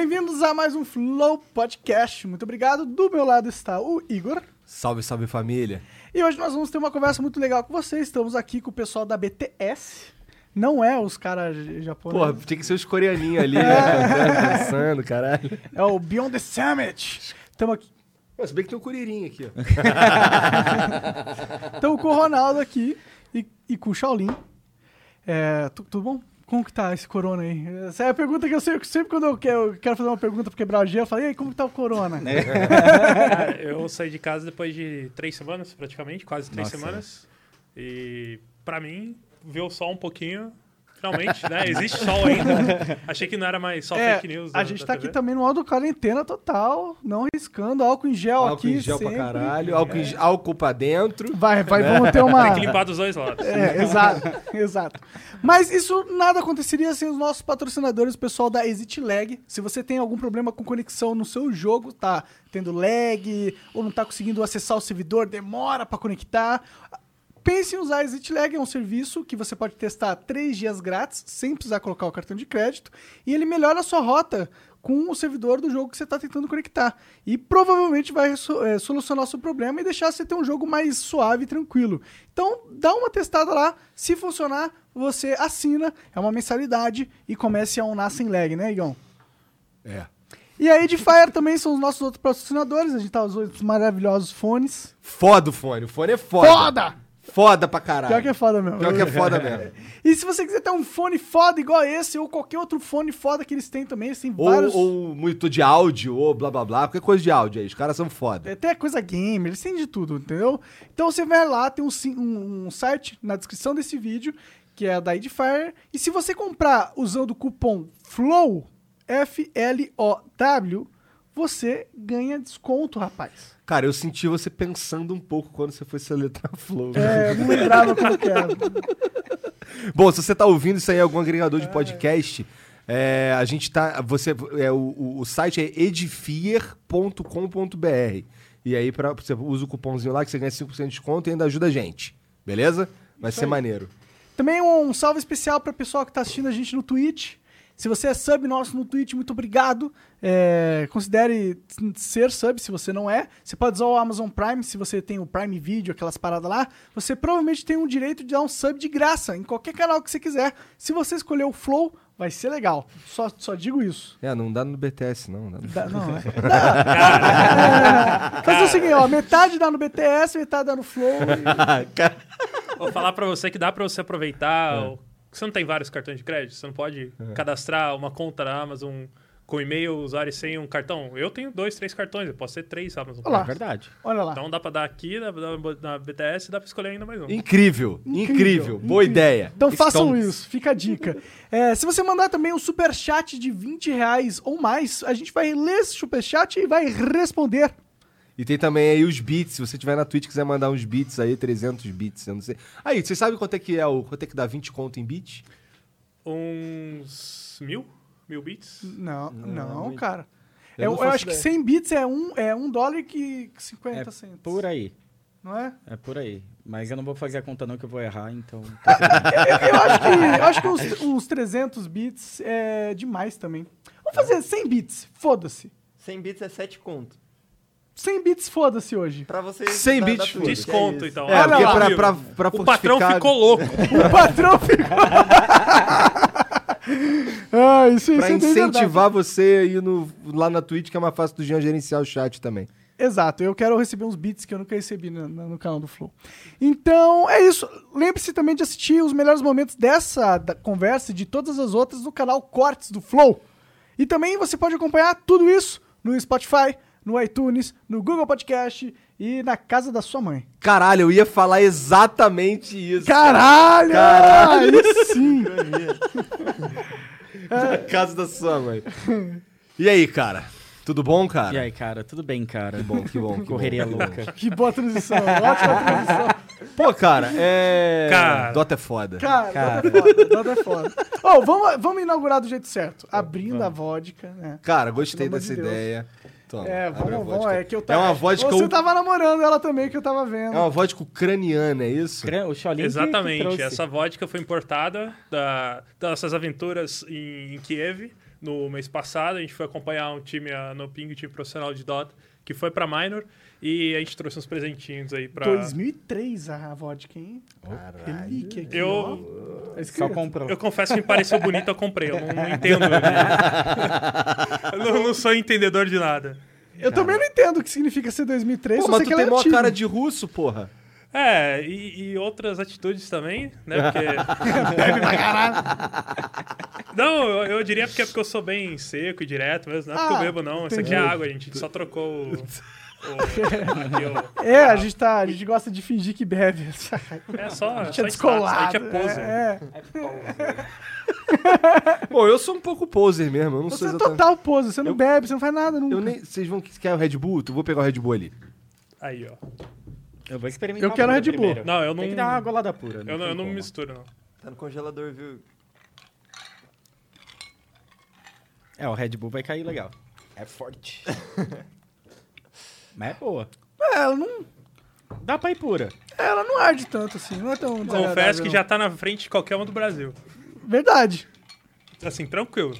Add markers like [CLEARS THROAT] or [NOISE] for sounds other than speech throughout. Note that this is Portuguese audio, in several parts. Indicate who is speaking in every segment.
Speaker 1: Bem-vindos a mais um Flow Podcast. Muito obrigado. Do meu lado está o Igor.
Speaker 2: Salve, salve família.
Speaker 1: E hoje nós vamos ter uma conversa muito legal com vocês. Estamos aqui com o pessoal da BTS. Não é os caras japoneses.
Speaker 2: Porra, tinha que ser os coreaninhos ali, né? Dançando, caralho.
Speaker 1: É o Beyond the Summit. Estamos aqui.
Speaker 2: Pô, se bem que tem um coreirinho aqui, ó. [LAUGHS]
Speaker 1: Estamos com o Ronaldo aqui e, e com o Shaolin. É, tu- tudo bom? Como que tá esse corona aí? Essa é a pergunta que eu sempre, sempre quando eu quero, eu quero fazer uma pergunta pra quebrar o gelo, eu falo, e aí, como que tá o corona?
Speaker 3: Cara, [LAUGHS] eu saí de casa depois de três semanas, praticamente, quase três
Speaker 4: Nossa.
Speaker 3: semanas. E pra mim, ver o sol um pouquinho, finalmente, né? Existe sol ainda. Achei que não era mais só
Speaker 1: É,
Speaker 3: fake news.
Speaker 1: a
Speaker 3: da-
Speaker 1: gente
Speaker 3: da
Speaker 1: tá
Speaker 3: TV.
Speaker 1: aqui também no modo quarentena total, não riscando, álcool em gel
Speaker 2: Álcool
Speaker 1: aqui
Speaker 2: em gel
Speaker 1: sempre.
Speaker 2: pra caralho, álcool, em- álcool pra dentro.
Speaker 1: Vai, vai, vamos ter uma...
Speaker 3: Tem que limpar dos dois lados.
Speaker 1: É, exato, exato. Mas isso nada aconteceria sem os nossos patrocinadores, o pessoal da Exit Lag. Se você tem algum problema com conexão no seu jogo, tá tendo lag, ou não tá conseguindo acessar o servidor, demora pra conectar. Pense em usar a Exit Lag, é um serviço que você pode testar três dias grátis, sem precisar colocar o cartão de crédito, e ele melhora a sua rota com o servidor do jogo que você está tentando conectar. E provavelmente vai eh, solucionar o seu problema e deixar você ter um jogo mais suave e tranquilo. Então, dá uma testada lá. Se funcionar, você assina, é uma mensalidade e comece a unar sem lag, né, Igão?
Speaker 2: É.
Speaker 1: E a Edifier também são os nossos outros patrocinadores. A gente tá usando os maravilhosos fones.
Speaker 2: Foda o fone, o fone é foda.
Speaker 1: Foda!
Speaker 2: Foda pra caralho.
Speaker 1: Pior que é foda mesmo.
Speaker 2: Pior que é foda mesmo. [LAUGHS]
Speaker 1: E se você quiser ter um fone foda igual esse, ou qualquer outro fone foda que eles têm também, eles têm vários.
Speaker 2: Ou, ou monitor de áudio, ou blá blá blá, qualquer coisa de áudio aí. Os caras são foda.
Speaker 1: Até coisa gamer, eles têm de tudo, entendeu? Então você vai lá, tem um, um- um site na descrição desse vídeo, que é da Edifier. E se você comprar usando o cupom FLOW, F-L-O-W, você ganha desconto, rapaz.
Speaker 2: Cara, eu senti você pensando um pouco quando você foi soletrar Flow.
Speaker 1: É, não lembrava como que era. [LAUGHS]
Speaker 2: Bom, se você tá ouvindo isso aí em algum agregador de podcast, é, a gente tá. Você, é, o, o- site é edifier.com.br. E aí pra, você usa o cupomzinho lá que você ganha 5% de desconto e ainda ajuda a gente. Beleza? Vai ser
Speaker 1: aí.
Speaker 2: maneiro.
Speaker 1: Também um salve especial para o pessoal que está assistindo a gente no Twitch. Se você é sub nosso no Twitch, muito obrigado. É, considere ser sub se você não é. Você pode usar o Amazon Prime se você tem o Prime Video, aquelas paradas lá. Você provavelmente tem o direito de dar um sub de graça em qualquer canal que você quiser. Se você escolher o Flow, vai ser legal. Só, só digo isso.
Speaker 2: É, não dá no BTS, não. Dá no-
Speaker 1: Dá- não, é. [LAUGHS] Dá. É, Fazer o seguinte, ó, metade dá no BTS, metade dá no Flow. e-
Speaker 3: Vou falar pra você que dá pra você aproveitar. o- Você não tem vários cartões de crédito? Você não pode cadastrar uma conta na Amazon com e-mail, usuário e sem um cartão? Eu tenho dois, três cartões. Eu posso ter três Amazon.
Speaker 1: Olha lá.
Speaker 4: É verdade.
Speaker 1: Olha lá.
Speaker 3: Então dá pra dar aqui, dá pra dar na BTS e dá pra escolher ainda mais um.
Speaker 2: Incrível, incrível, Boa ideia.
Speaker 1: Então façam isso, fica a dica. [LAUGHS] É, se você mandar também um superchat de 20 reais ou mais, a gente vai ler esse superchat e vai responder.
Speaker 2: E tem também aí os beats. Se você tiver na Twitch e quiser mandar uns beats aí, 300 beats, eu não sei. Aí, vocês sabem quanto é que é o. Quanto é que dá 20 conto em beat?
Speaker 3: Uns mil? Mil bits?
Speaker 1: Não, não,
Speaker 4: muito.
Speaker 1: cara.
Speaker 2: Eu
Speaker 1: Eu,
Speaker 2: não
Speaker 1: eu acho que
Speaker 2: ideia.
Speaker 1: 100 bits é um, é um dólar e 50
Speaker 4: É
Speaker 1: centos.
Speaker 4: por aí.
Speaker 1: Não é?
Speaker 4: É por aí. Mas eu não vou fazer a conta não que eu vou errar, então... [LAUGHS]
Speaker 1: Eu, eu acho que, eu acho que uns, uns 300 bits é demais também. Vamos fazer 100 bits, foda-se.
Speaker 5: 100 bits é 7 conto.
Speaker 1: 100 bits, foda-se hoje.
Speaker 5: Pra você.
Speaker 2: 100
Speaker 5: da-
Speaker 2: bits,
Speaker 5: da Twitch,
Speaker 2: foda-se.
Speaker 3: Desconto,
Speaker 5: é
Speaker 3: então.
Speaker 2: É,
Speaker 1: Olha
Speaker 2: porque
Speaker 1: lá.
Speaker 2: pra, pra, pra
Speaker 3: O patrão
Speaker 2: fortificar-
Speaker 3: ficou louco. [LAUGHS]
Speaker 1: O patrão ficou. [LAUGHS] ah, isso,
Speaker 2: Pra
Speaker 1: isso é
Speaker 2: incentivar você aí no, lá na Twitch, que é mais fácil do Jean gerenciar o chat também.
Speaker 1: Exato, eu quero receber uns beats que eu nunca recebi no, no- no canal do Flow. Então, é isso. Lembre-se também de assistir os melhores momentos dessa da conversa e de todas as outras no canal Cortes do Flow. E também você pode acompanhar tudo isso no Spotify, no iTunes, no Google Podcast e na casa da sua mãe.
Speaker 2: Caralho, eu ia falar exatamente isso.
Speaker 1: Caralho!
Speaker 2: Caralho!
Speaker 1: Aí sim! [LAUGHS]
Speaker 2: Na casa da sua mãe. E aí, cara? Tudo bom, cara?
Speaker 4: E aí, cara? Tudo bem, cara?
Speaker 2: Que bom, que bom. que
Speaker 4: Correria
Speaker 2: bom,
Speaker 4: louca.
Speaker 1: Que boa transição, ótima transição.
Speaker 2: Pô, cara, é.
Speaker 3: Cara.
Speaker 2: Dota é foda.
Speaker 1: Cara,
Speaker 4: Cara.
Speaker 1: Dota é foda, Dota é foda. Ô, vamos, vamos inaugurar do jeito certo. Abrindo a vodka, né?
Speaker 2: Cara, gostei dessa
Speaker 1: de Deus.
Speaker 2: Toma,
Speaker 1: É, vamos, vamos.
Speaker 2: vodka.
Speaker 1: É que eu
Speaker 2: É
Speaker 1: tava.
Speaker 2: uma vodka
Speaker 1: Você tava namorando ela também, que eu tava vendo.
Speaker 2: É uma vodka ucraniana, é isso?
Speaker 4: O Cholinho que- que
Speaker 3: Exatamente.
Speaker 4: trouxe.
Speaker 3: Essa vodka foi importada da, das nossas aventuras em, em Kiev no mês passado. A gente foi acompanhar um time a- no Ping, um time profissional de Dota, que foi pra Minor. E a gente trouxe uns presentinhos aí pra.
Speaker 1: 2003 a vodka, hein? Relíquia aqui,
Speaker 3: Eu-.
Speaker 1: Tá
Speaker 4: Só comprou.
Speaker 3: Eu confesso que me pareceu bonito, eu comprei. Eu não, não entendo. né? [LAUGHS] eu não, não sou entendedor de nada.
Speaker 1: Eu também não entendo o que significa ser 2003,
Speaker 2: Pô,
Speaker 1: só
Speaker 2: mas tu tem
Speaker 1: é
Speaker 2: maior
Speaker 1: antiga.
Speaker 2: cara de russo, porra.
Speaker 3: É, e, e outras atitudes também, né? [LAUGHS] Porque.
Speaker 1: Bebe pra caralho.
Speaker 3: Não, eu, eu diria porque é porque eu sou bem seco e direto mesmo. Não é porque
Speaker 1: Ah,
Speaker 3: eu bebo, não. Isso aqui é água, gente. A gente só trocou o. [LAUGHS] o-
Speaker 1: É, a gente, tá, a gente gosta de fingir que bebe. [LAUGHS]
Speaker 3: É só.
Speaker 1: A gente
Speaker 3: só
Speaker 1: é
Speaker 3: status,
Speaker 1: descolado.
Speaker 3: A gente é poser.
Speaker 1: É, [LAUGHS] é.
Speaker 2: Bom, eu sou um pouco poser mesmo, eu não
Speaker 1: Você
Speaker 2: sou
Speaker 1: é
Speaker 2: exatamente...
Speaker 1: total pose, você não
Speaker 2: Eu-
Speaker 1: bebe, você não faz nada nunca.
Speaker 2: Eu nem... Vocês vão... Quer o Red Bull? Tu vou pegar o Red Bull ali.
Speaker 3: Aí, ó.
Speaker 4: Eu vou experimentar.
Speaker 1: Eu quero Red Bull.
Speaker 4: primeiro.
Speaker 3: Não, eu não.
Speaker 4: Tem que dar uma golada pura.
Speaker 3: Eu não, eu não me misturo, não.
Speaker 5: Tá no congelador, viu?
Speaker 4: É, o Red Bull vai cair legal. É forte. [LAUGHS] Mas é boa.
Speaker 1: É, ela não,
Speaker 4: Dá pra ir pura.
Speaker 1: ela não arde tanto assim, não é tão desagradável.
Speaker 3: Confesso que
Speaker 1: não.
Speaker 3: já tá na frente de qualquer um do Brasil.
Speaker 1: Verdade.
Speaker 3: Assim, tranquilo.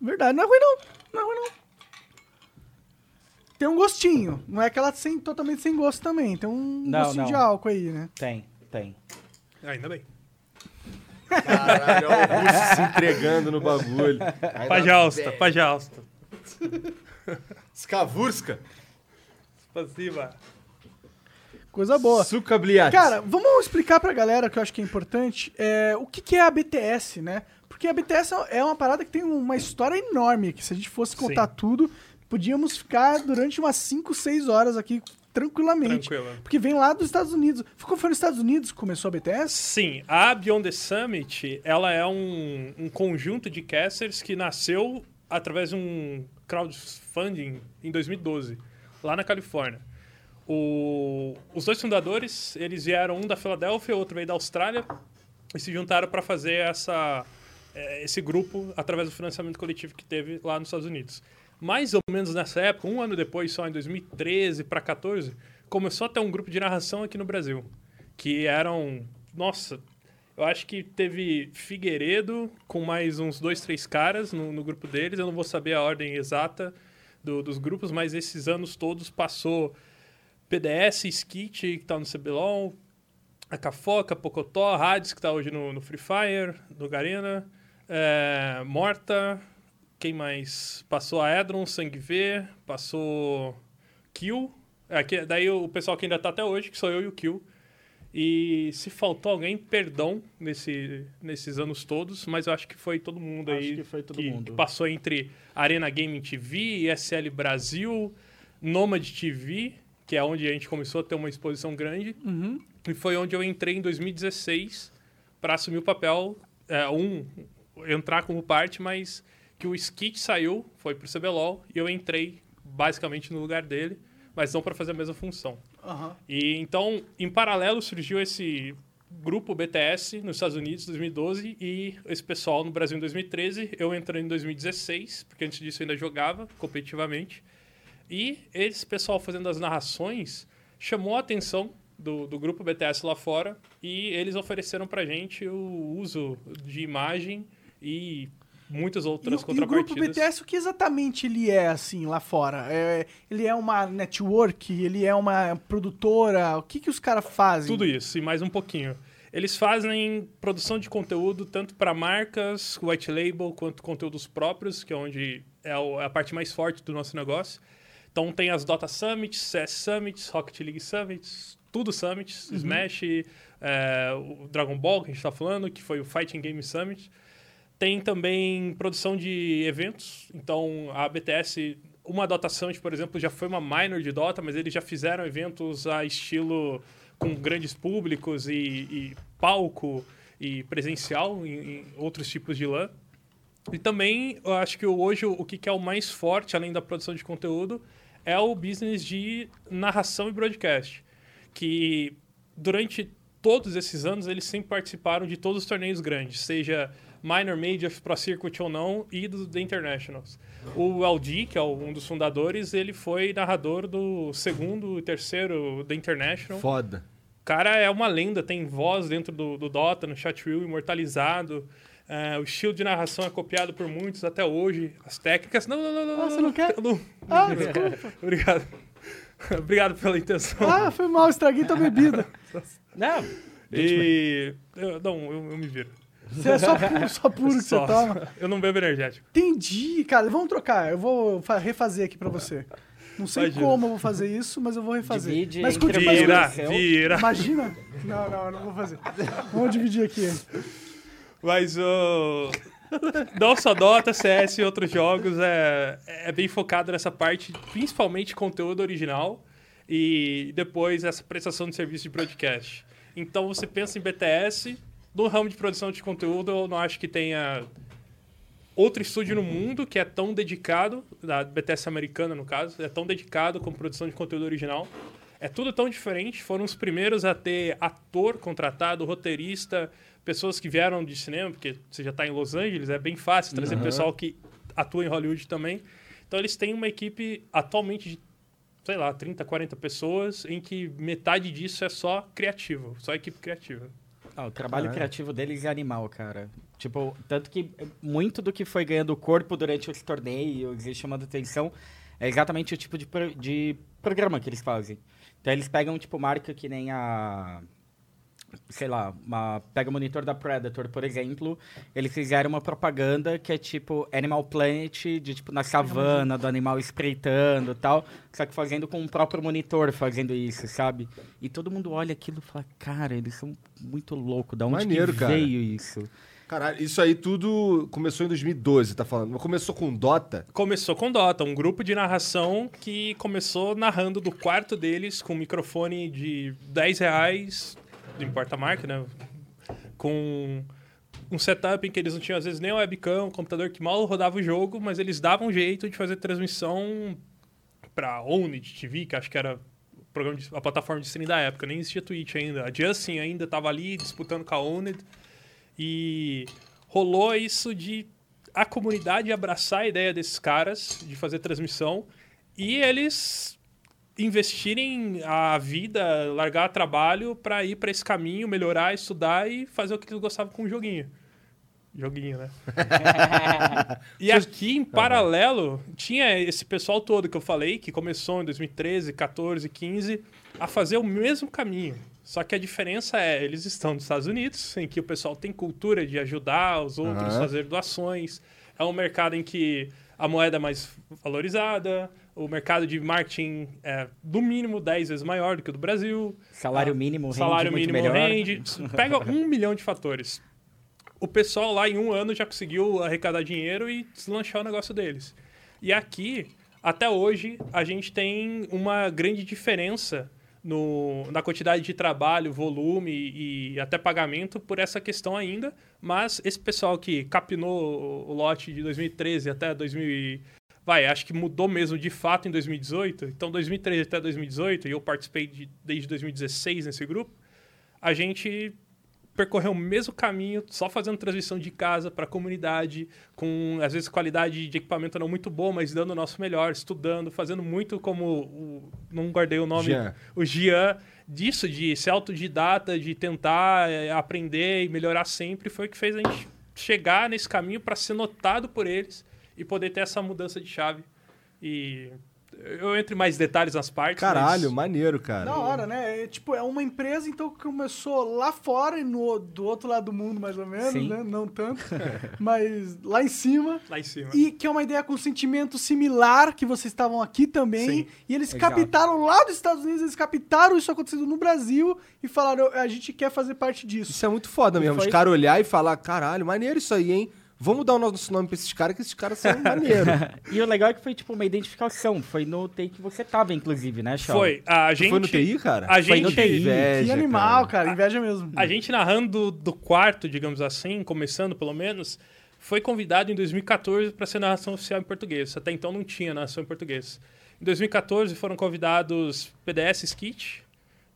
Speaker 1: Verdade, não é ruim não. Não é ruim não. Tem um gostinho. Não é aquela sem, totalmente sem gosto também. Tem um
Speaker 4: Não,
Speaker 1: gostinho
Speaker 4: não.
Speaker 1: de álcool aí, né?
Speaker 4: Tem, tem.
Speaker 3: Ainda bem.
Speaker 2: Caralho, olha o russo se entregando no bagulho.
Speaker 3: Pajalsta, pajalsta.
Speaker 2: Skavurska.
Speaker 3: Spasiba.
Speaker 1: Coisa boa.
Speaker 2: Suca Bliat.
Speaker 1: Cara, vamos explicar pra galera que eu acho que é importante é, o que, que é a BTS, né? Porque a BTS é uma parada que tem uma história enorme, que se a gente fosse contar
Speaker 3: Sim.
Speaker 1: tudo, podíamos ficar durante umas 5, 6 horas aqui tranquilamente.
Speaker 3: Tranquilo.
Speaker 1: Porque vem lá dos Estados Unidos. Ficou foi nos Estados Unidos que começou a BTS?
Speaker 3: Sim, a Beyond the Summit, ela é um, um conjunto de casters que nasceu através de um crowdfunding em 2012, lá na Califórnia. O- os dois fundadores, eles vieram um da Filadélfia, outro veio da Austrália, e se juntaram para fazer essa, eh, esse grupo através do financiamento coletivo que teve lá nos Estados Unidos. Mais ou menos nessa época, um ano depois, só em 2013 para 14, começou a ter um grupo de narração aqui no Brasil, que eram, nossa, eu acho que teve Figueiredo com mais uns dois, três caras no, no grupo deles. Eu não vou saber a ordem exata do- dos grupos, mas esses anos todos passou PDS, Skit, que tá no CBLOL, a Cafoca, Pocotó, Hades, que tá hoje no, no Free Fire, no Garena, é, Morta, quem mais? Passou a Edron, Sangue V, passou Kill, é, que- daí o pessoal que ainda tá até hoje, que sou eu e o Kill. E se faltou alguém, perdão nesse, nesses anos todos, mas eu acho que foi todo mundo
Speaker 4: Acho
Speaker 3: aí
Speaker 4: que foi todo
Speaker 3: que,
Speaker 4: mundo.
Speaker 3: que passou entre Arena Gaming TV, ESL Brasil, Nomad TV, que é onde a gente começou a ter uma exposição grande,
Speaker 1: Uhum.
Speaker 3: e foi onde eu entrei em 2016 para assumir o papel, é, um, entrar como parte, mas que o Skit saiu, foi pro CBLOL, e eu entrei basicamente no lugar dele, mas não para fazer a mesma função.
Speaker 1: Aham.
Speaker 3: E então, em paralelo, surgiu esse grupo BTS nos Estados Unidos em 2012 e esse pessoal no Brasil em 2013. Eu entrei em 2016, porque antes disso eu ainda jogava competitivamente. E esse pessoal fazendo as narrações chamou a atenção do, do grupo BTS lá fora e eles ofereceram pra gente o uso de imagem e muitas
Speaker 1: E,
Speaker 3: outras
Speaker 1: o- e o grupo
Speaker 3: contrapartidas.
Speaker 1: BTS, o que exatamente ele é, assim, lá fora? É, ele é uma network? Ele é uma produtora? O que, que os caras fazem?
Speaker 3: Tudo isso e mais um pouquinho. Eles fazem produção de conteúdo tanto para marcas, white label, quanto conteúdos próprios, que é onde é é a parte mais forte do nosso negócio. Então tem as Dota Summits, CS Summits, Rocket League Summits, tudo Summits, Smash, é, o Dragon Ball que a gente está falando, que foi o Fighting Game Summit. Tem também produção de eventos. Então, a BTS, uma Dota Summit, por exemplo, já foi uma minor de Dota, mas eles já fizeram eventos a estilo com grandes públicos e, e palco e presencial em, em outros tipos de LAN. E também, eu acho que hoje o que é o mais forte, além da produção de conteúdo, é o business de narração e broadcast. Que durante todos esses anos, eles sempre participaram de todos os torneios grandes, seja Minor, Major, Pro Circuit ou não, e do The Internationals. O LG, que é um dos fundadores, ele foi narrador do segundo e terceiro The International.
Speaker 2: Foda.
Speaker 3: O cara é uma lenda, tem voz dentro do, do Dota, no Chatrill, imortalizado. É, o estilo de narração é copiado por muitos até hoje. As técnicas. Não, não, não, não.
Speaker 1: Ah, você não quer?
Speaker 3: Não-
Speaker 1: Ah, desculpa.
Speaker 3: Obrigado. [LAUGHS] Obrigado pela intenção.
Speaker 1: Ah, foi mal, estraguei tua bebida.
Speaker 4: Não,
Speaker 3: e. eu- não, eu, eu me viro.
Speaker 1: Você é só puro, só puro que
Speaker 3: Só.
Speaker 1: você toma.
Speaker 3: Eu não bebo energético.
Speaker 1: Entendi, cara. Vamos trocar. Eu vou fa- refazer aqui pra você. Não sei
Speaker 3: Imagina.
Speaker 1: como eu vou fazer isso, mas eu vou refazer.
Speaker 4: Divide
Speaker 1: mas continua.
Speaker 3: Vira,
Speaker 4: Mas eu-
Speaker 3: vira.
Speaker 1: Imagina. Não, não, eu não vou fazer. Vamos dividir aqui.
Speaker 3: Mas o. Não só Dota, CS e outros jogos é, é bem focado nessa parte, principalmente conteúdo original e depois essa prestação de serviço de broadcast. Então você pensa em BTS, no ramo de produção de conteúdo, eu não acho que tenha outro estúdio no mundo que é tão dedicado, da BTS americana no caso, é tão dedicado com produção de conteúdo original. É tudo tão diferente. Foram os primeiros a ter ator contratado, roteirista, pessoas que vieram de cinema, porque você já está em Los Angeles, é bem fácil trazer pessoal que atua em Hollywood também. Então eles têm uma equipe atualmente de, sei lá, 30, 40 pessoas, em que metade disso é só criativo, só equipe criativa.
Speaker 4: Ah, o trabalho criativo deles é animal, cara. Tipo, tanto que muito do que foi ganhando corpo durante os torneios e chamando atenção é exatamente o tipo de, pro- de programa que eles fazem. Então eles pegam, tipo, marca que nem a. Sei lá, uma, pega o monitor da Predator, por exemplo. Eles fizeram uma propaganda que é tipo Animal Planet, de tipo na savana, do animal espreitando e tal. Só que fazendo com o próprio monitor, fazendo isso, sabe? E todo mundo olha aquilo e fala, cara, eles são muito loucos, da onde
Speaker 2: Maneiro,
Speaker 4: que
Speaker 2: cara.
Speaker 4: veio isso?
Speaker 2: Caralho, isso aí tudo começou em 2012, tá falando? Mas começou com Dota?
Speaker 3: Começou com Dota, um grupo de narração que começou narrando do quarto deles com um microfone de 10 reais, não importa a marca, né? Com um setup em que eles não tinham, às vezes, nem um webcam, um computador que mal rodava o jogo, mas eles davam um jeito de fazer transmissão pra Onity TV, que acho que era o programa de- a plataforma de streaming da época, nem existia Twitch ainda. A Justin ainda estava ali disputando com a Oned. E rolou isso de a comunidade abraçar a ideia desses caras de fazer transmissão e eles investirem a vida, largar trabalho para ir para esse caminho, melhorar, estudar e fazer o que eles gostavam com o joguinho. Joguinho, né? [LAUGHS] e aqui, em paralelo, tinha esse pessoal todo que eu falei, que começou em 2013, 14, 15, a fazer o mesmo caminho. Só que a diferença é, eles estão nos Estados Unidos, em que o pessoal tem cultura de ajudar os outros,
Speaker 2: Aham.
Speaker 3: fazer doações. É um mercado em que a moeda é mais valorizada, o mercado de marketing é, no mínimo 10 vezes maior do que o do Brasil.
Speaker 4: Salário
Speaker 3: Ah,
Speaker 4: mínimo rende
Speaker 3: salário mínimo
Speaker 4: melhor.
Speaker 3: rende. Pega um [LAUGHS] milhão de fatores. O pessoal lá em um ano já conseguiu arrecadar dinheiro e deslanchar o negócio deles. E aqui, até hoje, a gente tem uma grande diferença no, na quantidade de trabalho, volume e até pagamento por essa questão ainda. Mas esse pessoal que capinou o lote de 2013 até 2000, e- vai, acho que mudou mesmo de fato em 2018. Então, 2013 até 2018, e eu participei de, desde 2016 nesse grupo, a gente percorreu o mesmo caminho, só fazendo transmissão de casa para a comunidade, com às vezes qualidade de equipamento não muito boa, mas dando o nosso melhor, estudando, fazendo muito como o, não guardei o nome,
Speaker 2: Jean.
Speaker 3: o Gian, disso de ser autodidata, de tentar eh, aprender e melhorar sempre, foi o que fez a gente chegar nesse caminho para ser notado por eles e poder ter essa mudança de chave. E eu entro em mais detalhes nas partes.
Speaker 2: Caralho,
Speaker 3: mas-
Speaker 2: maneiro, cara.
Speaker 1: Da hora, né? É, tipo, é uma empresa, então, que começou lá fora e no, do outro lado do mundo, mais ou menos,
Speaker 4: Sim.
Speaker 1: né? Não tanto. [LAUGHS] mas lá em cima.
Speaker 3: lá em cima.
Speaker 1: E que é uma ideia com um sentimento similar, que vocês estavam aqui também.
Speaker 3: Sim.
Speaker 1: E eles
Speaker 4: Exato.
Speaker 1: captaram lá dos Estados Unidos, eles captaram isso acontecendo no Brasil e falaram, a gente quer fazer parte disso.
Speaker 2: Isso é muito foda mesmo.
Speaker 4: Foi-
Speaker 2: Os caras olhar e falar, caralho, maneiro isso aí, hein? Vamos dar o nosso nome pra esses caras, que esses caras são maneiros. [LAUGHS]
Speaker 4: E o legal é que foi tipo uma identificação. Foi no TI que você tava, inclusive, né, Shaw?
Speaker 3: Foi. A gente,
Speaker 2: Foi no TI, cara?
Speaker 3: A
Speaker 4: Foi
Speaker 3: gente,
Speaker 4: no TI.
Speaker 1: Que
Speaker 2: Inveja,
Speaker 1: animal, cara. Inveja mesmo.
Speaker 3: A gente narrando do quarto, digamos assim, começando pelo menos, foi convidado em 2014 para ser narração oficial em português. Até então não tinha narração em português. Em 2014 foram convidados PDS Skit,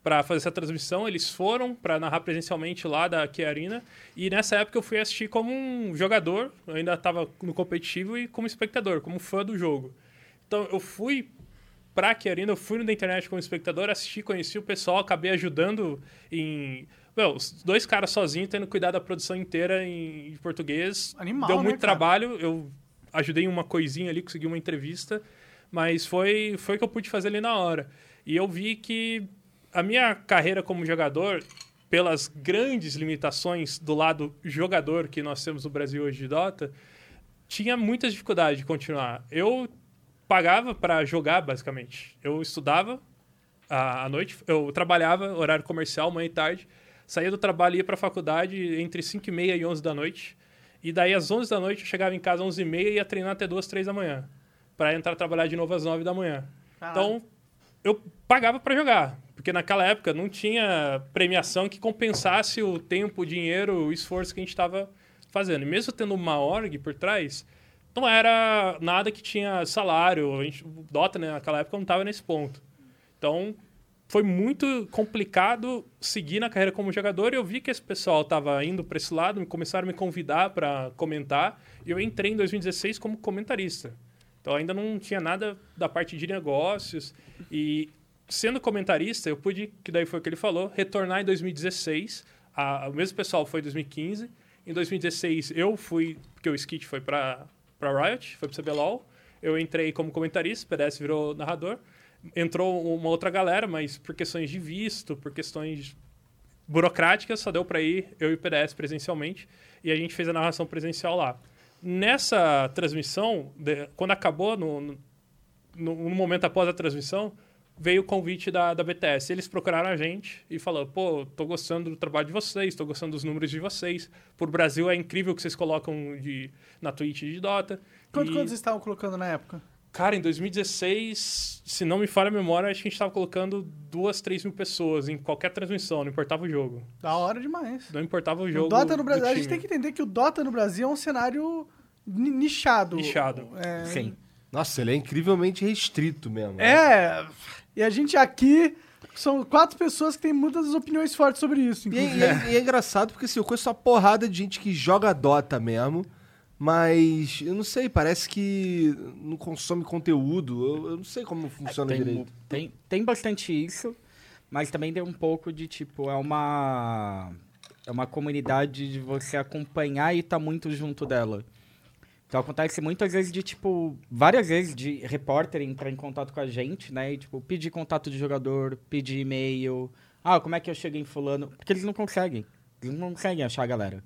Speaker 3: para fazer essa transmissão. Eles foram para narrar presencialmente lá da Arena. E nessa época eu fui assistir como um jogador, eu ainda estava no competitivo e como espectador, como fã do jogo. Então eu fui pra Kia Arena, eu fui no da internet como espectador, assisti, conheci o pessoal, acabei ajudando em. Meu, dois caras sozinhos tendo cuidado da produção inteira em, português.
Speaker 1: Animal,
Speaker 3: Deu
Speaker 1: né,
Speaker 3: muito
Speaker 1: cara?
Speaker 3: trabalho. Eu ajudei em uma coisinha ali, consegui uma entrevista. Mas foi, foi o que eu pude fazer ali na hora. E eu vi que a minha carreira como jogador, pelas grandes limitações do lado jogador que nós temos no Brasil hoje de Dota, tinha muitas dificuldades de continuar. Eu pagava para jogar, basicamente. Eu estudava à noite, eu trabalhava, horário comercial, manhã e tarde, saía do trabalho e ia para a faculdade entre 5 e meia e 11 da noite. E daí, às 11 da noite, eu chegava em casa às 11 e meia e ia treinar até 2, 3 da manhã. Para entrar trabalhar de novo às 9 da manhã. Então, eu pagava para jogar. Porque naquela época não tinha premiação que compensasse o tempo, o dinheiro, o esforço que a gente estava fazendo. E mesmo tendo uma org por trás, não era nada que tinha salário. A gente, o Dota, né, naquela época, não estava nesse ponto. Então, foi muito complicado seguir na carreira como jogador. E eu vi que esse pessoal estava indo para esse lado, me começaram a me convidar para comentar. E eu entrei em 2016 como comentarista. Então, ainda não tinha nada da parte de negócios. E sendo comentarista, eu pude, que daí foi o que ele falou, retornar em 2016. A, o mesmo pessoal foi em 2015. Em 2016, eu fui, porque o Skit foi para Riot, foi para CBLOL. Eu entrei como comentarista, o PDS virou narrador. Entrou uma outra galera, mas por questões de visto, por questões burocráticas, só deu para ir eu e o PDS presencialmente. E a gente fez a narração presencial lá. Nessa transmissão, de- quando acabou, no, no, no momento após a transmissão, veio o convite da, da BTS. Eles procuraram a gente e falaram: pô, tô gostando do trabalho de vocês, tô gostando dos números de vocês. Por Brasil é incrível o que vocês colocam de, na Twitch de Dota.
Speaker 1: Quanto,
Speaker 3: E,
Speaker 1: quanto vocês estavam colocando na época?
Speaker 3: Cara, em 2016, se não me falha a memória, acho que a gente tava colocando duas, três mil pessoas em qualquer transmissão, não importava o jogo.
Speaker 1: Da hora demais.
Speaker 3: Não importava o jogo.
Speaker 1: O Dota no Brasil, a gente tem que entender que o Dota no Brasil é um cenário ni- nichado.
Speaker 3: Nichado.
Speaker 1: É,
Speaker 4: Sim.
Speaker 2: Nossa, ele é incrivelmente restrito mesmo.
Speaker 1: É, e a gente aqui são quatro pessoas que têm muitas opiniões fortes sobre isso,
Speaker 2: E, é- e é, e é engraçado porque assim, eu conheço uma porrada de gente que joga Dota mesmo, mas eu não sei, parece que não consome conteúdo. Eu, eu não sei como funciona
Speaker 4: Tem,
Speaker 2: direito.
Speaker 4: tem, tem bastante isso, mas também tem um pouco de, tipo, é uma... É uma comunidade de você acompanhar e estar muito junto dela. Então acontece muitas vezes de, tipo, várias vezes de repórter entrar em contato com a gente, né? E, tipo, pedir contato de jogador, pedir e-mail. Ah, como é que eu chego em fulano? Porque eles não conseguem. Eles não conseguem achar a galera.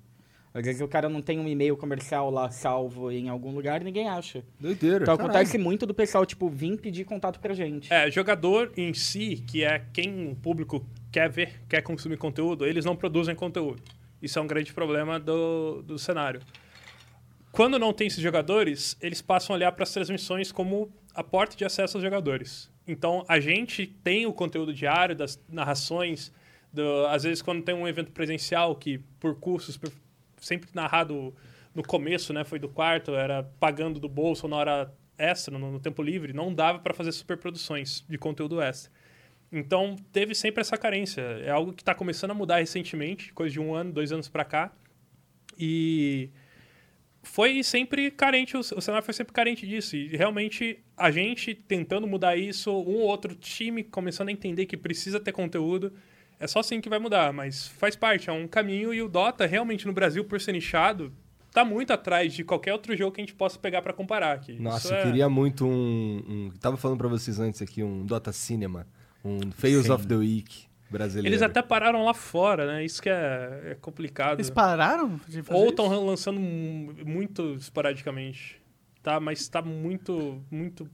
Speaker 4: Às vezes o cara não tem um e-mail comercial lá salvo em algum lugar e ninguém acha.
Speaker 2: Doideira.
Speaker 4: Então
Speaker 2: Caralho.
Speaker 4: acontece muito do pessoal, tipo, vir pedir contato pra gente.
Speaker 3: É, jogador em si, que é quem o público quer ver, quer consumir conteúdo, eles não produzem conteúdo. Isso é um grande problema do, do cenário. Quando não tem esses jogadores, eles passam a olhar para as transmissões como a porta de acesso aos jogadores. Então, a gente tem o conteúdo diário das narrações, do- às vezes quando tem um evento presencial que, por custos, por- sempre narrado no começo, né, foi do quarto, era pagando do bolso na hora extra, no, no tempo livre, não dava para fazer superproduções de conteúdo extra. Então, teve sempre essa carência. É algo que está começando a mudar recentemente, coisa de um ano, dois anos para cá. E foi sempre carente, o, cenário foi sempre carente disso. E realmente a gente tentando mudar isso, um ou outro time começando a entender que precisa ter conteúdo. É só assim que vai mudar, mas faz parte, é um caminho. E o Dota, realmente, no Brasil, por ser nichado, tá muito atrás de qualquer outro jogo que a gente possa pegar para comparar aqui.
Speaker 2: Nossa, eu
Speaker 3: é-
Speaker 2: queria muito um, um. Tava falando pra vocês antes aqui, um Dota Cinema. Um Fails
Speaker 4: Sim.
Speaker 2: of the Week brasileiro.
Speaker 3: Eles até pararam lá fora, né? Isso que é, é complicado.
Speaker 1: Eles pararam de fazer
Speaker 3: Ou estão lançando mu- muito esporadicamente. Tá? Mas está muito, muito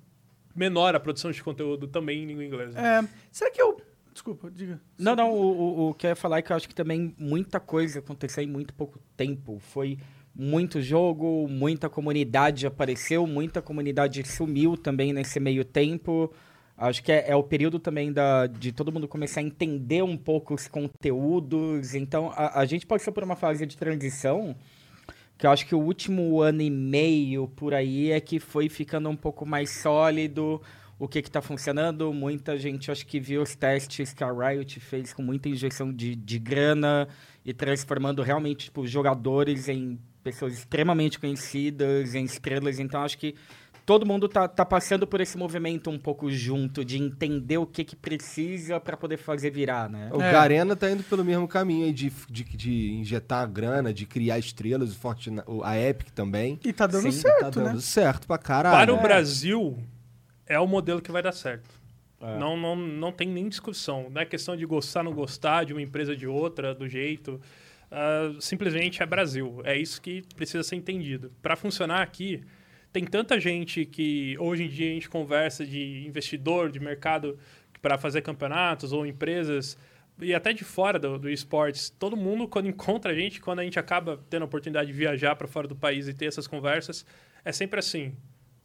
Speaker 3: menor a produção de conteúdo também em língua inglesa.
Speaker 1: É, será que eu... Desculpa, diga.
Speaker 4: Não, não, o, o, o que eu ia falar é que eu acho que também muita coisa aconteceu em muito pouco tempo. Foi muito jogo, muita comunidade apareceu, muita comunidade sumiu também nesse meio tempo. Acho que é, é o período também da, de todo mundo começar a entender um pouco os conteúdos. Então, a, a gente passou por uma fase de transição que eu acho que o último ano e meio por aí é que foi ficando um pouco mais sólido, o que que tá funcionando. Muita gente, acho que viu os testes que a Riot fez com muita injeção de, de grana e transformando realmente, tipo, jogadores em pessoas extremamente conhecidas, em estrelas. Então, acho que todo mundo tá, tá passando por esse movimento um pouco junto, de entender o que que precisa para poder fazer virar, né?
Speaker 2: O
Speaker 1: É.
Speaker 2: Garena tá indo pelo mesmo caminho aí de, de, de injetar grana, de criar estrelas, o Fortnite, a Epic também.
Speaker 1: E tá dando
Speaker 4: Sim,
Speaker 2: Tá
Speaker 1: certo,
Speaker 2: dando
Speaker 1: né?
Speaker 2: certo pra caralho.
Speaker 3: Para o
Speaker 1: É.
Speaker 3: Brasil, é o modelo que vai dar certo.
Speaker 4: É.
Speaker 3: Não, não, não tem nem discussão. Não é questão de gostar ou não gostar de uma empresa de outra, do jeito. Ah, simplesmente é Brasil. É isso que precisa ser entendido. Para funcionar aqui, tem tanta gente que hoje em dia a gente conversa de investidor, de mercado para fazer campeonatos ou empresas e até de fora do, do esportes. Todo mundo, quando encontra a gente, quando a gente acaba tendo a oportunidade de viajar para fora do país e ter essas conversas, é sempre assim: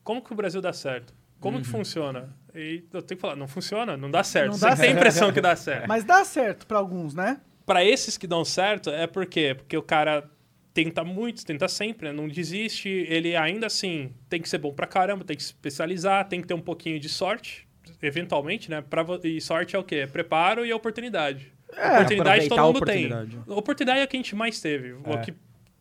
Speaker 3: como que o Brasil dá certo? Como que funciona? E eu tenho que falar, não funciona, não dá certo.
Speaker 1: Não
Speaker 3: Você
Speaker 1: dá
Speaker 3: tem a impressão que dá certo.
Speaker 1: Mas dá certo pra alguns, né?
Speaker 3: Para esses que dão certo, é por quê? Porque o cara tenta muito, tenta sempre, né? não desiste. Ele ainda assim tem que ser bom pra caramba, tem que se especializar, tem que ter um pouquinho de sorte, eventualmente, né? Pra, e sorte é o quê? É preparo e oportunidade. oportunidade todo
Speaker 4: a
Speaker 3: mundo
Speaker 4: oportunidade.
Speaker 3: tem. Oportunidade é o que a gente mais teve. O
Speaker 4: É.
Speaker 3: que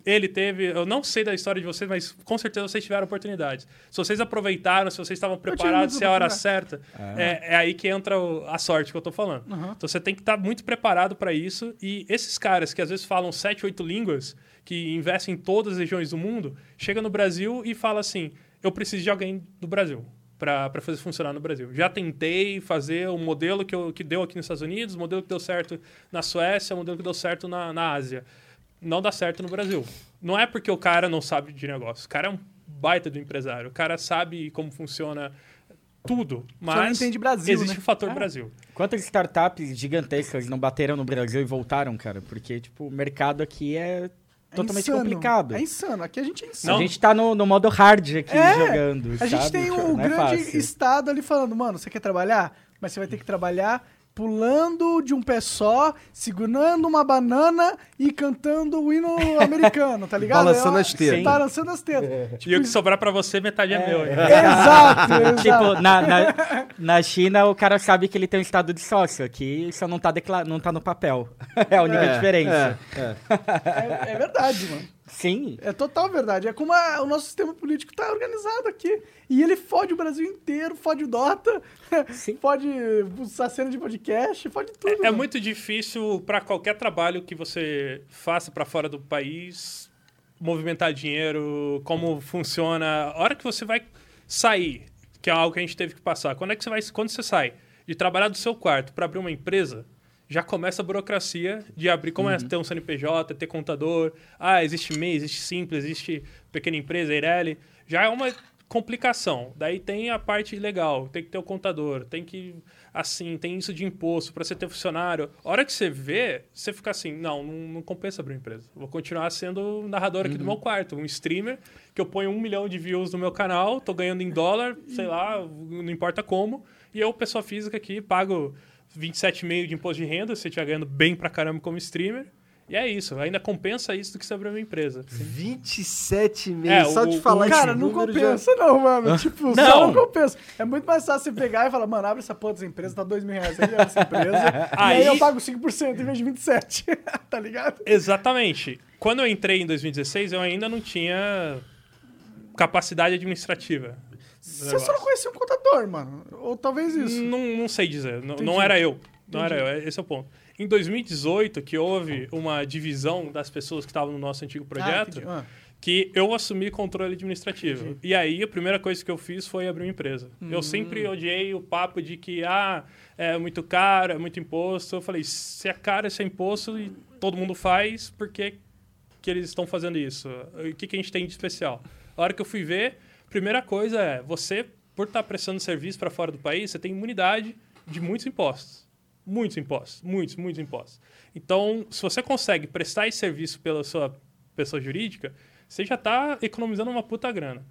Speaker 3: ele teve, eu não sei da história de vocês, mas com certeza vocês tiveram oportunidades. Se vocês aproveitaram, se vocês estavam preparados, se é a hora certa, é. é aí que entra o- a sorte que eu tô falando.
Speaker 1: Uhum.
Speaker 3: Então você tem que estar muito preparado para isso. E esses caras que às vezes falam sete, oito línguas, que investem em todas as regiões do mundo, chega no Brasil e fala assim: eu preciso de alguém do Brasil para fazer funcionar no Brasil. Já tentei fazer o modelo que, eu, que deu aqui nos Estados Unidos, o modelo que deu certo na Suécia, o modelo que deu certo na, na Ásia. Não dá certo no Brasil. Não é porque o cara não sabe de negócio. O cara é um baita do empresário. O cara sabe como funciona tudo.
Speaker 1: não
Speaker 3: Mas
Speaker 1: entende Brasil,
Speaker 3: existe
Speaker 1: né?
Speaker 3: o fator
Speaker 4: É.
Speaker 3: Brasil.
Speaker 4: Quantas startups gigantescas não bateram no Brasil e voltaram, cara? Porque, tipo, o mercado aqui é
Speaker 1: É
Speaker 4: totalmente
Speaker 1: insano.
Speaker 4: complicado.
Speaker 1: É insano. Aqui a gente é insano.
Speaker 4: A gente tá no, no modo hard aqui
Speaker 1: É,
Speaker 4: jogando.
Speaker 1: A gente
Speaker 4: sabe?
Speaker 1: tem um
Speaker 4: é
Speaker 1: grande
Speaker 4: fácil.
Speaker 1: estado ali falando, mano, você quer trabalhar? Mas você vai ter que trabalhar pulando de um pé só, segurando uma banana e cantando o hino [LAUGHS] americano, tá ligado?
Speaker 2: Balançando
Speaker 1: É,
Speaker 2: as tetas.
Speaker 1: Balançando as tetas. Tipo,
Speaker 3: e o que sobrar pra você, metade é, meu. hein?
Speaker 1: Exato, [LAUGHS] exato.
Speaker 4: Tipo, na, na, na China, o cara sabe que ele tem um estado de sócio. Aqui só não tá, decla- não tá no papel. [LAUGHS] É a única
Speaker 2: É,
Speaker 4: diferença.
Speaker 2: é, é.
Speaker 1: É, é verdade, mano.
Speaker 4: Sim.
Speaker 1: É total verdade. É como a- o nosso sistema político tá organizado aqui. E ele fode o Brasil inteiro, fode o Dota, [LAUGHS]
Speaker 4: Sim.
Speaker 1: fode a cena de podcast, fode tudo.
Speaker 3: É
Speaker 1: mano.
Speaker 3: muito difícil para qualquer trabalho que você faça para fora do país movimentar dinheiro, como funciona. A hora que você vai sair, que é algo que a gente teve que passar. Quando é que você vai, quando você sai de trabalhar do seu quarto para abrir uma empresa, já começa a burocracia de abrir, como é ter um CNPJ, ter contador, ah, existe MEI, existe Simples, existe pequena empresa, Eireli, já é uma complicação. Daí tem a parte legal, tem que ter o contador, tem que assim, tem isso de imposto para você ter funcionário. A hora que você vê, você fica assim, não, não, não compensa abrir uma empresa. Vou continuar sendo narrador aqui do meu quarto, um streamer que eu ponho um milhão de views no meu canal, tô ganhando em dólar, sei lá, não importa como, e eu, pessoa física aqui, pago 27,5 de imposto de renda, se você estiver ganhando bem pra caramba como streamer. E é isso, ainda compensa isso do que você abrir uma empresa.
Speaker 2: 27,5.
Speaker 3: É,
Speaker 2: Só
Speaker 3: o-
Speaker 2: de falar
Speaker 3: o-
Speaker 1: Cara,
Speaker 2: esse
Speaker 1: não compensa não, mano. [LAUGHS] Tipo, só
Speaker 3: Não.
Speaker 1: não compensa. É muito mais fácil você pegar e falar, mano, abre essa porra dessa empresa, tá dois mil reais aí, abre essa empresa. [LAUGHS] e aí
Speaker 3: Aí-
Speaker 1: eu pago 5% em vez de 27%. [LAUGHS] tá ligado?
Speaker 3: Exatamente. Quando eu entrei em 2016, eu ainda não tinha capacidade administrativa.
Speaker 1: Você só não conhecia um contador, mano. Ou talvez isso.
Speaker 3: Não, não sei dizer. Não,
Speaker 1: Entendi.
Speaker 3: não era eu. Não
Speaker 1: Entendi.
Speaker 3: era eu. Esse é o ponto. Em 2018, que houve uma divisão das pessoas que estavam no nosso antigo
Speaker 1: Ah,
Speaker 3: projeto,
Speaker 1: entendi. Ah.
Speaker 3: que eu assumi controle administrativo. E aí, a primeira coisa que eu fiz foi abrir uma empresa.
Speaker 1: Hum.
Speaker 3: Eu sempre odiei o papo de que, ah, é muito caro, é muito imposto. Eu falei, se é caro, se é imposto e todo mundo faz, por que, que eles estão fazendo isso? O que, que a gente tem de especial? A hora que eu fui ver, primeira coisa é, você, por estar prestando serviço para fora do país, você tem imunidade de muitos impostos. Muitos impostos, muitos, muitos impostos. Então, se você consegue prestar esse serviço pela sua pessoa jurídica, você já está economizando uma puta grana.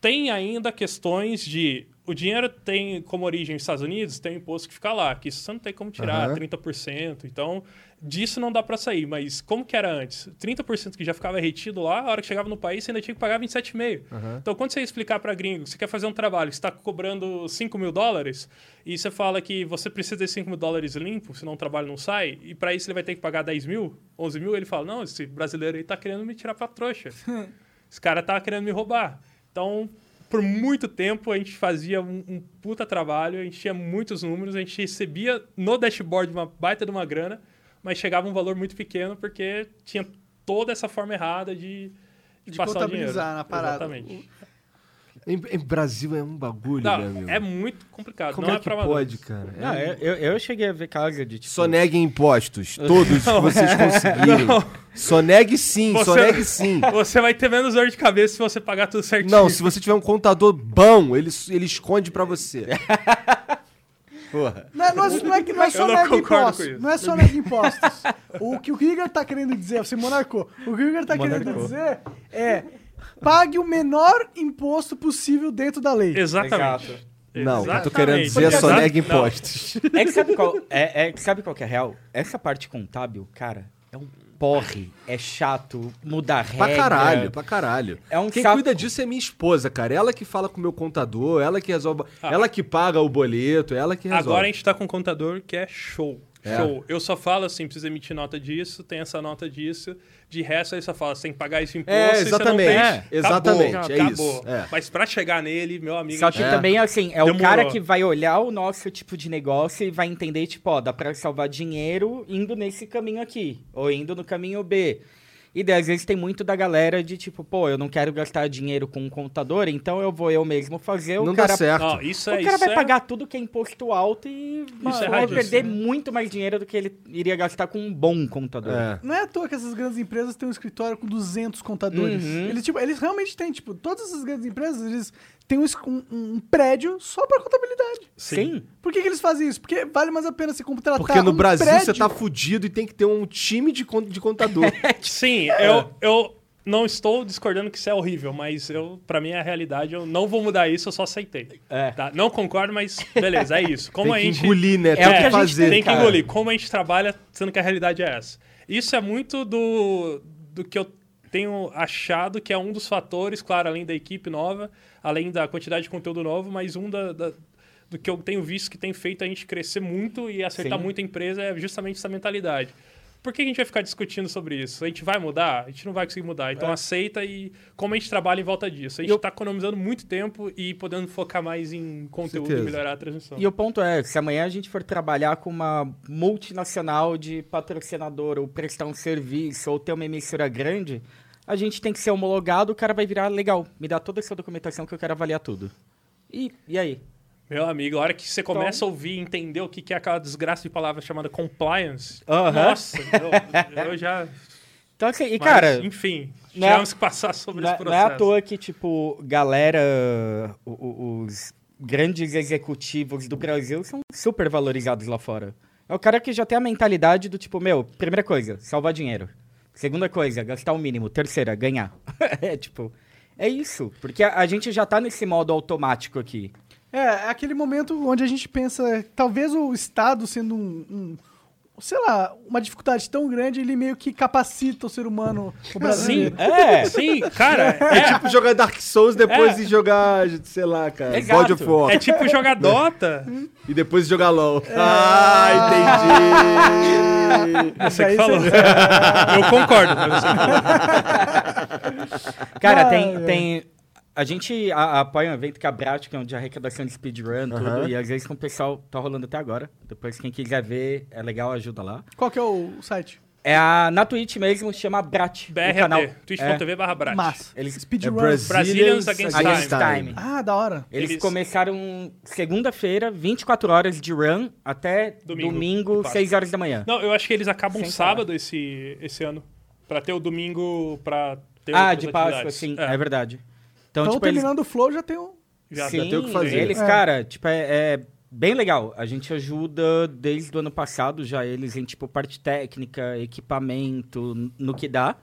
Speaker 3: Tem ainda questões de o dinheiro tem como origem os Estados Unidos, tem imposto que fica lá, que isso você não tem como tirar,
Speaker 2: Aham.
Speaker 3: 30%. Então, disso não dá pra sair. Mas como que era antes? 30% que já ficava retido lá, a hora que chegava no país, você ainda tinha que pagar 27,5%. Então, quando você explicar pra gringo que você quer fazer um trabalho, que você tá cobrando 5 mil dólares, e você fala que você precisa de 5 mil dólares limpo, senão o trabalho não sai, e pra isso ele vai ter que pagar 10 mil, 11 mil, ele fala, não, esse brasileiro aí tá querendo me tirar pra trouxa. [LAUGHS] Esse cara tá querendo me roubar. Então, por muito tempo, a gente fazia um, um puta trabalho, a gente tinha muitos números, a gente recebia no dashboard uma baita de uma grana, mas chegava um valor muito pequeno porque tinha toda essa forma errada de, de,
Speaker 1: De
Speaker 3: passar o dinheiro.
Speaker 1: na parada.
Speaker 3: Exatamente.
Speaker 2: Em, em Brasil é um bagulho,
Speaker 3: Não,
Speaker 2: meu amigo.
Speaker 3: é muito complicado.
Speaker 2: Como
Speaker 3: não
Speaker 2: é,
Speaker 3: é,
Speaker 2: que
Speaker 3: pra
Speaker 2: pode, cara? É-
Speaker 4: Não, eu, eu, eu cheguei a ver casa de tipo.
Speaker 2: Soneguem impostos. Todos que vocês conseguirem. Sonegue sim,
Speaker 3: Você-
Speaker 2: sonegue sim.
Speaker 3: Você vai ter menos dor de cabeça se você pagar tudo certinho.
Speaker 2: Não, se você tiver um contador bom, ele, ele esconde pra você. [LAUGHS] Porra.
Speaker 1: Não, é- não é, não é que não é só
Speaker 3: não
Speaker 1: nega impostos. Não é só nega impostos. O que o Krieger tá querendo dizer, você monarcou. O Krieger tá querendo
Speaker 4: Monarcou.
Speaker 1: dizer é pague o menor imposto possível dentro da lei.
Speaker 3: Exatamente.
Speaker 4: Exato.
Speaker 2: Não, o que eu tô
Speaker 3: Exatamente.
Speaker 2: querendo dizer é
Speaker 1: Porque-
Speaker 2: sonegue
Speaker 3: Não.
Speaker 2: impostos.
Speaker 4: É que sabe qual, é, é que sabe qual que é a real? Essa parte contábil, cara, é um porre. É chato, muda regra.
Speaker 2: Pra caralho, pra caralho.
Speaker 4: É um
Speaker 2: Quem
Speaker 4: saco.
Speaker 2: cuida disso é minha esposa, cara. Ela que fala com o meu contador, ela que resolve.
Speaker 3: Ah.
Speaker 2: Ela que paga o boleto, ela que resolve.
Speaker 3: Agora a gente tá com um contador que é show.
Speaker 2: É.
Speaker 3: Show. Eu só falo assim, precisa emitir nota disso, tem essa nota disso. De resto, aí só fala, você tem que pagar esse imposto.
Speaker 2: É, exatamente.
Speaker 3: tem.
Speaker 2: É, exatamente,
Speaker 3: Acabou,
Speaker 2: é
Speaker 3: acabou.
Speaker 2: isso, é.
Speaker 3: Mas pra chegar nele, meu amigo...
Speaker 4: Só que
Speaker 2: É.
Speaker 4: também, assim, é o
Speaker 3: Demorou.
Speaker 4: cara que vai olhar o nosso tipo de negócio e vai entender, tipo, ó, dá pra salvar dinheiro indo nesse caminho aqui, ou indo no caminho B. E daí, às vezes tem muito da galera de tipo, pô, eu não quero gastar dinheiro com um contador, então eu vou eu mesmo fazer.
Speaker 2: Não
Speaker 4: o cara,
Speaker 2: dá certo.
Speaker 3: Não, isso
Speaker 4: o
Speaker 3: é...
Speaker 4: cara
Speaker 3: isso
Speaker 4: vai
Speaker 3: é-
Speaker 4: pagar tudo que é imposto alto e mano,
Speaker 3: é
Speaker 4: vai perder muito mais dinheiro do que ele iria gastar com um bom contador.
Speaker 2: É.
Speaker 1: Não é à toa que essas grandes empresas têm um escritório com 200 contadores.
Speaker 4: Uhum.
Speaker 1: Eles, tipo, eles realmente têm, tipo, todas essas grandes empresas, eles têm um, um- prédio só pra contabilidade.
Speaker 4: Sim.
Speaker 1: Por que, que eles fazem isso? Porque vale mais a pena se contratar
Speaker 2: Porque no
Speaker 1: um
Speaker 2: Brasil
Speaker 1: prédio.
Speaker 2: você tá fudido e tem que ter um time de, de contador. [LAUGHS]
Speaker 3: Sim, eu, eu não estou discordando que isso é horrível, mas eu, pra mim é a realidade, eu não vou mudar isso, eu só aceitei.
Speaker 4: É.
Speaker 3: Tá? Não concordo, mas beleza, é isso. Como
Speaker 2: tem
Speaker 3: a
Speaker 2: que
Speaker 3: gente...
Speaker 2: engolir, né?
Speaker 4: É
Speaker 2: tem
Speaker 4: o que
Speaker 2: que
Speaker 4: a gente
Speaker 2: fazer.
Speaker 3: tem que
Speaker 4: cara.
Speaker 3: engolir. Como a gente trabalha, sendo que a realidade é essa. Isso é muito do, do que eu tenho achado que é um dos fatores, claro, além da equipe nova, além da quantidade de conteúdo novo, mas um da, da- do que eu tenho visto que tem feito a gente crescer muito e acertar
Speaker 4: Sim.
Speaker 3: muito a empresa é justamente essa mentalidade. Por que a gente vai ficar discutindo sobre isso? A gente vai mudar? A gente não vai conseguir mudar. Então aceita e como a gente trabalha em volta disso. A gente
Speaker 4: É. eu-
Speaker 3: está economizando muito tempo e podendo focar mais em conteúdo
Speaker 2: certeza.
Speaker 3: e melhorar a transmissão.
Speaker 4: E o ponto é, se amanhã a gente for trabalhar com uma multinacional de patrocinador, ou prestar um serviço, ou ter uma emissora grande, a gente tem que ser homologado, o cara vai virar legal, me dá toda essa documentação que eu quero avaliar tudo. E, e aí?
Speaker 3: Meu amigo, a hora que você
Speaker 4: Então-
Speaker 3: começa a ouvir e entender o que é aquela desgraça de palavra chamada compliance,
Speaker 4: Aham.
Speaker 3: nossa, eu, [LAUGHS] eu já.
Speaker 4: Então, assim, e
Speaker 3: mas,
Speaker 4: cara,
Speaker 3: enfim,
Speaker 4: não é-
Speaker 3: tivemos que passar sobre
Speaker 4: não,
Speaker 3: esse
Speaker 4: é- não é
Speaker 3: processo.
Speaker 4: à toa que, tipo, galera, o- o- os grandes executivos do Brasil são super valorizados lá fora. É o cara que já tem a mentalidade do tipo, meu, primeira coisa, salvar dinheiro. Segunda coisa, gastar o mínimo. Terceira, ganhar. [LAUGHS] é tipo, é isso. Porque a, a gente já tá nesse modo automático aqui.
Speaker 1: É, é aquele momento onde a gente pensa, talvez o Estado sendo um, um- sei lá, uma dificuldade tão grande, ele meio que capacita o ser humano, o
Speaker 3: Sim.
Speaker 4: É,
Speaker 3: sim, cara,
Speaker 2: É
Speaker 3: é,
Speaker 2: tipo jogar Dark Souls depois
Speaker 3: É.
Speaker 2: de jogar, sei lá, cara,
Speaker 4: Exato.
Speaker 2: God of War.
Speaker 3: é tipo jogar [LAUGHS] Dota.
Speaker 2: E depois de jogar LOL.
Speaker 3: É.
Speaker 2: Ah, entendi.
Speaker 3: Você que
Speaker 1: aí
Speaker 3: falou.
Speaker 1: você-
Speaker 3: Eu concordo, mas você que falou. [LAUGHS]
Speaker 4: Cara, tem, tem. A gente a- apoia um evento que é a Brat, que é um de arrecadação de speedrun, tudo.
Speaker 2: Aham.
Speaker 4: E às vezes com o pessoal tá rolando até agora. Depois, quem quiser ver, é legal, ajuda lá.
Speaker 1: Qual que é o site?
Speaker 4: É a, na Twitch mesmo, chama Brat.
Speaker 3: BRT, twitch.tv barra Brat.
Speaker 1: Massa.
Speaker 4: Eles-
Speaker 1: Speedrun.
Speaker 2: É Brazilians
Speaker 3: Brazilians Against
Speaker 4: Against
Speaker 3: Time.
Speaker 4: Time.
Speaker 1: Ah, da hora.
Speaker 4: Eles,
Speaker 3: Eles-
Speaker 4: começaram segunda-feira, 24 horas de run, até
Speaker 3: Domingo,
Speaker 4: domingo,
Speaker 3: de Páscoa.
Speaker 4: 6 horas da manhã.
Speaker 3: Não, eu acho que eles acabam
Speaker 4: Sem
Speaker 3: sábado esse, esse ano. Pra ter o domingo pra ter
Speaker 4: ah, de Páscoa, sim,
Speaker 3: É,
Speaker 4: é, verdade. Então,
Speaker 1: Então,
Speaker 4: tipo, eles
Speaker 1: terminando o flow, já tem um...
Speaker 3: já
Speaker 4: Sim,
Speaker 2: tem o que fazer.
Speaker 4: eles,
Speaker 1: É.
Speaker 4: cara, tipo, é, é bem legal. A gente ajuda desde o ano passado já eles em, tipo, parte técnica, equipamento, no que dá.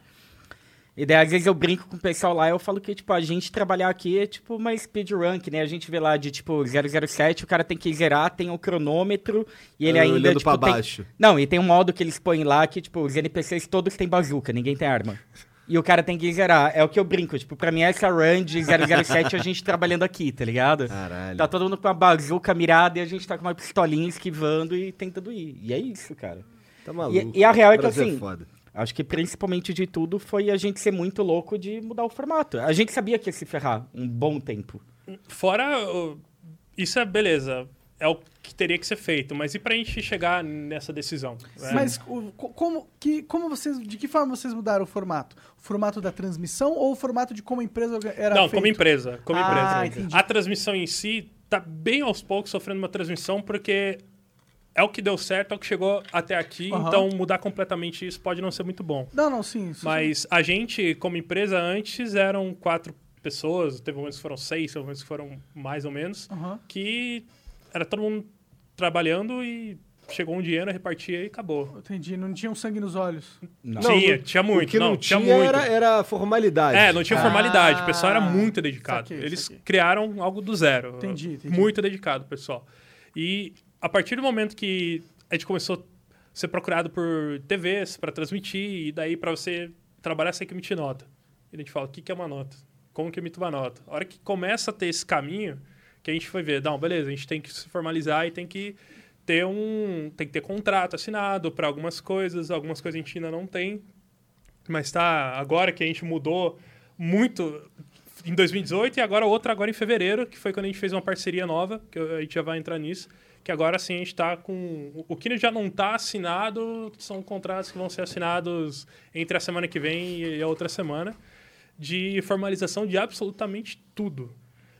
Speaker 4: E daí, às vezes, eu brinco com o pessoal lá e eu falo que, tipo, a gente trabalhar aqui é tipo uma speedrun, que né? A gente vê lá de, tipo, 007, o cara tem que zerar, tem o cronômetro, e ele
Speaker 2: Ah,
Speaker 4: ainda, tipo,
Speaker 2: pra
Speaker 4: tem-
Speaker 2: baixo.
Speaker 4: Não, e tem um modo que eles põem lá que, tipo, os NPCs todos têm bazuca, ninguém tem arma. E o cara tem que zerar. É o que eu brinco, tipo, pra mim essa run de 007 é a gente trabalhando aqui, tá ligado?
Speaker 2: Caralho.
Speaker 4: Tá todo mundo com uma bazuca mirada e a gente tá com uma pistolinha esquivando e tentando ir. E é isso, cara.
Speaker 2: Tá maluco.
Speaker 4: E, e a real é que,
Speaker 2: Brasil
Speaker 4: assim,
Speaker 2: foda.
Speaker 4: acho que principalmente de tudo foi a gente ser muito louco de mudar o formato. A gente sabia que ia se ferrar um bom tempo.
Speaker 3: Fora. Isso é beleza. É o que teria que ser feito. Mas e pra gente chegar nessa decisão? É,
Speaker 1: Mas o- como, que, como vocês, de que forma vocês mudaram o formato? O formato da transmissão ou o formato de como a empresa era
Speaker 3: Não,
Speaker 1: feito?
Speaker 3: como empresa. Como
Speaker 1: Ah,
Speaker 3: empresa.
Speaker 1: entendi.
Speaker 3: A transmissão em si tá bem aos poucos sofrendo uma transmissão, porque é o que deu certo, é o que chegou até aqui.
Speaker 1: Aham.
Speaker 3: Então, mudar completamente isso pode não ser muito bom.
Speaker 1: Não, não, sim. isso
Speaker 3: Mas a gente, como empresa, antes eram quatro pessoas, teve momentos que foram seis, teve momentos que foram mais ou menos,
Speaker 1: sim. Aham.
Speaker 3: que era todo mundo trabalhando e chegou um dinheiro, repartia e acabou.
Speaker 1: Entendi, não tinha um sangue nos olhos.
Speaker 4: Não.
Speaker 3: tinha,
Speaker 2: não-
Speaker 3: tinha
Speaker 2: O
Speaker 3: muito.
Speaker 2: que não,
Speaker 3: tinha,
Speaker 2: tinha,
Speaker 3: muito.
Speaker 2: era, era formalidade.
Speaker 3: É, não tinha
Speaker 1: Ah,
Speaker 3: formalidade. O pessoal era muito dedicado.
Speaker 1: saquei,
Speaker 3: Eles
Speaker 1: saquei.
Speaker 3: criaram algo do zero.
Speaker 1: Entendi, entendi.
Speaker 3: Muito dedicado, pessoal. E a partir do momento que a gente começou a ser procurado por TVs para transmitir, e daí para você trabalhar, você tem que emitir nota. E a gente fala, o que que é uma nota? Como que emite uma nota? A hora que começa a ter esse caminho, que a gente foi ver, não, beleza, a gente tem que se formalizar e tem que ter um, tem que ter contrato assinado para algumas coisas, algumas coisas a gente ainda não tem, mas tá agora que a gente mudou muito em 2018 e agora outra agora em fevereiro, que foi quando a gente fez uma parceria nova, que a gente já vai entrar nisso, que agora sim a gente está com o que já não está assinado, são contratos que vão ser assinados entre a semana que vem e a outra semana de formalização de absolutamente tudo.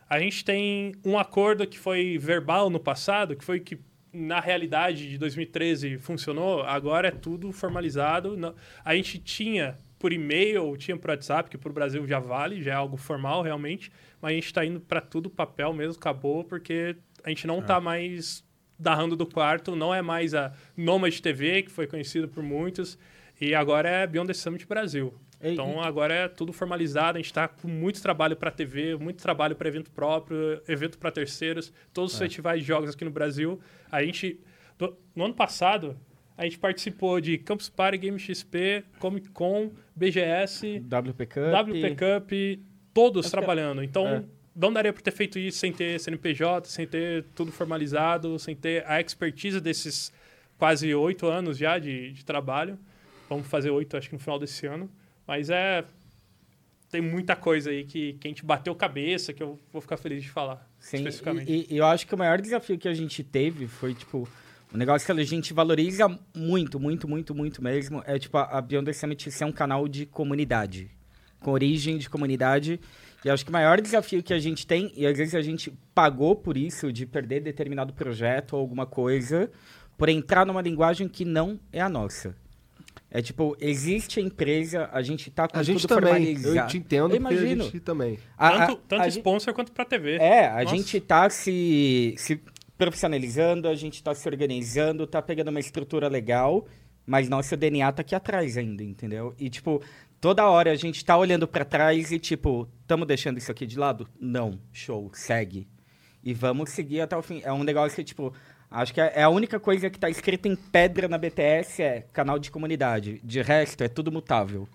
Speaker 3: A gente tem um acordo que foi verbal no passado, que foi que na realidade de 2013 funcionou, agora é tudo formalizado. A gente tinha por e-mail, tinha por WhatsApp, que para o Brasil já vale, já é algo formal realmente, mas a gente está indo para tudo papel mesmo, acabou, porque a gente não está mais narrando do quarto, não é mais a Nomad TV, que foi conhecido por muitos, e agora é Beyond the Summit Brasil.
Speaker 4: E-
Speaker 3: Então agora é tudo formalizado, a gente está com muito trabalho para TV, muito trabalho para evento próprio, evento para terceiros, todos os festivais de jogos aqui no Brasil. A gente, do- no ano passado, a gente participou de Campus Party, Game XP, Comic Con, BGS,
Speaker 4: WP Cup.
Speaker 3: WP Cup, todos
Speaker 4: é-
Speaker 3: trabalhando. Então,
Speaker 4: é.
Speaker 3: não daria para ter feito isso sem ter CNPJ, sem ter tudo formalizado, sem ter a expertise desses quase oito anos já de, de trabalho. Vamos fazer oito, acho que no final desse ano. Mas é. Tem muita coisa aí que, que a gente bateu cabeça, que eu vou ficar feliz de falar,
Speaker 4: Sim,
Speaker 3: especificamente.
Speaker 4: e, e eu acho que o maior desafio que a gente teve foi, tipo, um negócio que a gente valoriza muito, muito, muito, muito mesmo, é, tipo, a a Beyond the Summit ser um canal de comunidade, com origem de comunidade, e acho que o maior desafio que a gente tem, e às vezes a gente pagou por isso, de perder determinado projeto ou alguma coisa, por entrar numa linguagem que não é a nossa. É tipo, existe a empresa, a gente tá com
Speaker 2: A gente
Speaker 4: tudo
Speaker 2: também.
Speaker 4: formalizado.
Speaker 2: Eu te entendo,
Speaker 4: Eu
Speaker 2: porque a
Speaker 4: imagino.
Speaker 2: gente também.
Speaker 4: A- a-
Speaker 3: tanto tanto
Speaker 4: a gente-
Speaker 3: sponsor quanto para TV.
Speaker 4: é, a
Speaker 3: Nossa.
Speaker 4: gente tá se, se profissionalizando, a gente tá se organizando, tá pegando uma estrutura legal, mas nosso DNA tá aqui atrás ainda, entendeu? E, tipo, toda hora a gente tá olhando pra trás e, tipo, tamo deixando isso aqui de lado? Não. Show, segue. E vamos seguir até o fim. É um negócio que, tipo, acho que é é a única coisa que tá escrita em pedra na BTS é canal de comunidade. De resto, é tudo mutável.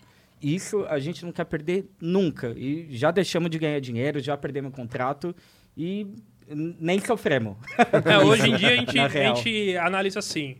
Speaker 4: Isso a gente não quer perder nunca. E já deixamos de ganhar dinheiro, já perdemos o contrato e nem sofremos. [LAUGHS]
Speaker 3: É, hoje em dia a [LAUGHS] gente, a gente analisa assim,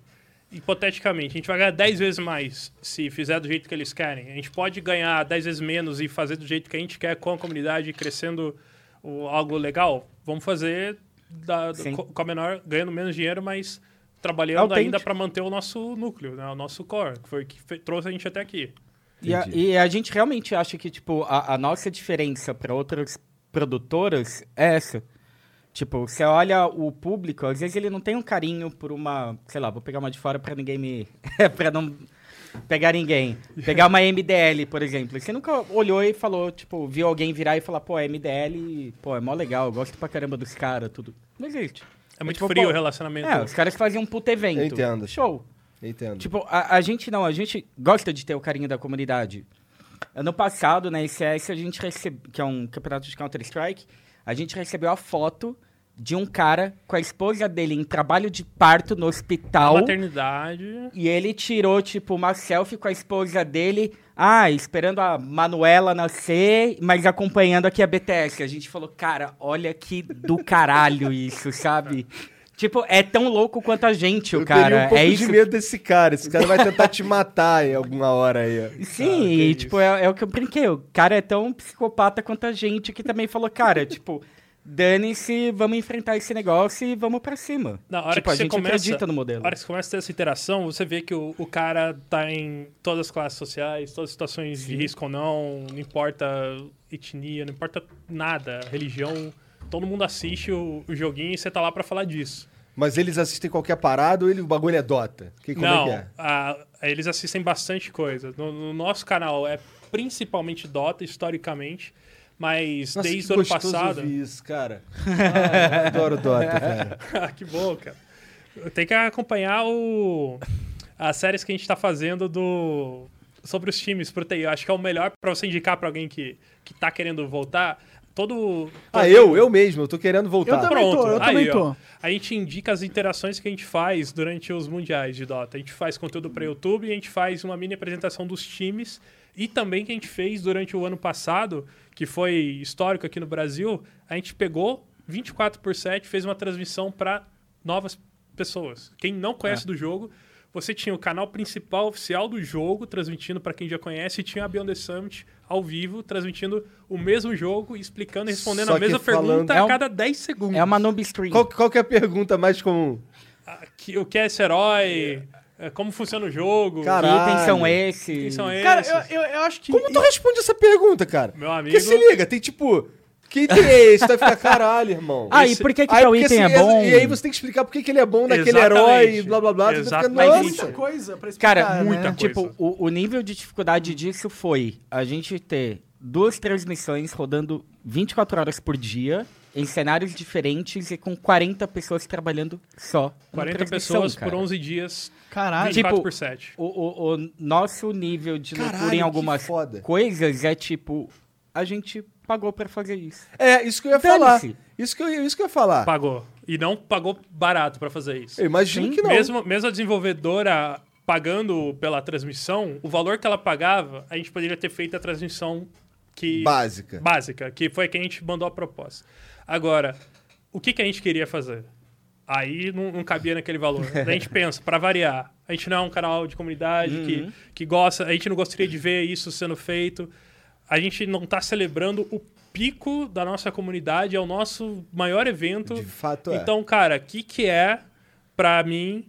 Speaker 3: hipoteticamente, a gente vai ganhar 10 vezes mais se fizer do jeito que eles querem. A gente pode ganhar 10 vezes menos e fazer do jeito que a gente quer com a comunidade crescendo o- algo legal. Vamos fazer da- com a menor, ganhando menos dinheiro, mas trabalhando
Speaker 4: Autêntico.
Speaker 3: ainda para manter o nosso núcleo, né? o nosso core, que foi o que trouxe a gente até aqui.
Speaker 4: E a, e a gente realmente acha que, tipo, a, a nossa diferença para outras produtoras é essa. Tipo, você olha o público, às vezes ele não tem um carinho por uma, sei lá, vou pegar uma de fora pra ninguém me... [LAUGHS] pra não pegar ninguém. Pegar uma MDL, por exemplo. Você nunca olhou e falou, tipo, viu alguém virar e falar, pô, MDL, pô, é mó legal, eu gosto pra caramba dos caras, tudo. Não existe.
Speaker 3: É muito
Speaker 4: tipo,
Speaker 3: frio
Speaker 4: pô,
Speaker 3: o relacionamento.
Speaker 4: É, os caras faziam um puto evento.
Speaker 2: Eu entendo.
Speaker 4: Show.
Speaker 2: Entendo.
Speaker 4: Tipo, a, a gente não, a gente gosta de ter o carinho da comunidade. Ano passado, na ICS, a gente recebeu, que é um campeonato de Counter-Strike, a gente recebeu a foto de um cara com a esposa dele em trabalho de parto no hospital.
Speaker 3: Maternidade.
Speaker 4: E ele tirou, tipo, uma selfie com a esposa dele. Ah, esperando a Manuela nascer, mas acompanhando aqui a BTS. A gente falou, cara, olha que do caralho isso, sabe? Tipo, é tão louco quanto a gente, o
Speaker 2: Eu
Speaker 4: cara.
Speaker 2: teria um pouco
Speaker 4: é
Speaker 2: de
Speaker 4: isso.
Speaker 2: medo desse cara. Esse cara vai tentar te matar em alguma hora aí. ó.
Speaker 4: Sim,
Speaker 3: que
Speaker 4: e,
Speaker 3: isso.
Speaker 4: tipo, é, é o que eu brinquei. O cara é tão psicopata quanto a gente que também falou, cara, tipo, dane-se, vamos enfrentar esse negócio e vamos pra cima.
Speaker 3: Na hora
Speaker 4: tipo,
Speaker 3: que
Speaker 4: a
Speaker 3: você
Speaker 4: gente
Speaker 3: começa,
Speaker 4: acredita no modelo.
Speaker 3: Na hora que você começa a ter essa interação, você vê que o, o cara tá em todas as classes sociais, todas as situações de risco ou não, não importa etnia, não importa nada, religião. Todo mundo assiste o, o joguinho e você tá lá pra falar disso.
Speaker 2: Mas eles assistem qualquer parada ou ele, o bagulho é Dota? Que, como
Speaker 3: não,
Speaker 2: é que é?
Speaker 3: a- eles assistem bastante coisa. No, no nosso canal é principalmente Dota, historicamente, mas
Speaker 2: Nossa,
Speaker 3: desde
Speaker 2: que
Speaker 3: o ano passado.
Speaker 2: ouvir isso, cara. [LAUGHS] Ah, eu adoro Dota, [LAUGHS] cara.
Speaker 3: Ah, que bom, cara. Tem que acompanhar o... as séries que a gente tá fazendo do sobre os times pro TI. Eu acho que é o melhor pra você indicar pra alguém que, que tá querendo voltar. Todo.
Speaker 2: Ah, eu? Eu mesmo, eu tô querendo voltar.
Speaker 1: Eu também tô, eu também
Speaker 3: Aí,
Speaker 1: tô.
Speaker 3: ó. A gente indica as interações que a gente faz durante os mundiais de Dota. A gente faz conteúdo para YouTube e a gente faz uma mini apresentação dos times e também que a gente fez durante o ano passado, que foi histórico aqui no Brasil, a gente pegou 24 por 7, fez uma transmissão para novas pessoas. Quem não conhece do jogo, você tinha o canal principal oficial do jogo transmitindo para quem já conhece e tinha a Beyond the Summit ao vivo transmitindo o mesmo jogo, explicando e respondendo
Speaker 2: Só
Speaker 3: a mesma pergunta
Speaker 4: É
Speaker 3: a
Speaker 4: um-
Speaker 3: cada 10 segundos.
Speaker 4: É uma noob stream.
Speaker 2: Qual, qual que é a pergunta mais comum?
Speaker 3: Ah, que- o que é esse herói, é, como funciona o jogo,
Speaker 2: Cara,
Speaker 4: Que itens são
Speaker 2: Caralho.
Speaker 4: esses?
Speaker 3: quem são esses.
Speaker 1: Cara, eu, eu, eu acho que.
Speaker 2: Como tu responde essa pergunta, cara?
Speaker 3: Meu amigo-
Speaker 2: Porque se liga, tem tipo... Que item é esse? Tu vai ficar caralho, irmão.
Speaker 4: Ah, e
Speaker 3: Esse-
Speaker 4: por que, que
Speaker 2: Aí,
Speaker 4: tal item
Speaker 2: assim,
Speaker 4: é bom?
Speaker 2: E aí você tem que explicar por que que ele é bom naquele
Speaker 3: Exatamente.
Speaker 2: herói e blá blá blá. Tu fica, nossa.
Speaker 1: muita coisa pra explicar,
Speaker 4: Cara,
Speaker 3: muita
Speaker 1: né?
Speaker 3: coisa.
Speaker 4: Tipo, o, o nível de dificuldade disso foi a gente ter duas transmissões rodando 24 horas por dia, em cenários diferentes e com 40 pessoas trabalhando só. na
Speaker 3: 40
Speaker 4: transmissão,
Speaker 3: pessoas por
Speaker 4: cara.
Speaker 3: 11 dias,
Speaker 1: Caralho.
Speaker 3: 24
Speaker 4: Tipo,
Speaker 3: por 7.
Speaker 4: O, o, o nosso nível de
Speaker 2: Caralho,
Speaker 4: loucura em algumas
Speaker 2: foda.
Speaker 4: coisas é tipo, a gente pagou pra fazer isso.
Speaker 2: É, isso que eu ia
Speaker 4: Dane-se.
Speaker 2: falar. Isso que, eu, isso que eu ia falar.
Speaker 3: Pagou. E não pagou barato pra fazer isso.
Speaker 2: Eu imagino
Speaker 4: Sim.
Speaker 2: que não.
Speaker 3: Mesmo, mesmo a desenvolvedora pagando pela transmissão, o valor que ela pagava, a gente poderia ter feito a transmissão que
Speaker 2: Básica.
Speaker 3: básica, que foi a que a gente mandou a proposta. Agora, o que, que a gente queria fazer? Aí não, não cabia naquele valor. [LAUGHS] A gente pensa, para variar, a gente não é um canal de comunidade que, que gosta, a gente não gostaria de ver isso sendo feito. A gente não está celebrando o pico da nossa comunidade, é o nosso maior evento.
Speaker 2: De fato é.
Speaker 3: Então, cara, o que, que é pra mim?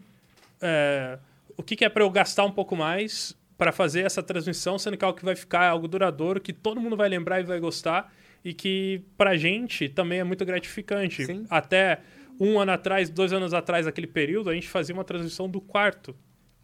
Speaker 3: é, o que, que é pra eu gastar um pouco mais pra fazer essa transmissão, sendo que é algo que vai ficar é algo duradouro, que todo mundo vai lembrar e vai gostar, e que pra gente também é muito gratificante.
Speaker 4: Sim.
Speaker 3: Até um ano atrás, dois anos atrás, daquele período, a gente fazia uma transmissão do quarto.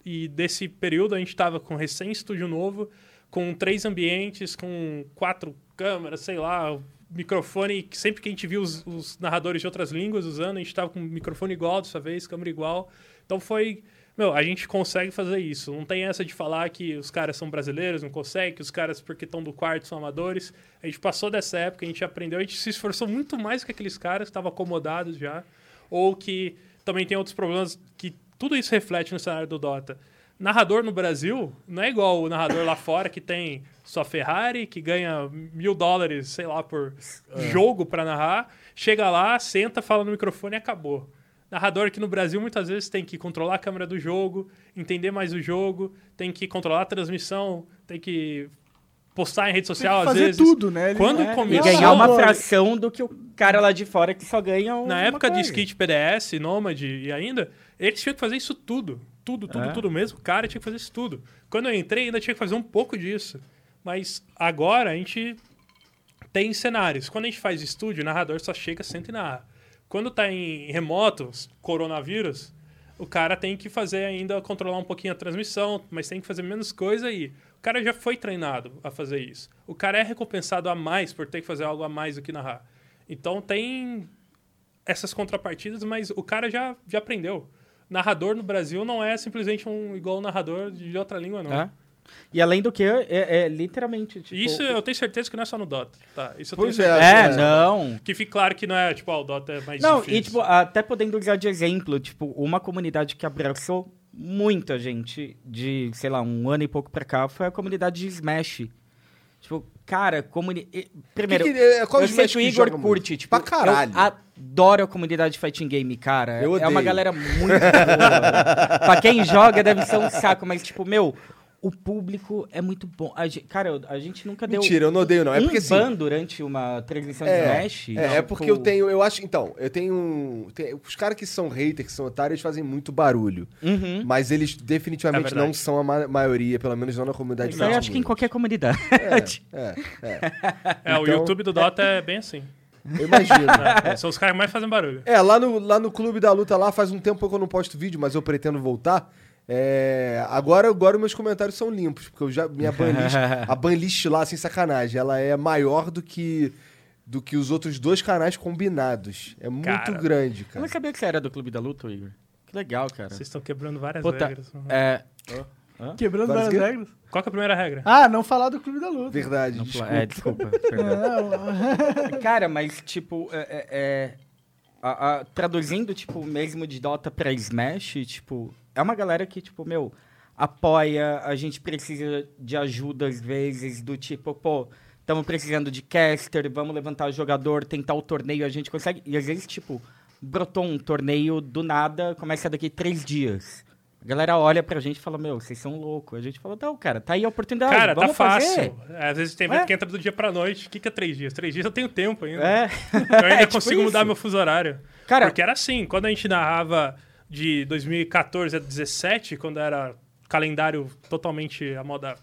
Speaker 3: E desse período a gente estava com recém-estúdio novo, com três ambientes, com quatro câmeras, sei lá, microfone. Sempre que a gente viu os, os narradores de outras línguas usando, a gente estava com microfone igual dessa vez, câmera igual. Então foi. Meu, a gente consegue fazer isso. Não tem essa de falar que os caras são brasileiros, não consegue, que os caras, porque estão do quarto, são amadores. A gente passou dessa época, a gente aprendeu, a gente se esforçou muito mais que aqueles caras estavam acomodados já. Ou que também tem outros problemas que tudo isso reflete no cenário do Dota. Narrador no Brasil não é igual o narrador lá fora que tem sua Ferrari, que ganha mil dólares, sei lá, por jogo pra narrar. Chega lá, senta, fala no microfone e acabou. Narrador aqui no Brasil muitas vezes tem que controlar a câmera do jogo, entender mais o jogo, tem que controlar a transmissão, tem que postar em rede social às
Speaker 1: fazer
Speaker 3: vezes.
Speaker 1: tudo, né? Ele
Speaker 3: Quando
Speaker 1: é-
Speaker 4: E
Speaker 3: começou-
Speaker 4: ganhar uma fração do que o cara lá de fora que só ganha uma
Speaker 3: Na época de. Skit PDS, Nomad e ainda, eles tinham que fazer isso tudo. Tudo, tudo,
Speaker 4: É.
Speaker 3: tudo mesmo. O cara tinha que fazer isso tudo. Quando eu entrei, ainda tinha que fazer um pouco disso. Mas agora a gente tem cenários. Quando a gente faz estúdio, o narrador só chega, senta e narra. Quando tá em remotos, coronavírus, o cara tem que fazer ainda, controlar um pouquinho a transmissão, mas tem que fazer menos coisa aí. O cara já foi treinado a fazer isso. O cara é recompensado a mais por ter que fazer algo a mais do que narrar. Então tem essas contrapartidas, mas o cara já, já aprendeu. Narrador no Brasil não é simplesmente um igual um narrador de outra língua, não.
Speaker 4: É? E além do que, é, é literalmente, tipo...
Speaker 3: Isso eu tenho certeza que não é só no Dota, tá? Isso eu
Speaker 2: Pois
Speaker 3: tenho
Speaker 2: é.
Speaker 3: certeza.
Speaker 4: É,
Speaker 2: É.
Speaker 4: não.
Speaker 3: Que fique claro que não é, tipo, ah, o Dota é mais
Speaker 4: Não,
Speaker 3: difícil.
Speaker 4: e tipo, até podendo usar de exemplo, tipo, uma comunidade que abraçou muita gente de, sei lá, um ano e pouco pra cá foi a comunidade de Smash. Tipo, cara, comuni... Primeiro,
Speaker 2: Que que- é, qual
Speaker 4: eu sei que o Igor
Speaker 2: muito?
Speaker 4: curte, tipo,
Speaker 2: Pra caralho.
Speaker 4: eu adoro a comunidade de fighting game, cara.
Speaker 2: Eu
Speaker 4: É uma galera muito boa. pra quem joga deve ser um saco, mas tipo, meu, o público é muito bom. A gente, cara, eu- a gente nunca deu
Speaker 2: Mentira, eu não odeio, não. É
Speaker 4: um
Speaker 2: porque assim.
Speaker 4: ban durante uma transmissão de
Speaker 2: É,
Speaker 4: Smash.
Speaker 2: é, é
Speaker 4: tipo,
Speaker 2: porque eu tenho, eu acho, então, eu tenho, um- tem- os caras que são haters, que são otários, eles fazem muito barulho,
Speaker 4: Uhum.
Speaker 2: mas eles
Speaker 3: É
Speaker 2: definitivamente
Speaker 3: verdade.
Speaker 2: não são a ma- maioria, pelo menos não na comunidade
Speaker 4: Isso eu acho que em qualquer comunidade. [LAUGHS]
Speaker 2: É, é,
Speaker 3: É, o
Speaker 2: então-
Speaker 3: YouTube do Dota é bem assim.
Speaker 2: eu imagino. [LAUGHS]
Speaker 3: É, são os caras mais fazem barulho.
Speaker 2: É, lá no, lá no Clube da Luta, lá faz um tempo que eu não posto vídeo, mas eu pretendo voltar. É, agora, agora meus comentários são limpos, porque eu já, minha banlist, [LAUGHS] a banlist lá, sem sacanagem, ela é maior do que, do que os outros dois canais combinados. É muito
Speaker 3: Cara.
Speaker 2: grande,
Speaker 4: Eu
Speaker 2: cara.
Speaker 4: não sabia que você era do Clube da Luta, Igor. Que legal, cara.
Speaker 3: Vocês estão quebrando várias
Speaker 4: Puta,
Speaker 3: regras.
Speaker 4: é...
Speaker 1: Quebrando várias
Speaker 2: quê?
Speaker 1: regras.
Speaker 3: Qual que é a primeira regra?
Speaker 1: Ah, não falar do Clube da Luta.
Speaker 2: Verdade,
Speaker 4: não,
Speaker 2: desculpa.
Speaker 4: é, desculpa. [LAUGHS] [LAUGHS] Cara, mas, tipo, é... é- é- a- a- traduzindo, tipo, mesmo de Dota pra Smash, tipo... É uma galera que, tipo, meu... Apoia, a gente precisa de ajuda às vezes, do tipo, pô... Estamos precisando de caster, vamos levantar jogador, tentar o torneio, a gente consegue... E às vezes, tipo, brotou um torneio do nada, começa daqui três dias. A galera olha pra gente e fala, meu, vocês são loucos. A gente fala, não, cara, tá aí a oportunidade,
Speaker 3: Cara, tá
Speaker 4: vamos fazer.
Speaker 3: fácil. Às vezes tem evento
Speaker 4: É.
Speaker 3: que entra do dia pra noite. O que, que é três dias? Três dias eu tenho tempo ainda.
Speaker 4: É.
Speaker 3: Eu ainda [LAUGHS]
Speaker 4: É tipo
Speaker 3: consigo mudar
Speaker 4: isso.
Speaker 3: meu fuso horário.
Speaker 4: Cara,
Speaker 3: Porque era assim, quando a gente narrava de 2014 a 2017, quando era calendário totalmente a moda,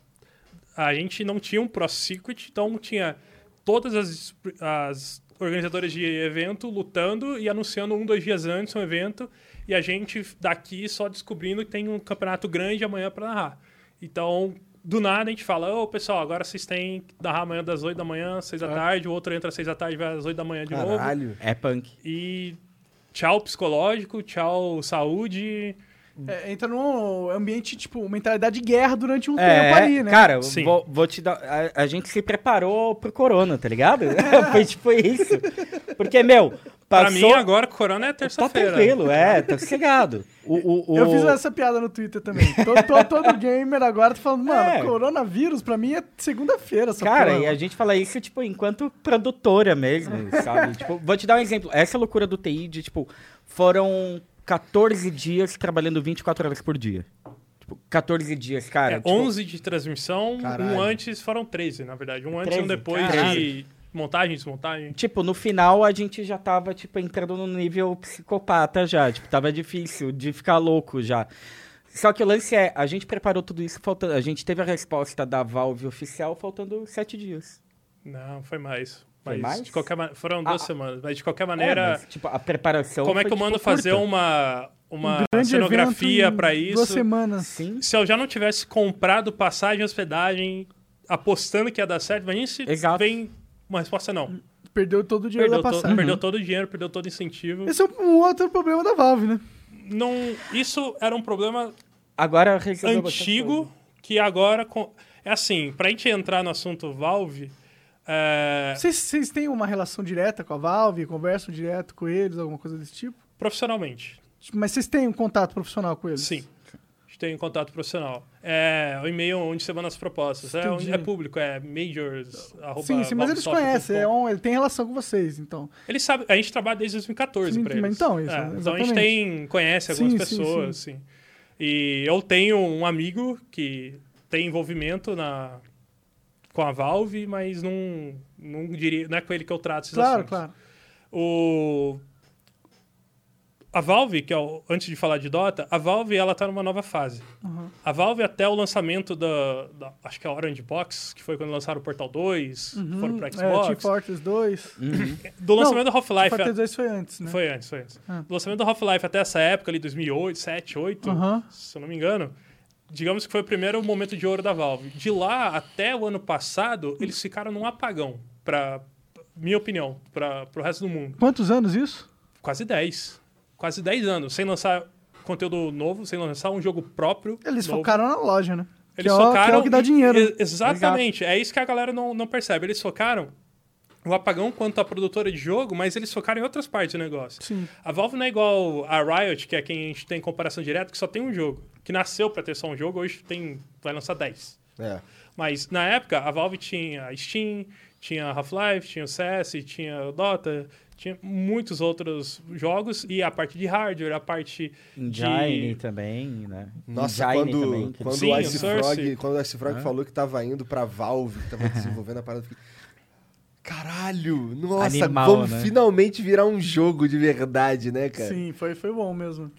Speaker 3: a gente não tinha um Pro Circuit, então tinha todas as, as organizadoras de evento lutando e anunciando um, dois dias antes um evento, e a gente daqui só descobrindo que tem um campeonato grande amanhã para narrar. Então, do nada a gente fala, ô pessoal, agora vocês têm que narrar amanhã das 8 da manhã, 6 da tarde, o outro entra às 6 da tarde, vai às 8 da manhã de novo.
Speaker 2: Caralho.
Speaker 4: é punk.
Speaker 3: E tchau psicológico, tchau saúde.
Speaker 1: É, entra num ambiente, tipo, mentalidade de guerra durante um
Speaker 4: É,
Speaker 1: tempo ali, né?
Speaker 4: cara,
Speaker 3: Sim.
Speaker 4: vou, vou te dar. A, a gente se preparou pro corona, tá ligado? [LAUGHS] Foi tipo isso. Porque, meu,
Speaker 3: Pra
Speaker 4: passou.
Speaker 3: mim, agora, Corona é
Speaker 4: Tá
Speaker 3: terça-feira.
Speaker 4: tranquilo, é, tá sossegado. O, o, o...
Speaker 1: Eu fiz essa piada no Twitter também. todo, todo, todo gamer agora tá falando, mano,
Speaker 4: É.
Speaker 1: coronavírus pra mim é segunda-feira, essa
Speaker 4: Cara,
Speaker 1: porra.
Speaker 4: e a gente fala isso, tipo, enquanto produtora mesmo, sabe? [LAUGHS] tipo, vou te dar um exemplo. Essa loucura do TI de, tipo, foram 14 dias trabalhando 24 horas por dia. Tipo, 14 dias, cara.
Speaker 3: É,
Speaker 4: tipo,
Speaker 3: 11 de transmissão,
Speaker 2: Caralho.
Speaker 3: um antes foram 13, na verdade. Um antes e um
Speaker 4: 13,
Speaker 3: depois
Speaker 4: caralho.
Speaker 3: de montagem, desmontagem.
Speaker 4: Tipo, no final a gente já tava, tipo, entrando no nível psicopata já. Tipo, tava difícil de ficar louco já. Só que o lance é, a gente preparou tudo isso faltando. A gente teve a resposta da Valve oficial faltando sete dias.
Speaker 3: Não, foi mais.
Speaker 4: Foi
Speaker 3: Mas
Speaker 4: mais?
Speaker 3: de qualquer maneira. Foram duas
Speaker 4: Ah,
Speaker 3: semanas. Mas de qualquer
Speaker 4: É,
Speaker 3: maneira.
Speaker 4: mas, tipo, a preparação.
Speaker 3: como é
Speaker 4: foi,
Speaker 3: que eu mando
Speaker 4: tipo,
Speaker 3: fazer
Speaker 4: curta.
Speaker 3: uma, uma
Speaker 1: Grande
Speaker 3: cenografia
Speaker 1: em
Speaker 3: pra
Speaker 1: Duas
Speaker 3: isso?
Speaker 1: semanas.
Speaker 4: Sim.
Speaker 3: Se eu já não tivesse comprado passagem e hospedagem, apostando que ia dar certo, imagina se
Speaker 4: Exato.
Speaker 3: vem uma resposta não.
Speaker 1: Perdeu todo o dinheiro
Speaker 3: Perdeu,
Speaker 1: da
Speaker 3: to-
Speaker 1: passagem.
Speaker 3: perdeu todo o dinheiro, perdeu todo o incentivo.
Speaker 1: Esse é um outro problema da Valve, né?
Speaker 3: Não, isso era um problema
Speaker 4: Agora
Speaker 3: antigo que agora. com- É assim, pra gente entrar no assunto Valve. É,
Speaker 1: Vocês, vocês têm uma relação direta com a Valve? Conversam direto com eles, alguma coisa desse tipo?
Speaker 3: profissionalmente,
Speaker 1: Mas vocês têm um contato profissional com eles?
Speaker 3: sim. A gente tem um contato profissional. É o e-mail onde você manda as propostas. É, onde é público, é majors. arroba
Speaker 1: Sim, sim, mas eles conhecem, é um, ele tem relação com vocês, então.
Speaker 3: Eles sabem, a gente trabalha desde 2014
Speaker 1: Sim,
Speaker 3: pra eles.
Speaker 1: então, isso,
Speaker 3: É, então a gente tem, conhece algumas
Speaker 1: Sim, sim,
Speaker 3: pessoas, sim. E eu tenho um amigo que tem envolvimento na com a Valve, mas não, não diria, não é com ele que eu trato esses
Speaker 1: Claro,
Speaker 3: assuntos.
Speaker 1: claro.
Speaker 3: O a Valve, que é o, antes de falar de Dota, a Valve ela tá numa nova fase.
Speaker 1: Uhum.
Speaker 3: A Valve até o lançamento da, da- acho que é a Orange Box, que foi quando lançaram o Portal 2, foram pra
Speaker 1: É,
Speaker 3: Xbox.
Speaker 1: Team Fortress 2.
Speaker 3: do lançamento
Speaker 1: Não,
Speaker 3: do Half-Life.
Speaker 1: Fortress 2 foi antes, né?
Speaker 3: Foi antes, foi antes.
Speaker 1: Ah.
Speaker 3: Do lançamento do Half-Life até essa época, ali, 2008, 2007, 2008,
Speaker 1: Aham.
Speaker 3: se eu não me engano, digamos que foi o primeiro momento de ouro da Valve. De lá até o ano passado, eles ficaram num apagão, pra minha opinião, para o resto do mundo.
Speaker 1: Quantos anos isso?
Speaker 3: Quase 10. Quase 10 anos, sem lançar conteúdo novo, sem lançar um jogo próprio.
Speaker 1: Eles
Speaker 3: novo.
Speaker 1: focaram na loja, né?
Speaker 3: Eles
Speaker 1: Que é
Speaker 3: focaram.
Speaker 1: que é o que dá
Speaker 3: em-
Speaker 1: dinheiro.
Speaker 3: e- Exatamente. É isso que a galera não, não percebe. Eles focaram o apagão quanto a produtora de jogo, mas eles focaram em outras partes do negócio.
Speaker 1: Sim.
Speaker 3: A Valve não é igual a Riot, que é quem a gente tem comparação direta, que só tem um jogo. Que nasceu pra ter só um jogo, hoje tem, vai lançar 10.
Speaker 2: É.
Speaker 3: Mas na época, a Valve tinha a Steam, tinha Half-Life, tinha o CS, tinha o Dota, tinha muitos outros jogos, e a parte de hardware, a parte
Speaker 4: Engine
Speaker 3: de...
Speaker 4: também, né?
Speaker 2: Nossa,
Speaker 4: Engine
Speaker 2: quando,
Speaker 4: também, que-
Speaker 2: quando
Speaker 3: Sim,
Speaker 2: o Ice. Frog, quando o Ice Frog falou que tava indo pra Valve, que tava [LAUGHS] desenvolvendo a parada, Caralho, nossa,
Speaker 4: Animal,
Speaker 2: vamos
Speaker 4: né?
Speaker 2: finalmente virar um jogo de verdade, né, cara?
Speaker 1: Sim, foi, foi bom mesmo.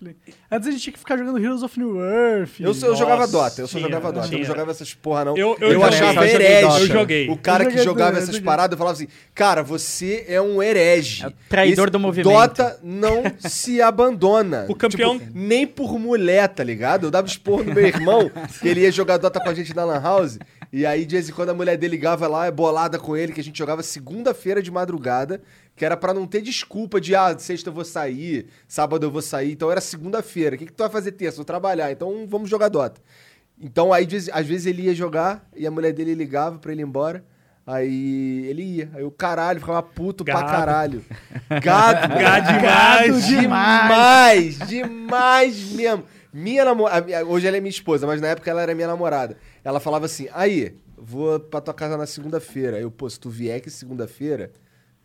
Speaker 1: Antes a gente tinha que ficar jogando Heroes of New Earth.
Speaker 2: Eu, sou- eu jogava Dota, eu só
Speaker 3: tinha,
Speaker 2: jogava Dota, eu não
Speaker 3: tinha.
Speaker 2: jogava essas porra não.
Speaker 3: Eu- eu
Speaker 2: eu
Speaker 3: joguei,
Speaker 2: achava
Speaker 4: joguei
Speaker 2: herege.
Speaker 3: Eu joguei.
Speaker 2: O cara
Speaker 1: Eu
Speaker 2: que
Speaker 1: joguei
Speaker 2: jogava
Speaker 1: eu
Speaker 2: essas
Speaker 1: joguei.
Speaker 2: paradas, eu falava assim, cara, você é um herege.
Speaker 4: É traidor do movimento.
Speaker 2: Dota não se abandona. [LAUGHS]
Speaker 3: O campeão-
Speaker 2: Tipo, nem por mulher, tá ligado? Eu dava expor no meu irmão, [LAUGHS] que ele ia jogar Dota com a gente na Lan House, e aí de vez em quando a mulher dele ligava lá, bolada com ele, que a gente jogava segunda-feira de madrugada, que era pra não ter desculpa de, ah, sexta eu vou sair, sábado eu vou sair, então era segunda-feira. O que, que tu vai fazer terça? Vou trabalhar, então vamos jogar Dota. Então aí, às vezes ele ia jogar e a mulher dele ligava pra ele ir embora. Aí ele ia. Aí o caralho ficava puto pra
Speaker 3: Gado.
Speaker 2: caralho. [LAUGHS] Gado.
Speaker 3: Gado demais.
Speaker 1: Gado
Speaker 2: demais. Demais mesmo. Minha namorada. Hoje ela é minha esposa, mas na época ela era minha namorada. Ela falava assim: aí, vou pra tua casa na segunda-feira. Eu, pô, se tu vier aqui segunda-feira,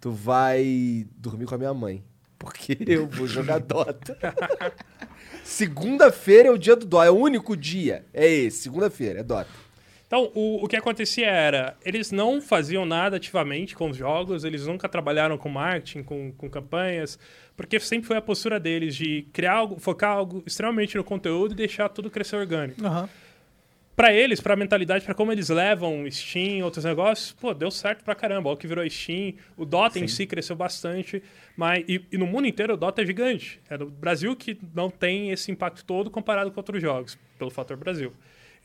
Speaker 2: tu vai dormir com a minha mãe. Porque [LAUGHS] eu vou jogar Dota. [LAUGHS] Segunda-feira é o dia do Dota. É o único dia. É esse. Segunda-feira, é Dota.
Speaker 3: Então, o, o que acontecia era, eles não faziam nada ativamente com os jogos, eles nunca trabalharam com marketing, com, com campanhas, porque sempre foi a postura deles de criar algo, focar algo extremamente no conteúdo e deixar tudo crescer orgânico.
Speaker 1: Aham.
Speaker 3: Pra eles, pra mentalidade, pra como eles levam Steam, outros negócios, pô, deu certo pra caramba. Olha o que virou Steam. O Dota em si cresceu bastante. Mas, e, e no mundo inteiro o Dota é gigante. É no Brasil que não tem esse impacto todo comparado com outros jogos, pelo fator Brasil.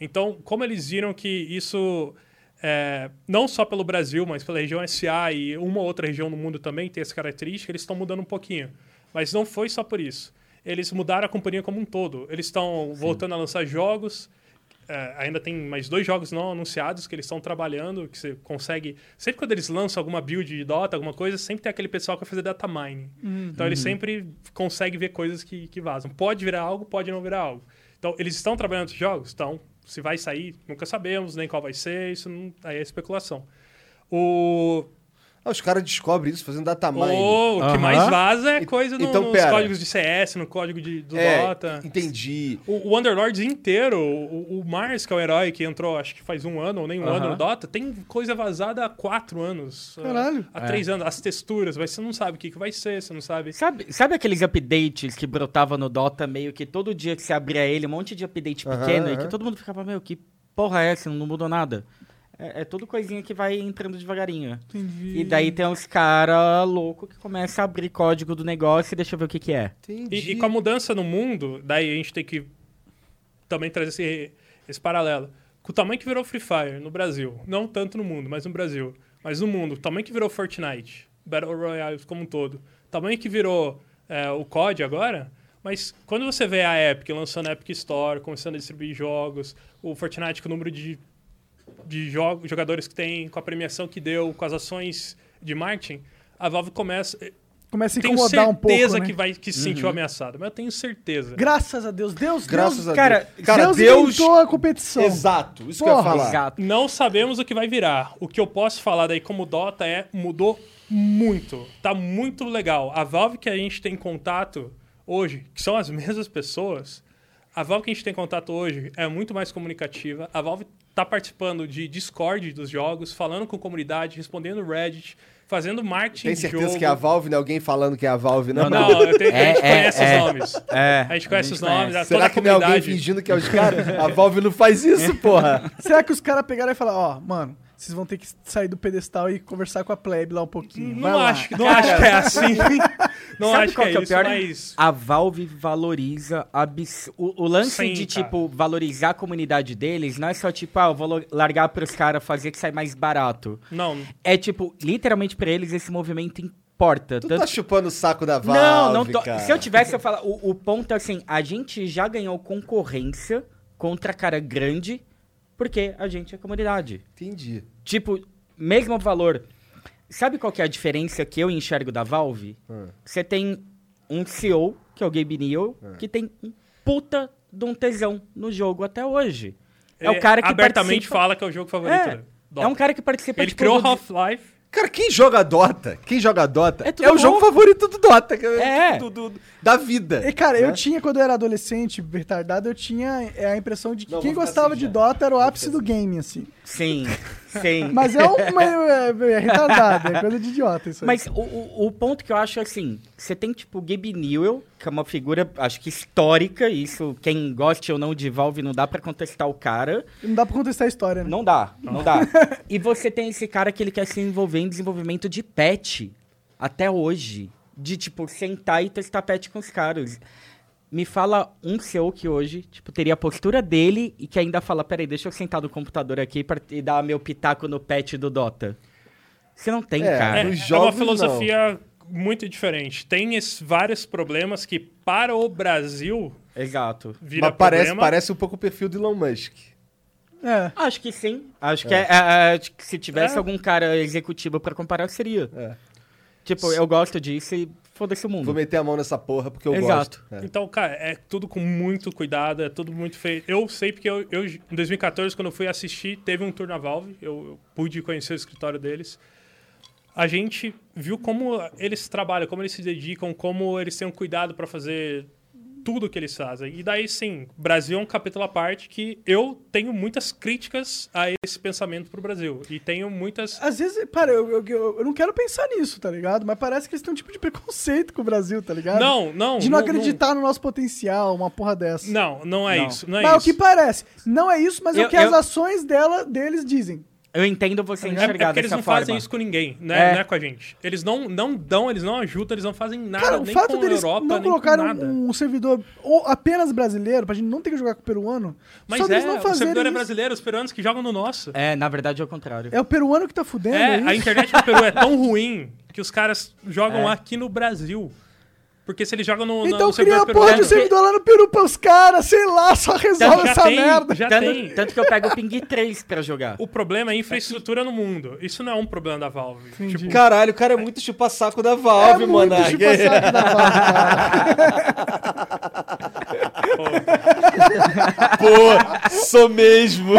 Speaker 3: Então, como eles viram que isso, é, não só pelo Brasil, mas pela região SA e uma outra região no mundo também tem essa característica, eles estão mudando um pouquinho. Mas não foi só por isso. Eles mudaram a companhia como um todo. Eles estão voltando a lançar jogos. É, ainda tem mais dois jogos não anunciados que eles estão trabalhando, que você consegue... Sempre quando eles lançam alguma build de Dota, alguma coisa, sempre tem aquele pessoal que vai fazer data mining. Então eles sempre conseguem ver coisas que, que vazam. Pode virar algo, pode não virar algo. Então, eles estão trabalhando nos jogos? Estão. Se vai sair, nunca sabemos, nem qual vai ser, isso não, aí é especulação. O,
Speaker 2: Ah, os caras descobrem isso fazendo data mining.
Speaker 3: o, o que
Speaker 4: Aham.
Speaker 3: mais vaza é coisa no-
Speaker 2: então,
Speaker 3: nos
Speaker 2: pera.
Speaker 3: códigos de CS, no código de, do
Speaker 2: é,
Speaker 3: Dota.
Speaker 2: entendi.
Speaker 3: O, o Underlords inteiro, o, o Mars, que é o herói que entrou acho que faz um ano ou nem um
Speaker 4: Aham.
Speaker 3: ano no Dota, tem coisa vazada há quatro anos.
Speaker 1: Caralho.
Speaker 3: Há
Speaker 4: É.
Speaker 3: três anos. As texturas, mas você não sabe o que, que vai ser, você não sabe.
Speaker 4: Sabe, sabe aqueles updates que brotavam no Dota meio que todo dia que você abria ele, um monte de update
Speaker 2: Aham,
Speaker 4: pequeno, e que todo mundo ficava, meu, que porra é essa? Não mudou nada. É, é tudo coisinha que vai entrando devagarinho.
Speaker 1: Entendi.
Speaker 4: E daí tem uns cara louco que começa a abrir código do negócio e deixa eu ver o que que é.
Speaker 2: Entendi.
Speaker 3: E, e com a mudança no mundo, daí a gente tem que também trazer esse, esse paralelo. Com o tamanho que virou Free Fire no Brasil, não tanto no mundo, mas no Brasil, mas no mundo, o tamanho que virou Fortnite, Battle Royale como um todo, o tamanho que virou é, o COD agora, mas quando você vê a Epic lançando a Epic Store, começando a distribuir jogos, o Fortnite com o número de, de jogos, jogadores que tem, com a premiação que deu, com as ações de marketing, a Valve começa...
Speaker 1: Começa a
Speaker 3: Tenho
Speaker 1: incomodar um pouco,
Speaker 3: certeza
Speaker 1: né?
Speaker 3: que vai que se sentiu ameaçado, mas eu tenho certeza.
Speaker 1: Graças a Deus. Deus,
Speaker 2: Graças
Speaker 1: Deus,
Speaker 2: a
Speaker 4: cara,
Speaker 2: Deus. Cara,
Speaker 1: Deus,
Speaker 2: Deus.
Speaker 1: inventou a competição.
Speaker 2: Exato, isso que eu ia
Speaker 1: Porra,
Speaker 2: falar.
Speaker 4: Exato.
Speaker 3: Não sabemos o que vai virar. O que eu posso falar daí como Dota é mudou muito. Tá muito legal. A Valve que a gente tem contato hoje, que são as [LAUGHS] mesmas pessoas, a Valve que a gente tem contato hoje é muito mais comunicativa. A Valve tá participando de Discord dos jogos, falando com a comunidade, respondendo Reddit, fazendo marketing
Speaker 2: Tem
Speaker 3: de
Speaker 2: certeza
Speaker 3: jogo.
Speaker 2: que é a Valve, né? Alguém falando que é a Valve, não?
Speaker 3: Não, eu tenho- a gente
Speaker 4: É, é,
Speaker 3: conhece
Speaker 4: é.
Speaker 3: os nomes.
Speaker 4: É.
Speaker 3: A gente conhece
Speaker 4: a
Speaker 3: os
Speaker 4: gente
Speaker 3: nomes,
Speaker 4: conhece.
Speaker 3: toda
Speaker 2: Será
Speaker 3: a
Speaker 2: que não é alguém fingindo que é os caras? A Valve não faz isso, [LAUGHS] porra.
Speaker 1: Será que os caras pegaram e falaram, ó, mano, vocês vão ter que sair do pedestal e conversar com a plebe lá um pouquinho. Vai
Speaker 3: Não
Speaker 1: lá.
Speaker 3: acho, não [LAUGHS] acho que é assim. [LAUGHS] Não
Speaker 4: Sabe
Speaker 3: acho
Speaker 4: qual
Speaker 3: que
Speaker 4: que
Speaker 3: é
Speaker 4: é o
Speaker 3: isso,
Speaker 4: pior?
Speaker 3: mas...
Speaker 4: A Valve valoriza abs... o, o lance
Speaker 3: Sim,
Speaker 4: de,
Speaker 3: cara.
Speaker 4: tipo, valorizar a comunidade deles não é só, tipo, ah, eu vou largar pros caras fazer que sai mais barato.
Speaker 3: Não,
Speaker 4: É, tipo, literalmente pra eles esse movimento importa.
Speaker 2: Tu
Speaker 4: Tanto-
Speaker 2: tá chupando o saco da Valve,
Speaker 4: Não, não tô.
Speaker 2: cara.
Speaker 4: Se eu tivesse, eu falar. O, o ponto é assim: a gente já ganhou concorrência contra cara grande Porque a gente é comunidade.
Speaker 2: Entendi.
Speaker 4: Tipo, mesmo valor. Sabe qual que é a diferença que eu enxergo da Valve?
Speaker 2: Ah.
Speaker 4: Você tem um CEO, que é o Gabe Newell, que tem um puta de um tesão no jogo até hoje. É, o cara que
Speaker 3: abertamente
Speaker 4: participa...
Speaker 3: fala que é o jogo favorito
Speaker 4: É,
Speaker 3: dele.
Speaker 4: é um cara que participa
Speaker 3: Ele
Speaker 4: tipo,
Speaker 3: criou
Speaker 4: do-
Speaker 3: Half-Life.
Speaker 2: Cara, quem joga Dota? Quem joga Dota
Speaker 4: É
Speaker 2: é, o jogo favorito do Dota. que
Speaker 4: É.
Speaker 2: do- do- da vida.
Speaker 1: E, cara, eu
Speaker 2: né?
Speaker 1: tinha, quando eu era adolescente, retardado, eu tinha é, a impressão de que
Speaker 2: Não,
Speaker 1: quem gostava
Speaker 2: assim
Speaker 1: de
Speaker 2: já.
Speaker 1: Dota era o ápice do game, assim.
Speaker 4: Sim, [LAUGHS] sim.
Speaker 1: Mas é uma. É, é retardado, é coisa de idiota isso aí.
Speaker 4: Mas o, o, ponto que eu acho é assim, você tem tipo o Gabe Newell, que é uma figura, acho que histórica, isso quem goste ou não de Valve não dá pra contestar o cara.
Speaker 1: Não dá pra contestar a história, né?
Speaker 4: Não dá, não dá. e você tem esse cara que ele quer se envolver em desenvolvimento de patch até hoje, de tipo sentar e testar patch com os caras. Me fala um CEO que hoje, tipo, teria a postura dele e que ainda fala, peraí, deixa eu sentar no computador aqui pra, e dar meu pitaco no patch do Dota. Você não tem,
Speaker 2: É,
Speaker 4: cara.
Speaker 3: É,
Speaker 2: Nos
Speaker 3: é uma
Speaker 2: jogos,
Speaker 3: filosofia muito diferente. Tem es- vários problemas que, para o Brasil,
Speaker 4: Exato.
Speaker 3: vira
Speaker 2: Mas parece,
Speaker 3: problema.
Speaker 2: parece um pouco o perfil do Elon Musk.
Speaker 1: É.
Speaker 4: Acho que sim. Acho que é, é, é, se tivesse
Speaker 3: É.
Speaker 4: algum cara executivo pra comparar, seria.
Speaker 2: É.
Speaker 4: Tipo, eu gosto disso e foda-se o mundo.
Speaker 2: Vou meter a mão nessa porra porque eu
Speaker 4: Exato.
Speaker 2: gosto. É.
Speaker 3: Então, cara, é tudo com muito cuidado, é tudo muito feito. Eu sei porque eu, eu, em 2014, quando eu fui assistir, teve um tour na Valve, eu, eu pude conhecer o escritório deles. A gente viu como eles trabalham, como eles se dedicam, como eles têm um cuidado para fazer tudo que eles fazem. E daí, sim, Brasil é um capítulo à parte que eu tenho muitas críticas a esse pensamento pro Brasil. E tenho muitas.
Speaker 1: Às vezes, para, eu, eu, eu- eu não quero pensar nisso, tá ligado? Mas parece que eles têm um tipo de preconceito com o Brasil, tá ligado?
Speaker 3: Não, não.
Speaker 1: De não, acreditar no nosso potencial, uma porra dessa.
Speaker 3: Não, não é
Speaker 4: Não.
Speaker 3: isso. Não é
Speaker 1: mas é o
Speaker 3: isso.
Speaker 1: que parece. Não é isso, mas é o que as ações dela, deles dizem.
Speaker 4: Eu entendo você
Speaker 3: É, é
Speaker 4: enxergar
Speaker 3: porque eles não
Speaker 4: forma.
Speaker 3: fazem isso com ninguém, né?
Speaker 4: É.
Speaker 3: Não é com a gente. Eles não, não dão, eles não ajudam, eles não fazem nada,
Speaker 1: Cara, o
Speaker 3: nem
Speaker 1: fato
Speaker 3: com a
Speaker 1: deles
Speaker 3: Europa,
Speaker 1: não
Speaker 3: nem com
Speaker 1: colocarem
Speaker 3: nada.
Speaker 1: um, um servidor ou apenas brasileiro, pra gente não ter que jogar com o peruano,
Speaker 3: Mas
Speaker 1: só
Speaker 3: é,
Speaker 1: não
Speaker 3: o servidor é
Speaker 1: isso.
Speaker 3: brasileiro, os peruanos que jogam no nosso.
Speaker 4: É, na verdade é o contrário.
Speaker 1: É o peruano que tá fudendo,
Speaker 3: É,
Speaker 1: é,
Speaker 3: a
Speaker 1: isso?
Speaker 3: internet no Peru é tão ruim que os caras jogam
Speaker 4: É.
Speaker 3: aqui no Brasil. Porque se eles jogam no, no-
Speaker 1: Então
Speaker 3: no
Speaker 1: cria a
Speaker 3: servidor
Speaker 1: porra de servidor lá no Peru pros caras, sei lá, só resolve
Speaker 3: já
Speaker 1: essa
Speaker 3: tem,
Speaker 1: merda.
Speaker 3: já
Speaker 4: tanto,
Speaker 3: tem.
Speaker 4: tanto que eu pego o ping 3 pra jogar.
Speaker 3: O problema é infraestrutura no mundo. Isso não é um problema da Valve. Tipo,
Speaker 2: Caralho, o cara é muito chupa-saco da
Speaker 1: É
Speaker 2: Valve,
Speaker 1: muito chupa-saco da Valve, cara. [LAUGHS]
Speaker 2: Pô, sou mesmo.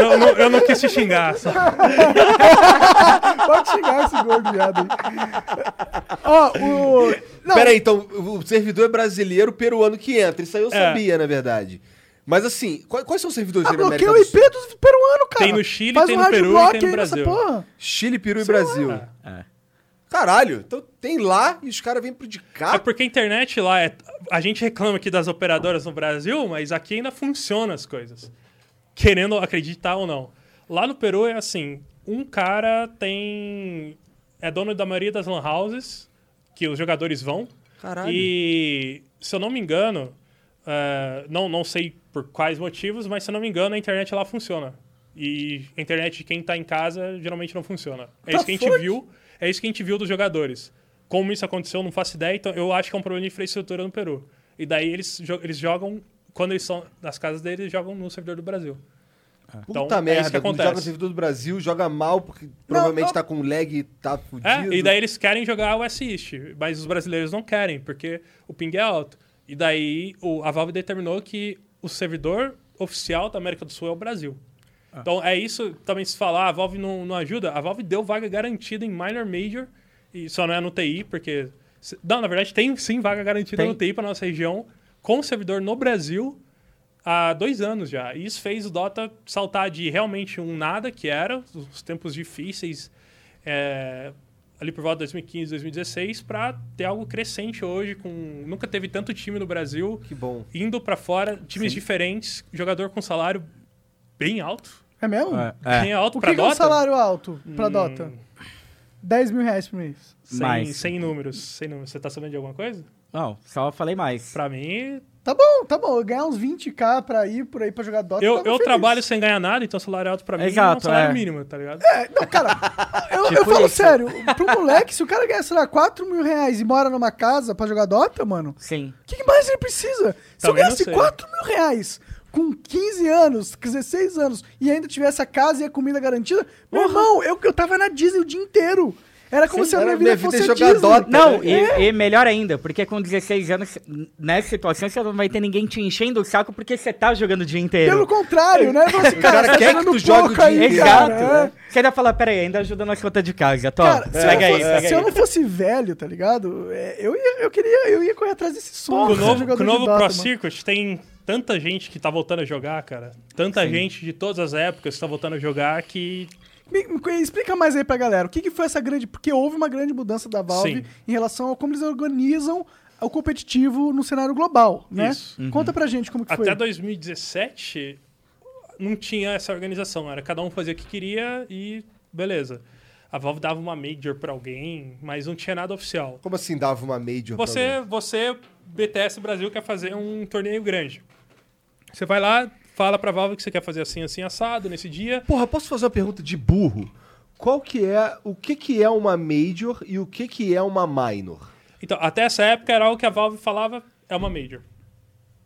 Speaker 3: não, não, eu não quis te xingar. Só.
Speaker 1: Pode xingar esse gordo viado aí. Ó, o... [LAUGHS] Não,
Speaker 2: Pera aí, então, o servidor é brasileiro, peruano que entra. Isso aí eu
Speaker 3: É.
Speaker 2: sabia, na verdade. Mas assim, quais, quais são os servidores
Speaker 1: ah,
Speaker 2: na América
Speaker 1: bloqueia o
Speaker 2: do
Speaker 1: IP
Speaker 2: Sul?
Speaker 1: dos peruanos, cara.
Speaker 3: Tem no Chile,
Speaker 1: Faz
Speaker 3: tem
Speaker 1: um
Speaker 3: no Peru e tem no Brasil.
Speaker 1: porra.
Speaker 2: Chile, Peru e
Speaker 1: Sei lá.
Speaker 2: Brasil.
Speaker 4: É.
Speaker 2: Caralho, então tem lá e os caras vêm pro de cá.
Speaker 3: É porque a internet lá é. A gente reclama aqui das operadoras no Brasil, mas aqui ainda funcionam as coisas. Querendo acreditar ou não. Lá no Peru é assim: um cara tem. É dono da maioria das lan houses que os jogadores vão.
Speaker 2: Caralho.
Speaker 3: E, se eu não me engano, é, não, não sei por quais motivos, mas se eu não me engano, a internet lá funciona. E a internet de quem tá em casa geralmente não funciona. É
Speaker 1: Tá
Speaker 3: isso que a gente
Speaker 1: fuck?
Speaker 3: viu. É isso que a gente viu dos jogadores. Como isso aconteceu, não faço ideia. Então, eu acho que é um problema de infraestrutura no Peru. E daí eles, eles jogam, quando eles são nas casas deles, eles jogam no servidor do Brasil.
Speaker 2: Puta
Speaker 3: então, é isso
Speaker 2: merda,
Speaker 3: que
Speaker 2: quando
Speaker 3: acontece.
Speaker 2: joga no servidor do Brasil, joga mal, porque provavelmente
Speaker 1: não.
Speaker 2: tá com lag e tá fudido.
Speaker 3: É, e daí eles querem jogar o East, mas os brasileiros não querem, porque o ping é alto. E daí o, a Valve determinou que o servidor oficial da América do Sul é o Brasil. Então é isso também se falar, a Valve não, não ajuda. A Valve deu vaga garantida em Minor Major, e só não é no TI, porque. Não, na verdade tem sim vaga garantida
Speaker 4: Tem.
Speaker 3: no TI para nossa região, com servidor no Brasil há dois anos já. E isso fez o Dota saltar de realmente um nada, que era, os tempos difíceis, é, ali por volta de 2015, 2016, para ter algo crescente hoje, com nunca teve tanto time no Brasil,
Speaker 2: Que bom.
Speaker 3: indo para fora, times diferentes, jogador com salário bem alto.
Speaker 1: É mesmo?
Speaker 4: É.
Speaker 3: Bem alto
Speaker 1: O
Speaker 3: para
Speaker 1: que, que é um
Speaker 3: Dota.
Speaker 1: salário alto pra
Speaker 3: Hum.
Speaker 1: Dota? 10 mil reais por mês.
Speaker 3: Sem,
Speaker 4: Mais.
Speaker 3: sem números, sem números. Você tá sabendo de alguma coisa?
Speaker 4: Não, só falei mais.
Speaker 3: Pra mim,
Speaker 1: Tá bom, tá bom. Eu ganhar uns 20k pra ir por aí pra jogar Dota.
Speaker 3: eu, eu trabalho sem ganhar nada, então salário alto pra mim é um
Speaker 4: Exato,
Speaker 3: salário
Speaker 4: é.
Speaker 3: mínimo, tá ligado?
Speaker 1: É, não, cara, [LAUGHS] eu,
Speaker 4: Tipo
Speaker 1: eu falo
Speaker 4: isso.
Speaker 1: sério, pro moleque, se o cara ganha, sei lá, 4 mil reais e mora numa casa pra jogar Dota, mano,
Speaker 4: Sim.
Speaker 1: o que, mais ele precisa? Se eu
Speaker 3: Também não
Speaker 1: ganhasse
Speaker 3: sei.
Speaker 1: 4 mil reais com 15 anos, 16 anos, e ainda tivesse a casa e a comida garantida, meu irmão, eu, eu tava na Disney o dia inteiro. Era como
Speaker 2: Sim,
Speaker 1: se a
Speaker 2: era
Speaker 1: minha vida
Speaker 2: minha vida
Speaker 1: fosse a
Speaker 2: jogar
Speaker 1: Disney.
Speaker 2: Dota.
Speaker 4: Não,
Speaker 1: É.
Speaker 4: e, e melhor ainda, porque com 16 anos, nessa situação, você não vai ter ninguém te enchendo o saco porque você tá jogando o dia inteiro.
Speaker 1: Pelo contrário, né? Você, [LAUGHS]
Speaker 2: cara
Speaker 1: cara, você tá
Speaker 2: quer que
Speaker 1: jogando
Speaker 2: tu jogue o
Speaker 1: pouco
Speaker 2: dia.
Speaker 4: Exato.
Speaker 1: cara.
Speaker 4: né? Você ainda fala, peraí, ainda ajuda na conta de casa. Tô,
Speaker 1: Cara, se, eu,
Speaker 4: pega
Speaker 1: não
Speaker 4: aí,
Speaker 1: fosse,
Speaker 4: pega
Speaker 1: se
Speaker 4: aí.
Speaker 1: eu não fosse velho, tá ligado? É, eu, ia, eu queria, eu ia correr atrás desse sonho.
Speaker 3: Com o novo, com o novo
Speaker 1: Dota,
Speaker 3: Pro
Speaker 1: mano.
Speaker 3: Circuit tem tanta gente que tá voltando a jogar, cara. Tanta gente de todas as épocas que tá voltando a jogar que.
Speaker 1: Me, me- explica mais aí pra galera. O que, que foi essa grande. Porque houve uma grande mudança da Valve
Speaker 3: Sim.
Speaker 1: em relação a como eles organizam o competitivo no cenário global, né?
Speaker 3: Isso.
Speaker 1: Conta pra gente como que foi.
Speaker 3: Até 2017 não tinha essa organização. Era cada um fazia o que queria e beleza. A Valve dava uma major pra alguém, mas não tinha nada oficial.
Speaker 2: Como assim dava uma major pra alguém?
Speaker 3: Você, você, BTS Brasil, quer fazer um torneio grande. Você vai lá, fala pra Valve que você quer fazer assim, assim, assado, nesse dia.
Speaker 2: Porra, posso fazer uma pergunta de burro? Qual que é, o que que é uma major e o que que é uma minor?
Speaker 3: Então, até essa época era o que a Valve falava, é uma major.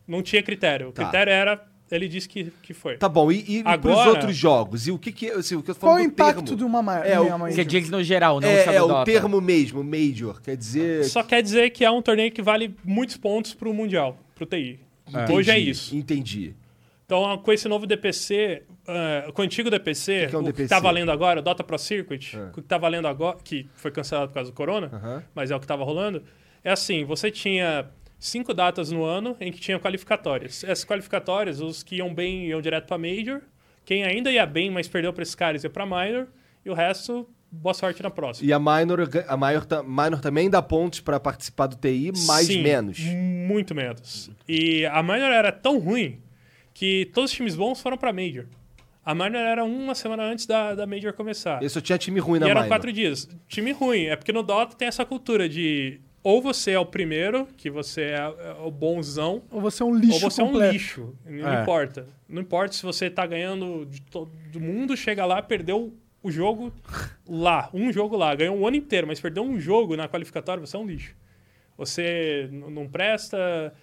Speaker 3: Não tinha critério. O
Speaker 2: Tá.
Speaker 3: critério era, ele disse que, que foi.
Speaker 2: Tá bom, e, e pros
Speaker 3: Agora-
Speaker 2: outros jogos? E o que que, assim, o que eu
Speaker 1: Qual o impacto
Speaker 2: termo?
Speaker 1: de uma ma-
Speaker 2: É, o-
Speaker 1: uma major?
Speaker 4: Você diz no geral, não
Speaker 2: É, é o termo mesmo, major, quer dizer...
Speaker 3: Só quer dizer que é um torneio que vale muitos pontos pro Mundial, pro TI.
Speaker 2: Entendi,
Speaker 3: Hoje é isso.
Speaker 2: Entendi.
Speaker 3: Então, com esse novo DPC, ah, com o antigo DPC,
Speaker 2: que que é um
Speaker 3: o que
Speaker 2: DPC?
Speaker 3: tá valendo agora, o Dota Pro Circuit, o que tá valendo agora, que foi cancelado por causa do Corona, mas é o que tava rolando, é assim, você tinha cinco datas no ano em que tinha qualificatórias. Essas qualificatórias, os que iam bem iam direto pra Major, quem ainda ia bem, mas perdeu pra esses caras ia pra Minor, e o resto, boa sorte na próxima.
Speaker 2: E a minor, a minor, minor também dá pontos pra participar do TI, mais
Speaker 3: Sim,
Speaker 2: menos.
Speaker 3: Muito menos. E a Minor era tão ruim que todos os times bons foram pra Major. A Minor era uma semana antes da, da Major começar.
Speaker 2: Só tinha time ruim na
Speaker 3: e eram
Speaker 2: minor.
Speaker 3: quatro dias. Time ruim. É porque no Dota tem essa cultura de ou você é o primeiro, que você é, é o bonzão,
Speaker 1: Ou você é um lixo
Speaker 3: ou você é um
Speaker 1: completo.
Speaker 3: lixo. Não
Speaker 4: É.
Speaker 3: importa. Não importa se você tá ganhando de todo mundo, chega lá, perdeu o jogo lá. Um jogo lá. Ganhou um ano inteiro, mas perdeu um jogo na qualificatória, você é um lixo. Você não presta.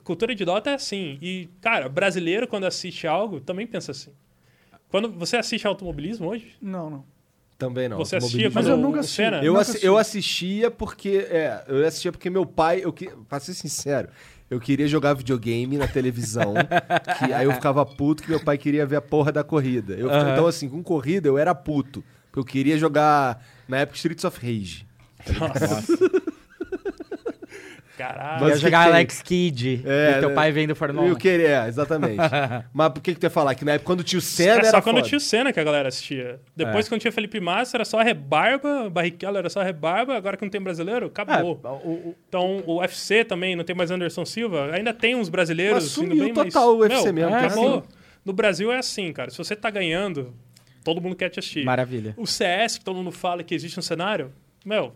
Speaker 3: A cultura de Dota é assim. E, cara, brasileiro, quando assiste algo, também pensa assim. Quando você assiste automobilismo hoje,
Speaker 1: Não, não.
Speaker 2: Também não.
Speaker 3: você assistia
Speaker 1: Mas eu nunca assisti.
Speaker 3: Senna?
Speaker 2: Eu,
Speaker 1: Nunca
Speaker 2: assi-
Speaker 1: assisti.
Speaker 2: eu assistia porque. É, eu assistia porque meu pai. Eu que, pra ser sincero, eu queria jogar videogame na televisão. [LAUGHS] que, aí eu ficava puto que meu pai queria ver a porra da corrida. Eu. Então, assim, com corrida eu era puto. Porque eu queria jogar, na época, Streets of Rage.
Speaker 3: Caralho.
Speaker 2: Mas
Speaker 4: Ia
Speaker 2: que
Speaker 4: jogar
Speaker 2: que tem?
Speaker 4: Alex Kidd.
Speaker 2: É,
Speaker 4: e teu
Speaker 2: né?
Speaker 4: pai vendo Fórmula 1.
Speaker 2: Eu queria, é, exatamente. [LAUGHS] Mas por que que tu ia falar? Que na época quando tinha o Senna
Speaker 3: É
Speaker 2: era
Speaker 3: só quando
Speaker 2: foda.
Speaker 3: tinha o Senna que a galera assistia. Depois,
Speaker 4: É.
Speaker 3: quando tinha Felipe Massa, era só rebarba, Barrichello era só rebarba, agora que não tem brasileiro, acabou.
Speaker 4: É, o- o-
Speaker 3: Então, o UFC também, não tem mais Anderson Silva, ainda tem uns brasileiros
Speaker 2: Mas
Speaker 3: indo
Speaker 2: sumiu
Speaker 3: bem,
Speaker 2: total
Speaker 3: mas,
Speaker 2: o UFC
Speaker 3: meu,
Speaker 2: mesmo,
Speaker 4: é,
Speaker 3: Acabou.
Speaker 4: sim.
Speaker 3: No Brasil é assim, cara. Se você tá ganhando, todo mundo quer te assistir.
Speaker 4: Maravilha.
Speaker 3: O CS, que todo mundo fala que existe um cenário, meu,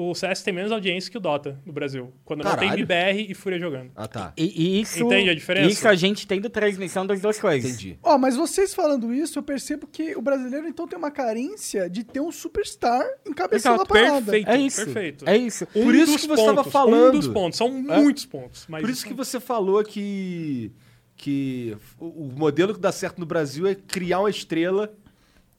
Speaker 3: o CS tem menos audiência que o Dota no Brasil. Quando não tem
Speaker 2: Caralho.
Speaker 3: BR e Fúria jogando.
Speaker 2: Ah, tá.
Speaker 4: E, e isso,
Speaker 3: Entende a diferença?
Speaker 4: Isso a gente tendo transmissão das duas coisas.
Speaker 2: Entendi.
Speaker 1: Ó, mas vocês falando isso, eu percebo que o brasileiro então tem uma carência de ter um superstar encabeçando
Speaker 4: Exato,
Speaker 1: a parada.
Speaker 3: perfeito.
Speaker 4: É isso.
Speaker 3: Perfeito.
Speaker 4: É isso.
Speaker 3: Um
Speaker 2: Por isso
Speaker 3: dos
Speaker 2: que você tava
Speaker 3: pontos,
Speaker 2: falando.
Speaker 3: Um dos pontos. São muitos pontos. Mas
Speaker 2: Por isso que você falou que, que o o modelo que dá certo no Brasil é criar uma estrela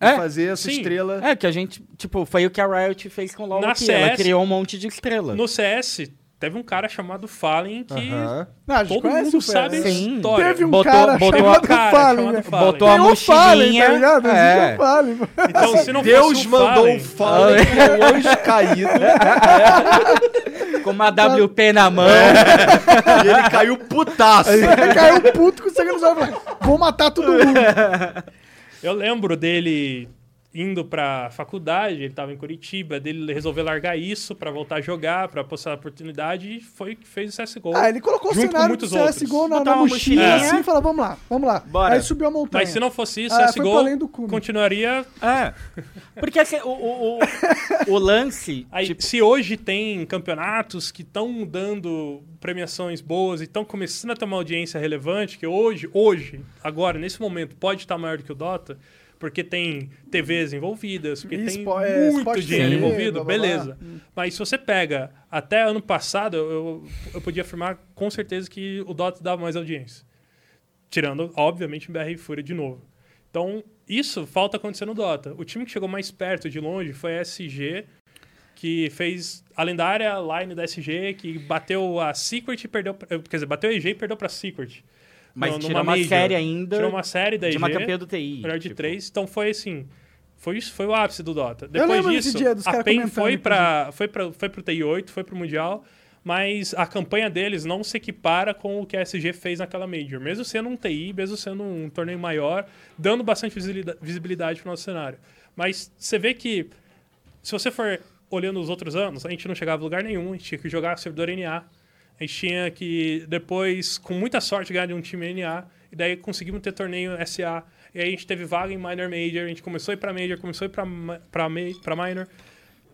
Speaker 4: É,
Speaker 2: fazer essa
Speaker 3: sim.
Speaker 2: estrela.
Speaker 4: É, que a gente, tipo, foi o que a Riot fez com o LoL
Speaker 3: Na
Speaker 4: aqui. Ela
Speaker 3: CS,
Speaker 4: criou um monte de estrela.
Speaker 3: No CS, teve um cara chamado Fallen que
Speaker 2: Aham.
Speaker 1: Não, a gente
Speaker 3: todo mundo sabe a história.
Speaker 1: Teve um
Speaker 4: Botou-
Speaker 1: cara
Speaker 4: botou
Speaker 1: chamado
Speaker 3: um cara
Speaker 1: Fallen,
Speaker 3: chamado? Fallen.
Speaker 4: Botou a
Speaker 1: o Fallen,
Speaker 4: mochilinha.
Speaker 1: tá ligado?
Speaker 4: É.
Speaker 1: o Fallen.
Speaker 3: Então, se não
Speaker 2: Deus
Speaker 3: fosse o
Speaker 2: mandou
Speaker 3: Fallen,
Speaker 2: um Fallen, [LAUGHS] é um anjo caído, [LAUGHS]
Speaker 4: Com uma WP na mão.
Speaker 2: e ele caiu putaço.
Speaker 1: Ele caiu puto com o sangue nos olhos e vou matar todo mundo. [LAUGHS]
Speaker 3: Eu lembro dele indo pra faculdade, ele tava em Curitiba, dele resolver largar isso pra voltar a jogar, pra postar a oportunidade, e foi que fez o CSGO.
Speaker 1: Ah, ele colocou o cenário do
Speaker 3: muitos
Speaker 1: CSGO
Speaker 3: outros.
Speaker 1: na, na mochila
Speaker 3: mochilinha.
Speaker 1: assim e falou, vamos lá, vamos lá.
Speaker 4: Bora.
Speaker 1: Aí subiu a montanha.
Speaker 3: Mas se não fosse isso,
Speaker 1: Ah,
Speaker 3: CSGO
Speaker 1: além do cume.
Speaker 3: continuaria...
Speaker 4: É. Porque assim, o, o, o, o lance. [LAUGHS]
Speaker 3: Aí,
Speaker 4: tipo,
Speaker 3: se hoje tem campeonatos que estão dando premiações boas e estão começando a ter uma audiência relevante, que hoje, hoje, agora, nesse momento, pode estar maior do que o Dota, porque tem TVs envolvidas, porque tem
Speaker 1: é,
Speaker 3: muito dinheiro envolvido,
Speaker 1: blá, blá, blá.
Speaker 3: beleza. Mas se você pega até ano passado, eu, eu podia afirmar com certeza que o Dota dava mais audiência. Tirando, obviamente, o BR Fúria de novo. Então, isso falta acontecer no Dota. O time que chegou mais perto de longe foi a SG, que fez a lendária line da SG, que bateu a Secret e perdeu. Quer dizer, bateu a EG e perdeu pra Secret.
Speaker 4: Mas
Speaker 3: No-
Speaker 4: tirou uma
Speaker 3: Major.
Speaker 4: série ainda
Speaker 3: Tirou uma série da
Speaker 4: de uma campeã do TI.
Speaker 3: melhor de
Speaker 4: tipo.
Speaker 3: três. Então foi assim. Foi isso, foi o ápice do Dota. Depois disso,
Speaker 1: dia dos
Speaker 3: a
Speaker 1: caras
Speaker 3: PEN foi para foi para foi pro TI8, foi pro mundial, mas a campanha deles não se equipara com o que a SG fez naquela Major, mesmo sendo um TI, mesmo sendo um torneio maior, dando bastante visibilidade, visibilidade pro nosso cenário. Mas você vê que se você for olhando os outros anos, a gente não chegava a lugar nenhum, a gente tinha que jogar servidor NA. A gente tinha que depois, com muita sorte, ganhar de um time NA. E daí conseguimos ter torneio SA. E aí a gente teve vaga em Minor Major. A gente começou a ir pra Major, começou a ir pra Minor.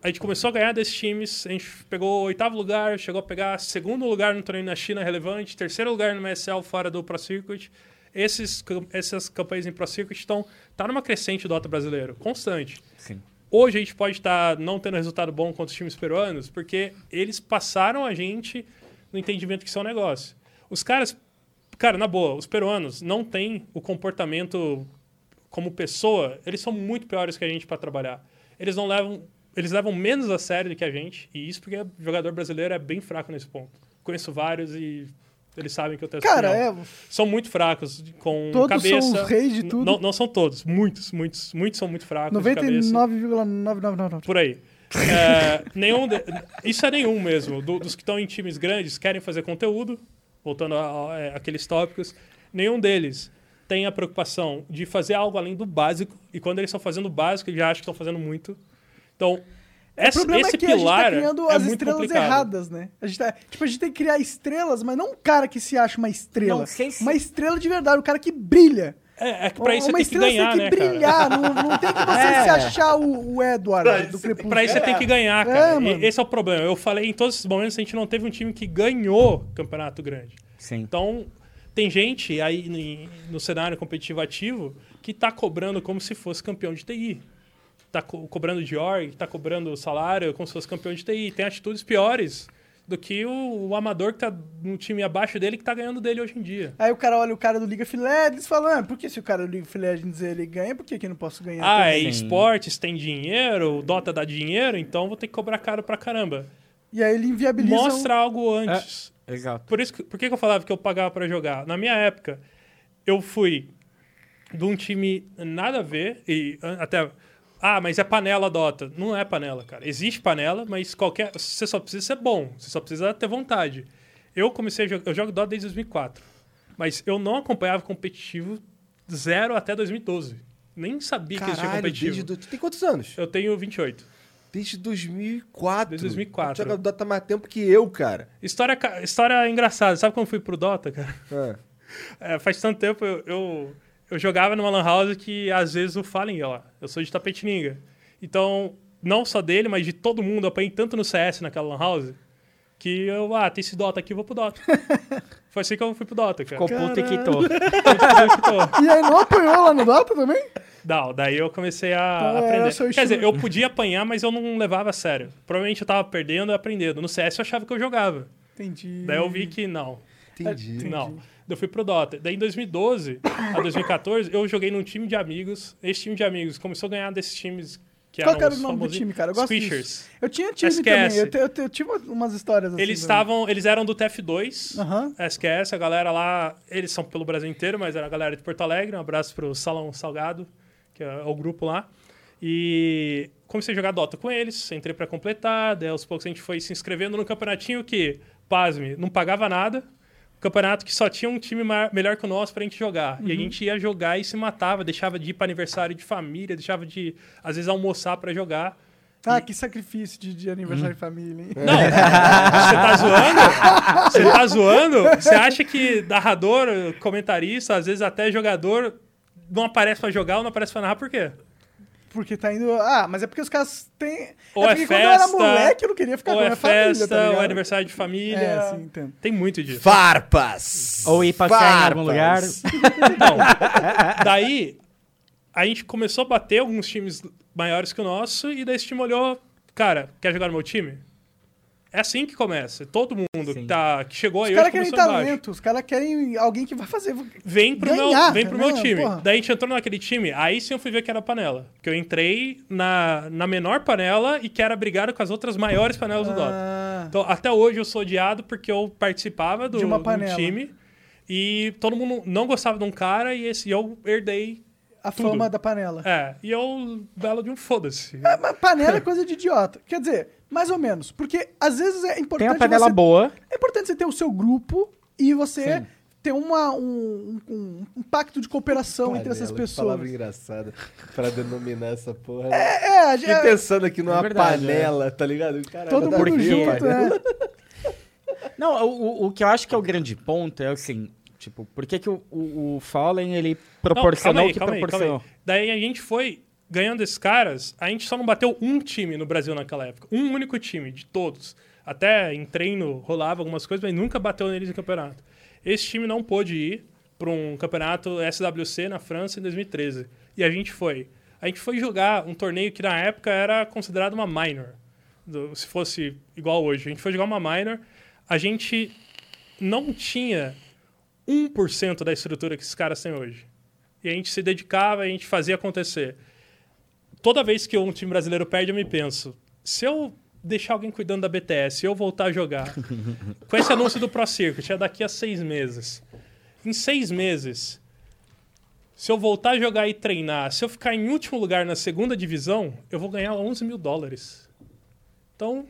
Speaker 3: A gente começou a ganhar desses times. A gente pegou o oitavo lugar, chegou a pegar segundo lugar no torneio na China relevante, terceiro lugar no MSL fora do Pro Circuit. Esses, essas campanhas em Pro Circuit estão tá numa crescente do Dota brasileiro, constante.
Speaker 4: Sim.
Speaker 3: Hoje a gente pode estar não tendo resultado bom contra os times peruanos, porque eles passaram a gente no entendimento que isso é um negócio. Os caras, cara, na boa, os peruanos não têm o comportamento como pessoa, eles são muito piores que a gente para trabalhar. Eles não levam, eles levam menos a sério do que a gente, e isso porque o jogador brasileiro é bem fraco nesse ponto. Conheço vários e eles sabem que eu tenho
Speaker 1: Cara, é.
Speaker 3: são muito fracos com
Speaker 1: Todos
Speaker 3: cabeça.
Speaker 1: são os reis de tudo.
Speaker 3: Não, não são todos, muitos, muitos, muitos são muito fracos de cabeça.
Speaker 1: 99,999.
Speaker 3: Por aí. É, nenhum de- isso é nenhum mesmo. Do- dos que estão em times grandes querem fazer conteúdo, voltando a- a- é, àqueles tópicos. Nenhum deles tem a preocupação de fazer algo além do básico. E quando eles estão fazendo o básico, eles já acham que estão fazendo muito. Então,
Speaker 1: O
Speaker 3: essa-
Speaker 1: problema
Speaker 3: esse
Speaker 1: é que a gente
Speaker 3: pilar
Speaker 1: tá criando
Speaker 3: é
Speaker 1: as
Speaker 3: muito
Speaker 1: estrelas
Speaker 3: complicado.
Speaker 1: erradas, né? A gente tá, tipo, a gente tem que criar estrelas, mas não um cara que se acha uma estrela.
Speaker 4: Não, sem
Speaker 1: Uma estrela de verdade, um cara que brilha.
Speaker 3: É, é que pra isso você
Speaker 1: uma
Speaker 3: tem que ganhar,
Speaker 1: tem
Speaker 3: né,
Speaker 1: que
Speaker 3: cara?
Speaker 1: brilhar, não, não tem que você [LAUGHS]
Speaker 4: É.
Speaker 1: se achar o, o Edward
Speaker 3: Pra
Speaker 1: do
Speaker 3: isso-
Speaker 1: Crepúsculo.
Speaker 3: Pra isso você tem que ganhar,
Speaker 1: É,
Speaker 3: cara.
Speaker 1: Mano.
Speaker 3: Esse é o problema. Eu falei, em todos esses momentos, a gente não teve um time que ganhou campeonato grande.
Speaker 4: Sim.
Speaker 3: Então, tem gente aí no cenário competitivo ativo que tá cobrando como se fosse campeão de TI. Tá co- cobrando de org, tá cobrando salário como se fosse campeão de TI. Tem atitudes piores do que o, o amador que tá no time abaixo dele que tá ganhando dele hoje em dia.
Speaker 1: Aí o cara olha o cara do League of Legends e fala, ah, por que se o cara do League of Legends ele ganha, por que, que eu não posso ganhar
Speaker 3: Ah,
Speaker 1: também?
Speaker 3: é esportes, tem dinheiro, o Dota dá dinheiro, então vou ter que cobrar caro pra caramba.
Speaker 1: E aí ele inviabiliza... um-
Speaker 3: Mostra algo antes.
Speaker 4: Exato.
Speaker 3: Por, isso, que- por que, que eu falava que eu pagava pra jogar? Na minha época, eu fui de um time nada a ver, e até. Ah, mas é panela Dota. Não é panela, cara. Existe panela, mas qualquer. Você só precisa ser bom, você só precisa ter vontade. Eu comecei a jogar. Eu jogo Dota desde 2004. Mas eu não acompanhava competitivo zero até 2012. Nem sabia que existia
Speaker 2: Caralho,
Speaker 3: competitivo.
Speaker 2: desde... do- Tu tem quantos anos?
Speaker 3: Eu tenho 28.
Speaker 2: Desde 2004.
Speaker 3: Desde 2004.
Speaker 2: Tu joga Dota mais tempo que eu, cara.
Speaker 3: História, história engraçada. Sabe como eu fui pro Dota, cara?
Speaker 2: Ah. [LAUGHS]
Speaker 3: É, faz tanto tempo eu, eu, eu jogava numa lan house que às vezes o Fallen ia lá. Eu sou de Tapetininga. Então, não só dele, mas de todo mundo, eu apanhei tanto no CS naquela lan house que eu, ah, tem esse Dota aqui, eu vou pro Dota. [LAUGHS] Foi assim que eu fui pro Dota, cara.
Speaker 4: Ficou puto e quitou. [LAUGHS]
Speaker 1: E aí não apanhou lá no Dota também?
Speaker 3: Não, daí eu comecei a
Speaker 1: Então, era
Speaker 3: aprender. Quer dizer,
Speaker 1: estilo.
Speaker 3: eu podia apanhar, mas eu não levava a sério. Provavelmente eu tava perdendo e aprendendo. No CS eu achava que eu jogava.
Speaker 1: Entendi.
Speaker 3: Daí eu vi que não.
Speaker 2: Entendi.
Speaker 3: Não. Daí Eu fui pro Dota. Daí em 2012 a 2014, eu joguei num time de amigos. Esse time de amigos começou a ganhar desses times que
Speaker 1: Qual era o nome do time, cara? Eu gosto
Speaker 3: Squishers.
Speaker 1: Eu tinha time
Speaker 3: SQS.
Speaker 1: também, eu, te- eu, te- eu tive umas histórias assim.
Speaker 3: Eles estavam, eles eram do TF2,
Speaker 1: Aham.
Speaker 3: SQS, a galera lá, eles são pelo Brasil inteiro, mas era a galera de Porto Alegre. Um abraço pro Salão Salgado, que é o grupo lá. E comecei a jogar Dota com eles, entrei pra completar, daí aos poucos a gente foi se inscrevendo no campeonatinho que, pasme, não pagava nada. Campeonato que só tinha um time ma- melhor que o nosso pra gente jogar. E a gente ia jogar e se matava, deixava de ir pra aniversário de família, deixava de, às vezes, almoçar pra jogar.
Speaker 1: Ah, que sacrifício de, de aniversário de família, hein?
Speaker 3: Não, você tá zoando? Você tá zoando? Você acha que narrador, comentarista, às vezes até jogador, não aparece pra jogar ou não aparece pra narrar por quê?
Speaker 1: Porque tá indo. Ah, mas é porque os caras têm.
Speaker 3: Ou
Speaker 1: é
Speaker 3: é
Speaker 1: porque quando eu era
Speaker 3: festa,
Speaker 1: moleque, eu não queria ficar
Speaker 3: ou
Speaker 1: com a
Speaker 3: é
Speaker 1: minha família.
Speaker 3: festa,
Speaker 1: tá
Speaker 3: ou é aniversário de família.
Speaker 1: É, sim, entendo.
Speaker 3: Tem muito disso.
Speaker 2: Farpas!
Speaker 4: Ou ir passear em algum lugar.
Speaker 3: Então, daí a gente começou a bater alguns times maiores que o nosso e daí esse time olhou, cara, quer jogar no meu time? É assim que começa. Todo mundo
Speaker 4: Sim.
Speaker 3: que, tá, que chegou
Speaker 1: Os
Speaker 3: aí
Speaker 1: caras
Speaker 3: hoje
Speaker 1: querem
Speaker 3: embaixo.
Speaker 1: talento, os caras querem alguém que vai fazer.
Speaker 3: Vem pro,
Speaker 1: Ganhar,
Speaker 3: meu, vem pro meu
Speaker 1: né?
Speaker 3: time.
Speaker 1: Porra.
Speaker 3: Daí a gente entrou naquele time, aí sim eu fui ver que era panela. Porque eu entrei na, na menor panela e que era brigado com as outras maiores panelas do Dota.
Speaker 1: Ah,
Speaker 3: Então, até hoje eu sou odiado porque eu participava do,
Speaker 1: De uma
Speaker 3: do
Speaker 1: panela.
Speaker 3: time e todo mundo não gostava de um cara e esse, e eu herdei.
Speaker 1: a
Speaker 3: tudo.
Speaker 1: fama da panela.
Speaker 3: É, e eu, belo de um foda-se.
Speaker 1: Ah, mas panela é coisa de idiota. Quer dizer, mais ou menos. Porque às vezes é
Speaker 4: Tem
Speaker 1: importante.
Speaker 4: a panela
Speaker 1: você,
Speaker 4: boa.
Speaker 1: É importante você ter o seu grupo e você
Speaker 4: Sim.
Speaker 1: ter uma, um, um, um pacto de cooperação entre essas
Speaker 2: que Palavra
Speaker 1: pessoas.
Speaker 2: engraçada pra denominar essa porra.
Speaker 1: É, a gente.
Speaker 2: Fiquei pensando aqui numa
Speaker 4: É verdade,
Speaker 2: panela, tá ligado? Caralho,
Speaker 1: Todo mundo
Speaker 2: ver,
Speaker 1: junto,
Speaker 2: panela. [LAUGHS]
Speaker 1: é.
Speaker 4: Não, o, o- o que eu acho que é o grande ponto é assim, tipo, por que, que o, o, o Fallen ele proporcionou
Speaker 3: Não,
Speaker 4: o que
Speaker 3: calma aí, calma aí,
Speaker 4: proporcionou?
Speaker 3: calma aí. Daí a gente foi ganhando esses caras, a gente só não bateu um time no Brasil naquela época. Um único time, de todos. Até em treino rolava algumas coisas, mas nunca bateu neles no campeonato. Esse time não pôde ir para um campeonato SWC na França em 2013. E a gente foi. A gente foi jogar um torneio que na época era considerado uma minor. Se fosse igual hoje. A gente foi jogar uma minor. A gente não tinha 1% da estrutura que esses caras têm hoje. E a gente se dedicava, a gente fazia acontecer. Toda vez que um time brasileiro perde, eu me penso: se eu deixar alguém cuidando da BTS e eu voltar a jogar, com esse anúncio do Pro Circuit, é daqui a seis meses. Em seis meses, se eu voltar a jogar e treinar, se eu ficar em último lugar na segunda divisão, eu vou ganhar 11 mil dólares. Então,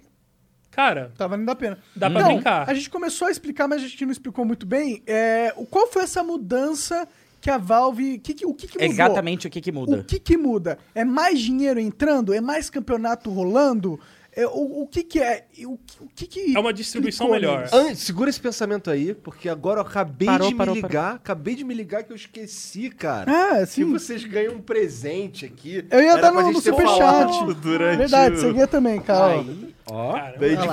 Speaker 3: cara,
Speaker 1: Tá valendo a pena.
Speaker 3: dá pra
Speaker 1: Não,
Speaker 3: brincar.
Speaker 1: a gente começou a explicar, mas a gente não explicou muito bem. É, qual foi essa mudança que a Valve. que que- o que, que mudou?
Speaker 4: Exatamente o que que muda.
Speaker 1: O que, que muda? É mais dinheiro entrando? É mais campeonato rolando? É, o, o que, que é? O, que- o que, que
Speaker 3: É uma distribuição
Speaker 1: clicou
Speaker 3: melhor.
Speaker 2: An- segura esse pensamento aí, porque agora eu acabei
Speaker 4: Parou,
Speaker 2: de
Speaker 4: parou,
Speaker 2: me ligar. Acabei de me ligar que eu esqueci, cara.
Speaker 1: Ah,
Speaker 2: Que
Speaker 1: sim.
Speaker 2: vocês ganham um presente aqui.
Speaker 1: Eu ia
Speaker 2: Era
Speaker 1: dar no, no superchat.
Speaker 2: Durante
Speaker 1: Verdade,
Speaker 2: o...
Speaker 1: você ganha também, cara.
Speaker 4: Ó,
Speaker 3: Cara,
Speaker 2: Daí de.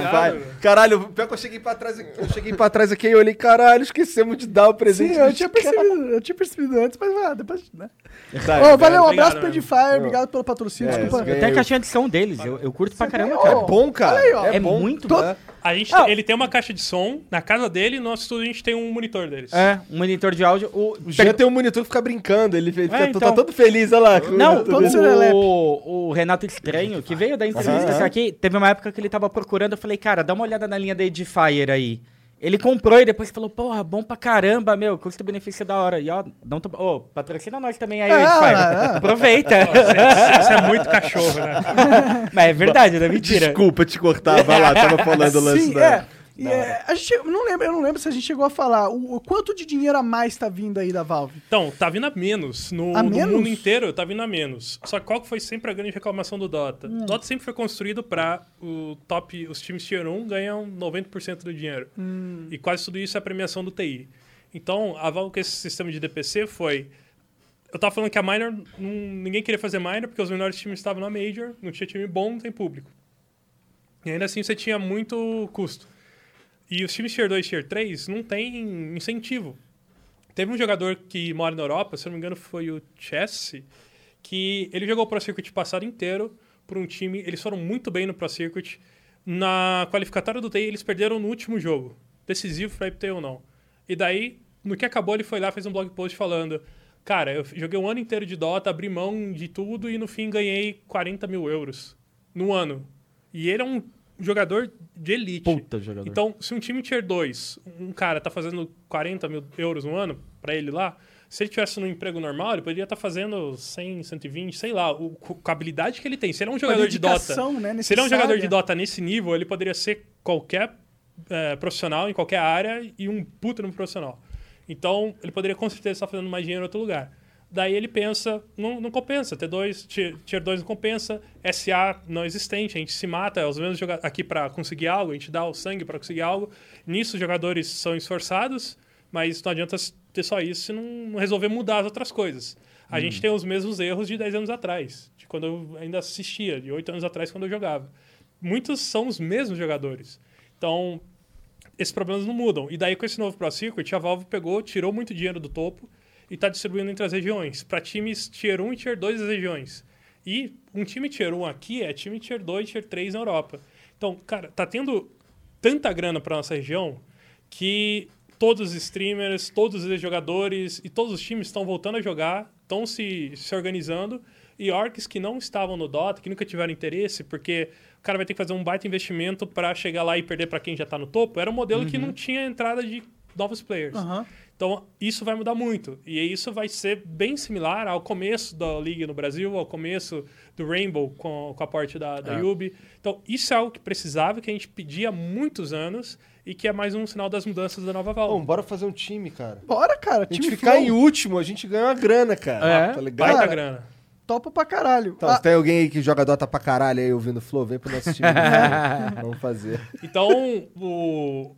Speaker 2: Caralho, pior que eu cheguei pra trás aqui. Eu cheguei pra trás aqui e olhei, caralho, esquecemos de dar o presente.
Speaker 1: Sim, eu tinha percebido, eu tinha percebido antes, mas ah, depois, né?
Speaker 2: Tá,
Speaker 1: Ô, valeu, um abraço pro. Edifier, obrigado pelo patrocínio,
Speaker 2: É,
Speaker 1: desculpa.
Speaker 4: eu tenho a caixinha de som deles, eu, eu curto pra caramba, cara.
Speaker 2: É bom, cara.
Speaker 1: Aí, ó.
Speaker 2: É,
Speaker 4: É
Speaker 2: bom.
Speaker 4: muito
Speaker 1: Tô-
Speaker 4: bom.
Speaker 3: A gente,
Speaker 1: Ah.
Speaker 3: ele tem uma caixa de som na casa dele e no nosso estúdio a gente tem um monitor deles.
Speaker 4: É, um monitor de áudio. O,
Speaker 2: O Jean tem um monitor que fica brincando, ele, ele fica,
Speaker 4: É, então.
Speaker 2: tá todo feliz, olha lá. o
Speaker 4: Não,
Speaker 2: dele.
Speaker 1: serelepe.
Speaker 4: o, o Renato Estranho, que veio da entrevista
Speaker 2: Aham.
Speaker 4: aqui, teve uma época que ele tava procurando, eu falei, cara, dá uma olhada na linha da Edifier aí. Ele comprou e depois falou, porra, bom pra caramba, meu, custo-benefício é da hora. E ó, não tô... Ô, patrocina nós também aí,
Speaker 1: Ah, ah, ah.
Speaker 4: Aproveita.
Speaker 3: Isso é muito cachorro, né? [LAUGHS]
Speaker 4: Mas é verdade, não é mentira.
Speaker 2: Desculpa te cortar, vai lá, tava falando o lance
Speaker 1: Sim,
Speaker 2: da...
Speaker 1: é. E, é, a gente, eu não lembro, eu não lembro se a gente chegou a falar o, o quanto de dinheiro a mais tá vindo aí da Valve.
Speaker 3: Então, tá vindo a menos. No,
Speaker 1: A
Speaker 3: no
Speaker 1: menos?
Speaker 3: mundo inteiro, tá vindo a menos. Só que qual que foi sempre a grande reclamação do Dota?
Speaker 1: Hum.
Speaker 3: Dota sempre foi construído pra o top, os times Tier 1 ganham 90% do dinheiro.
Speaker 1: Hum.
Speaker 3: E quase tudo isso é a premiação do TI. Então, a Valve com esse sistema de DPC foi... Eu tava falando que a Minor, ninguém queria fazer Minor porque os menores times estavam na Major, não tinha time bom, não tem público. E ainda assim você tinha muito custo. E os times Tier 2 e Tier 3 não tem incentivo. Teve um jogador que mora na Europa, se não me engano foi o Chess, que ele jogou o Pro Circuit passado inteiro por um time, eles foram muito bem no Pro Circuit. Na qualificatória do TI, eles perderam no último jogo, decisivo para IPT ou não. E daí, no que acabou, ele foi lá fez um blog post falando: Cara, eu joguei um ano inteiro de Dota, abri mão de tudo e no fim ganhei 40 mil euros no ano. E ele é um jogador de elite.
Speaker 4: Puta jogador.
Speaker 3: Então, se um time tier 2, um cara tá fazendo 40 mil euros no ano pra ele lá, se ele tivesse no emprego normal, ele poderia estar fazendo 100, 120, sei lá, o, com a habilidade que ele tem. Se ele é um jogador de Dota,
Speaker 1: né,
Speaker 3: se ele é um jogador de. Dota nesse nível, ele poderia ser qualquer eh, profissional em qualquer área e um puta no profissional. Então, ele poderia com certeza estar fazendo mais dinheiro em outro lugar. Daí ele pensa, não, não compensa, T2, tier, tier 2 não compensa, SA não existente, a gente se mata, os mesmos joga- aqui para conseguir algo, a gente dá o sangue para conseguir algo. Nisso os jogadores são esforçados, mas não adianta ter só isso se não, não resolver mudar as outras coisas. A gente tem os mesmos erros de 10 anos atrás, de quando eu ainda assistia, de 8 anos atrás quando eu jogava. Muitos são os mesmos jogadores. Então, esses problemas não mudam. E daí, com esse novo Pro Circuit, a Valve pegou, tirou muito dinheiro do topo e está distribuindo entre as regiões, para times Tier 1 e Tier 2 das regiões. E um time Tier 1 aqui é time Tier 2 Tier 3 na Europa. Então, cara, tá tendo tanta grana para nossa região que todos os streamers, todos os jogadores e todos os times estão voltando a jogar, estão se, se organizando. E orcs que não estavam no Dota, que nunca tiveram interesse, porque o cara vai ter que fazer um baita investimento para chegar lá e perder para quem já está no topo, era um modelo que não tinha entrada de novos players.
Speaker 1: Aham.
Speaker 3: Então, isso vai mudar muito. E isso vai ser bem similar ao começo da Liga no Brasil, ao começo do Rainbow com, com a parte da, da Yubi. Então, isso é algo que precisava, que a gente pedia há muitos anos e que é mais um sinal das mudanças da nova Valve.
Speaker 2: Bom, bora fazer um time, cara.
Speaker 1: Bora, cara.
Speaker 2: A gente
Speaker 1: Time
Speaker 2: ficar
Speaker 1: Flow.
Speaker 2: em último, a gente ganha uma grana, cara.
Speaker 4: É.
Speaker 2: Tá ligado?
Speaker 3: Baita
Speaker 1: Cara,
Speaker 3: grana.
Speaker 1: Topa pra caralho.
Speaker 2: Então,
Speaker 1: Ah,
Speaker 2: se tem alguém aí que joga Dota pra caralho aí ouvindo Flow, vem pro nosso time. [LAUGHS] Vamos fazer.
Speaker 3: Então, o...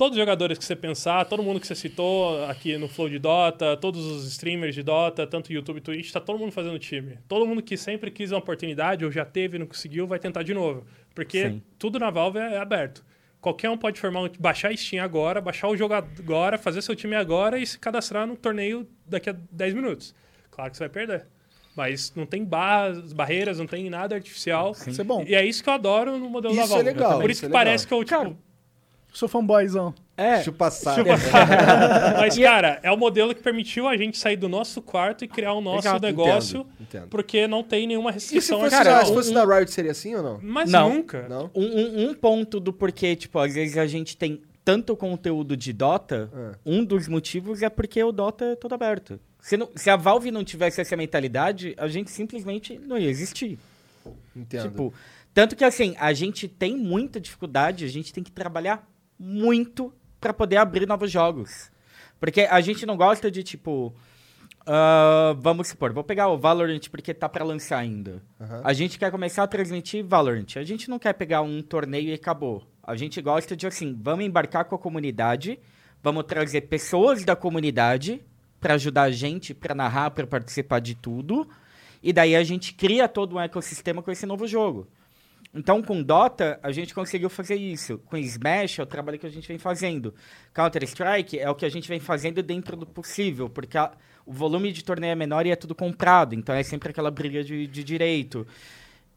Speaker 3: todos os jogadores que você pensar, todo mundo que você citou aqui no Flow de Dota, todos os streamers de Dota, tanto YouTube e Twitch, tá todo mundo fazendo time. Todo mundo que sempre quis uma oportunidade ou já teve e não conseguiu, vai tentar de novo. Porque
Speaker 4: Sim.
Speaker 3: tudo na Valve é aberto. Qualquer um pode formar um, baixar a Steam agora, baixar o jogo agora, fazer seu time agora e se cadastrar no torneio daqui a 10 minutos. Claro que você vai perder. Mas não tem barras, barreiras, não tem nada artificial.
Speaker 1: Isso é bom.
Speaker 3: E é isso que eu adoro no modelo da
Speaker 2: Isso é
Speaker 3: Valve.
Speaker 2: legal,
Speaker 3: Por
Speaker 2: isso
Speaker 3: isso
Speaker 2: é
Speaker 3: que parece
Speaker 2: legal.
Speaker 3: que eu, tipo...
Speaker 1: Sou fanboyzão.
Speaker 4: É,
Speaker 2: Chupa [LAUGHS] saco.
Speaker 3: Mas, cara, é o modelo que permitiu a gente sair do nosso quarto e criar o nosso
Speaker 4: Exato,
Speaker 3: negócio,
Speaker 2: entendo, entendo.
Speaker 3: porque não tem nenhuma
Speaker 2: E se
Speaker 3: restrição
Speaker 2: fosse, da, se fosse da Riot, seria assim ou não?
Speaker 3: Mas
Speaker 4: Não.
Speaker 3: nunca.
Speaker 2: Não?
Speaker 4: Um, um- um ponto do porquê, tipo, às vezes a gente tem tanto conteúdo de Dota,
Speaker 2: Ah.
Speaker 4: um dos motivos é porque o Dota é todo aberto. Se, não- se a Valve não tivesse essa mentalidade, a gente simplesmente não ia existir.
Speaker 2: Entendo.
Speaker 4: Tipo, tanto que assim, a gente tem muita dificuldade, a gente tem que trabalhar muito pra poder abrir novos jogos. Porque a gente não gosta de, tipo. ah, vamos supor, vou pegar o Valorant porque tá pra lançar ainda.
Speaker 2: Aham.
Speaker 4: A gente quer começar a transmitir Valorant. A gente não quer pegar um torneio e acabou. A gente gosta de assim, vamos embarcar com a comunidade, vamos trazer pessoas da comunidade pra ajudar a gente, pra narrar, pra participar de tudo. E daí a gente cria todo um ecossistema com esse novo jogo. Então, com Dota, a gente conseguiu fazer isso. Com Smash, é o trabalho que a gente vem fazendo. Counter-Strike é o que a gente vem fazendo dentro do possível, porque a- o volume de torneio é menor e é tudo comprado, então é sempre aquela briga de, de direito.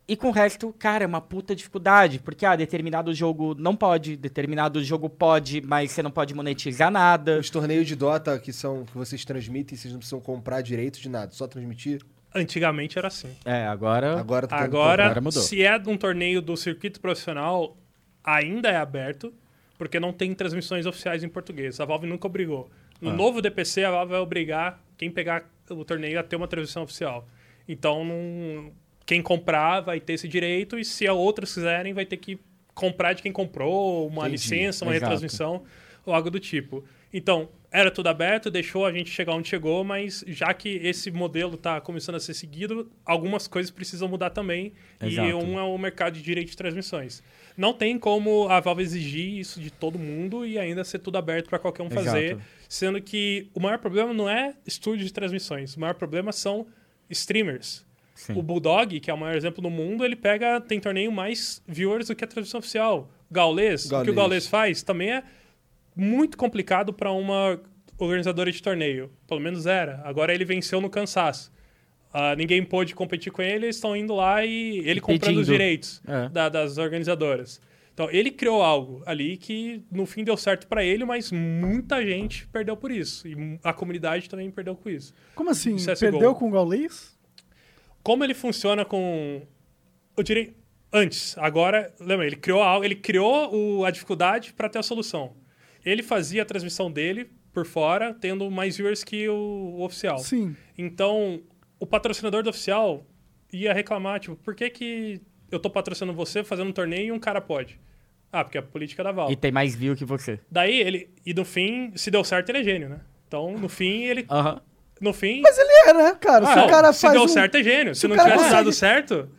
Speaker 4: E com o resto, cara, é uma puta dificuldade, porque, ah, determinado jogo não pode, determinado jogo pode, mas você não pode monetizar nada.
Speaker 2: Os torneios de Dota que, são, que vocês transmitem, vocês não precisam comprar direito de nada, só transmitir.
Speaker 3: Antigamente era assim.
Speaker 4: É, agora...
Speaker 2: Agora tá
Speaker 3: Agora,
Speaker 4: agora mudou.
Speaker 3: se é de um torneio do circuito profissional, ainda é aberto, porque não tem transmissões oficiais em português. A Valve nunca obrigou. No
Speaker 4: Ah.
Speaker 3: novo DPC, a Valve vai obrigar quem pegar o torneio a ter uma transmissão oficial. Então, não- quem comprar vai ter esse direito, e se outros quiserem, vai ter que comprar de quem comprou, uma
Speaker 2: Entendi.
Speaker 3: licença, uma
Speaker 4: Exato.
Speaker 3: retransmissão, ou algo do tipo. Então, era tudo aberto, deixou a gente chegar onde chegou, mas já que esse modelo está começando a ser seguido, algumas coisas precisam mudar também. E
Speaker 4: Exato.
Speaker 3: um é o mercado de direito de transmissões. Não tem como a Valve exigir isso de todo mundo e ainda ser tudo aberto para qualquer um fazer,
Speaker 4: Exato.
Speaker 3: sendo que o maior problema não é estúdio de transmissões, o maior problema são streamers.
Speaker 4: Sim.
Speaker 3: O Bulldog, que é o maior exemplo do mundo, ele pega, tem torneio mais viewers do que a transmissão oficial. Gaules, o que o
Speaker 2: Gaules.
Speaker 3: Gaules faz também é muito complicado para uma organizadora de torneio. Pelo menos era. Agora ele venceu no cansaço. Ah, ninguém pôde competir com ele, eles estão indo lá e ele comprando os direitos
Speaker 4: É.
Speaker 3: da- das organizadoras. Então, ele criou algo ali que no fim deu certo para ele, mas muita gente perdeu por isso. E a comunidade também perdeu com isso.
Speaker 1: Como assim?
Speaker 3: CSGO.
Speaker 1: Perdeu com o Gaules?
Speaker 3: Como ele funciona com o direito antes, agora, lembra, ele criou algo, ele criou o- a dificuldade para ter a solução. Ele fazia a transmissão dele por fora, tendo mais viewers que o, o oficial.
Speaker 1: Sim.
Speaker 3: Então, o patrocinador do oficial ia reclamar, tipo, por que, que eu tô patrocinando você fazendo um torneio e um cara pode? Ah, porque é a política da Valve.
Speaker 4: E tem mais view que você.
Speaker 3: Daí ele, e no fim, se deu certo, ele é gênio, né? Então, no fim, ele,
Speaker 4: Aham.
Speaker 3: no fim,
Speaker 1: Mas ele é, né, cara? se
Speaker 3: não,
Speaker 1: o cara
Speaker 3: se
Speaker 1: faz
Speaker 3: deu
Speaker 1: um...
Speaker 3: certo é gênio. Se,
Speaker 1: se
Speaker 3: não tivesse
Speaker 1: consegue-
Speaker 3: dado certo,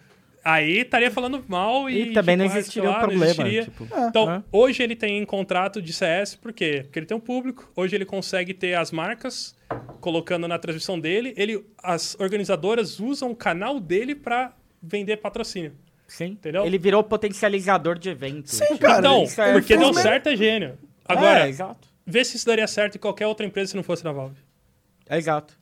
Speaker 3: aí estaria falando mal e.
Speaker 4: E, também não
Speaker 3: tipo, ah,
Speaker 4: existiria um
Speaker 3: não
Speaker 4: problema.
Speaker 3: existiria.
Speaker 4: Tipo,
Speaker 3: Então,
Speaker 4: né?
Speaker 3: hoje ele tem contrato de CS, por quê? Porque ele tem um público, hoje ele consegue ter as marcas colocando na transmissão dele, ele, as organizadoras usam o canal dele para vender patrocínio.
Speaker 4: Sim.
Speaker 3: Entendeu?
Speaker 4: Ele virou potencializador de eventos.
Speaker 1: Sim, cara.
Speaker 3: então,
Speaker 4: é-
Speaker 3: porque deu certo é gênio. Agora,
Speaker 4: É, exato.
Speaker 3: vê se isso daria certo em qualquer outra empresa se não fosse na Valve.
Speaker 4: É exato.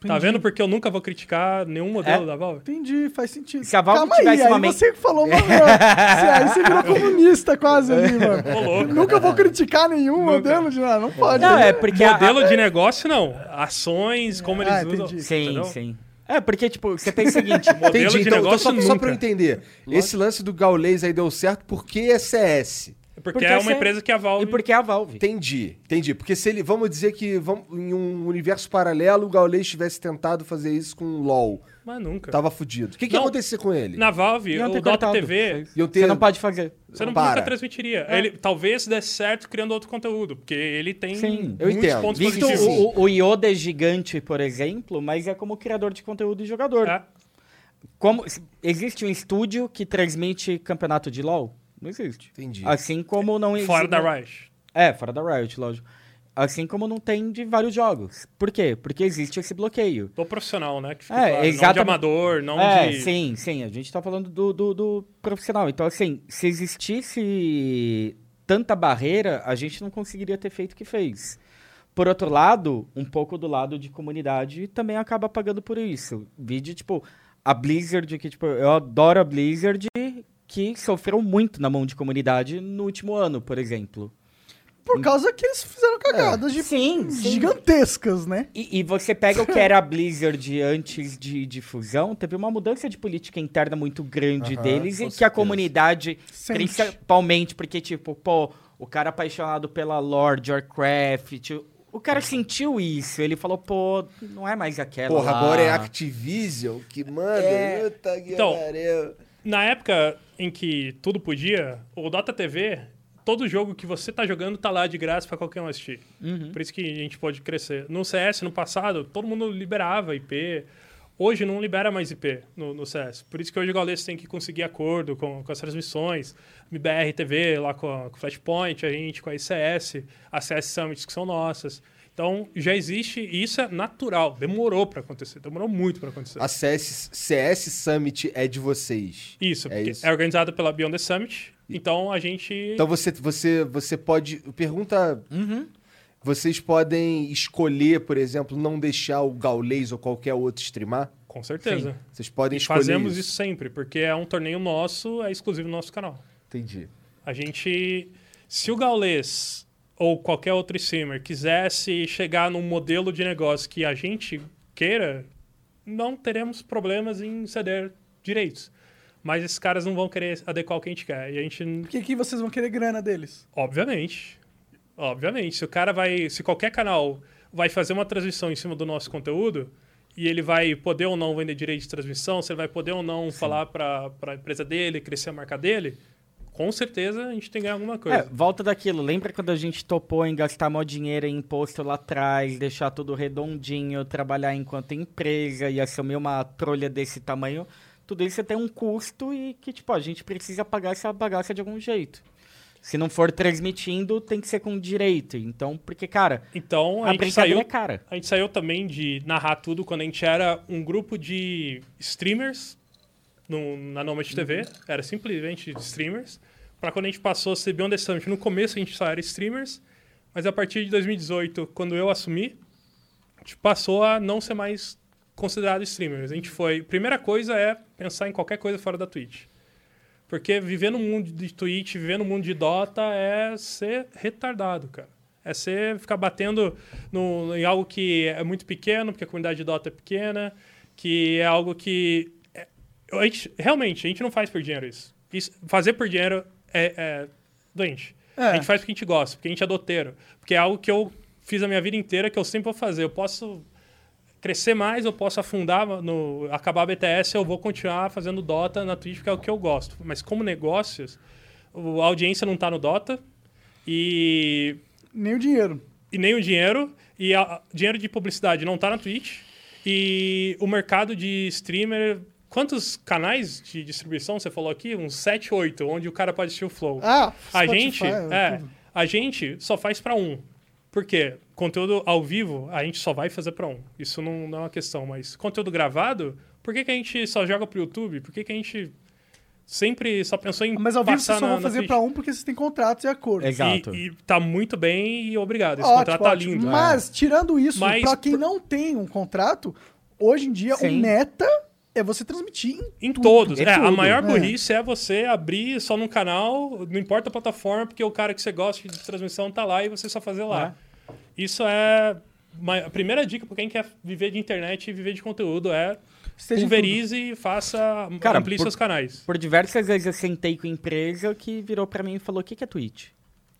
Speaker 3: Tá
Speaker 1: Entendi.
Speaker 3: vendo? Porque eu nunca vou criticar nenhum modelo
Speaker 4: É?
Speaker 3: da Valve.
Speaker 1: Entendi, faz sentido.
Speaker 4: Se a Valve
Speaker 1: Calma
Speaker 4: tivesse
Speaker 1: aí,
Speaker 4: uma
Speaker 1: aí
Speaker 4: men-
Speaker 1: você que falou, [LAUGHS] mano. você- aí você virou comunista quase ali, mano.
Speaker 3: Ô, louco.
Speaker 1: Nunca vou criticar nenhum modelo de nada, não pode.
Speaker 4: Não,
Speaker 1: né?
Speaker 4: é porque a-
Speaker 3: Modelo de negócio, não. Ações, como eles
Speaker 1: Ah,
Speaker 3: usam.
Speaker 1: entendi.
Speaker 4: Sim,
Speaker 3: entendeu?
Speaker 4: sim. É, porque, tipo, você pensa o seguinte,
Speaker 3: Modelo
Speaker 2: Entendi,
Speaker 3: de
Speaker 2: então, então
Speaker 3: negócio
Speaker 2: só, só pra eu
Speaker 3: nunca.
Speaker 2: entender. Esse lance do Gaules aí deu certo porque é CS.
Speaker 3: Porque,
Speaker 4: Porque
Speaker 3: é uma empresa que a Valve...
Speaker 4: e porque é a Valve.
Speaker 2: Entendi, entendi. Porque se ele. Vamos dizer que vamos, em um universo paralelo, o Gaules tivesse tentado fazer isso com o LOL.
Speaker 3: Mas nunca.
Speaker 2: Tava fudido. O que, que ia acontecer com ele?
Speaker 3: Na Valve,
Speaker 4: Iam
Speaker 3: o
Speaker 4: ter
Speaker 3: Dota
Speaker 4: cortado.
Speaker 3: TV,
Speaker 2: Iam ter-
Speaker 4: Você não pode fazer.
Speaker 3: você não,
Speaker 2: Para.
Speaker 3: nunca transmitiria. Ele talvez desse certo criando outro conteúdo, porque ele tem
Speaker 4: Sim.
Speaker 2: Eu
Speaker 3: muitos
Speaker 2: entendo.
Speaker 3: pontos
Speaker 4: Visto
Speaker 3: positivos.
Speaker 4: o, o Yoda é gigante, por exemplo, mas é como criador de conteúdo e jogador.
Speaker 3: É.
Speaker 4: Como, existe um estúdio que transmite campeonato de LoL? Não existe.
Speaker 2: Entendi.
Speaker 4: Assim como não existe...
Speaker 3: Fora da Riot.
Speaker 4: É, fora da Riot, lógico. Assim como não tem de vários jogos. Por quê? Porque existe esse bloqueio.
Speaker 3: Do profissional, né? Que fica
Speaker 4: É,
Speaker 3: claro. Não de
Speaker 4: exatamente.
Speaker 3: amador, não
Speaker 4: é,
Speaker 3: de...
Speaker 4: sim, sim. A gente tá falando do, do, do profissional. Então, assim, se existisse tanta barreira, a gente não conseguiria ter feito o que fez. Por outro lado, um pouco do lado de comunidade também acaba pagando por isso. Vídeo, tipo, a Blizzard, que, tipo, eu adoro a Blizzard, que sofreu muito na mão de comunidade no último ano, por exemplo.
Speaker 1: Por causa que eles fizeram cagadas de
Speaker 4: Sim, sim.
Speaker 1: gigantescas, né?
Speaker 4: E, e você pega o que [LAUGHS] era a Blizzard antes de, de fusão, teve uma mudança de política interna muito grande deles e que a comunidade,
Speaker 1: Sente.
Speaker 4: principalmente porque, tipo, pô, o cara apaixonado pela lore de Warcraft, o cara sentiu isso, ele falou, pô, não é mais aquela
Speaker 2: Porra,
Speaker 4: lá.
Speaker 2: agora é Activision que manda.
Speaker 4: É.
Speaker 2: Puta que
Speaker 3: Então,
Speaker 2: pariu.
Speaker 3: Na época em que tudo podia, o Dota TV, todo jogo que você tá jogando tá lá de graça pra qualquer um assistir.
Speaker 4: Uhum.
Speaker 3: Por isso que a gente pode crescer. No CS, no passado, todo mundo liberava IP. Hoje não libera mais IP no, no CS. Por isso que hoje o Gaules tem que conseguir acordo com, com as transmissões. MBR TV lá com a, com a Flashpoint, a gente com a ICS, a CS Summits que são nossas. Então já existe e isso é natural. Demorou pra acontecer. Demorou muito pra acontecer.
Speaker 2: A CS, CS Summit é de vocês.
Speaker 3: Isso,
Speaker 2: É
Speaker 3: porque
Speaker 2: isso.
Speaker 3: é organizada pela Beyond the Summit. Então a gente.
Speaker 2: Então você, você, você pode. Pergunta.
Speaker 4: Uhum.
Speaker 2: Vocês podem escolher, por exemplo, não deixar o Gaules ou qualquer outro streamar?
Speaker 3: com certeza.
Speaker 2: Vocês podem
Speaker 3: E
Speaker 2: escolher.
Speaker 3: fazemos isso. sempre, porque é um torneio nosso, é exclusivo do nosso canal.
Speaker 2: Entendi.
Speaker 3: A gente. Se o Gaules ou qualquer outro streamer quisesse chegar num modelo de negócio que a gente queira, não teremos problemas em ceder direitos. Mas esses caras não vão querer adequar o que a gente quer. E a gente
Speaker 1: Por que, que vocês vão querer grana deles?
Speaker 3: Obviamente. Obviamente. Se o cara vai. Se qualquer canal vai fazer uma transmissão em cima do nosso conteúdo e ele vai poder ou não vender direito de transmissão, se ele vai poder ou não falar para a empresa dele, crescer a marca dele, com certeza a gente tem que ganhar alguma
Speaker 4: É,
Speaker 3: coisa.
Speaker 4: volta daquilo. Lembra quando a gente topou em gastar mó dinheiro em imposto lá atrás, deixar tudo redondinho, trabalhar enquanto empresa e assumir uma trolha desse tamanho? Tudo isso tem um custo e que, tipo, a gente precisa pagar essa bagaça de algum jeito. Se não for transmitindo, tem que ser com direito. Então, porque, cara,
Speaker 3: Então a,
Speaker 4: a
Speaker 3: gente saiu.
Speaker 4: é cara.
Speaker 3: A gente saiu também de narrar tudo quando a gente era um grupo de streamers no, na Nomad TV. Era simplesmente streamers. Para quando a gente passou a ser Beyond the Summit, no começo a gente só era streamers. Mas a partir de 2018, quando eu assumi, a gente passou a não ser mais considerado streamers. A gente foi. Primeira coisa é pensar em qualquer coisa fora da Twitch. Porque viver no mundo de Twitch, viver no mundo de Dota é ser retardado, cara. É ser ficar batendo no, em algo que é muito pequeno, porque a comunidade de Dota é pequena, que é algo que. é- a gente- realmente, a gente não faz por dinheiro isso. Isso- fazer por dinheiro é, é doente.
Speaker 1: É.
Speaker 3: A gente faz porque a gente gosta, porque a gente é doteiro. Porque é algo que eu fiz a minha vida inteira, que eu sempre vou fazer. Eu posso crescer mais, eu posso afundar no acabar a BTS, eu vou continuar fazendo Dota na Twitch, que é o que eu gosto. Mas como negócios, a audiência não tá no Dota e,
Speaker 1: Nem o dinheiro.
Speaker 3: e nem o dinheiro e a, dinheiro de publicidade não tá na Twitch e o mercado de streamer Quantos canais de distribuição você falou aqui? Uns 7, 8, onde o cara pode assistir o Flow.
Speaker 1: Ah,
Speaker 3: A
Speaker 1: Spotify,
Speaker 3: gente, é,
Speaker 1: tudo.
Speaker 3: a gente só faz pra um. Por quê? Conteúdo ao vivo, a gente só vai fazer pra um. Isso não, não é uma questão, mas conteúdo gravado, por que, que a gente só joga pro YouTube? Por que, que a gente sempre só pensou em
Speaker 1: Mas ao vivo vocês só vão fazer pra um porque vocês têm contratos e acordos.
Speaker 4: Exato.
Speaker 3: E, e tá muito bem e obrigado. Esse
Speaker 1: Ótimo,
Speaker 3: contrato tá
Speaker 1: ótimo.
Speaker 3: lindo.
Speaker 1: Mas, tirando isso,
Speaker 3: Mas
Speaker 1: pra quem
Speaker 3: por-
Speaker 1: não tem um contrato, hoje em dia o meta é você transmitir em
Speaker 3: Em
Speaker 1: tudo.
Speaker 3: todos.
Speaker 4: É
Speaker 3: É, a maior
Speaker 1: É.
Speaker 3: burrice é. você abrir só num canal, não importa a plataforma, porque o cara que você gosta de transmissão tá lá e você só fazer lá. Isso é. uma- a primeira dica pra quem quer viver de internet e viver de conteúdo é
Speaker 1: Esteja em
Speaker 3: pulverize e faça.
Speaker 4: Cara,
Speaker 3: amplie
Speaker 4: por-
Speaker 3: seus canais.
Speaker 4: Por diversas vezes eu sentei com empresa que virou pra mim e falou: o que, que é Twitch?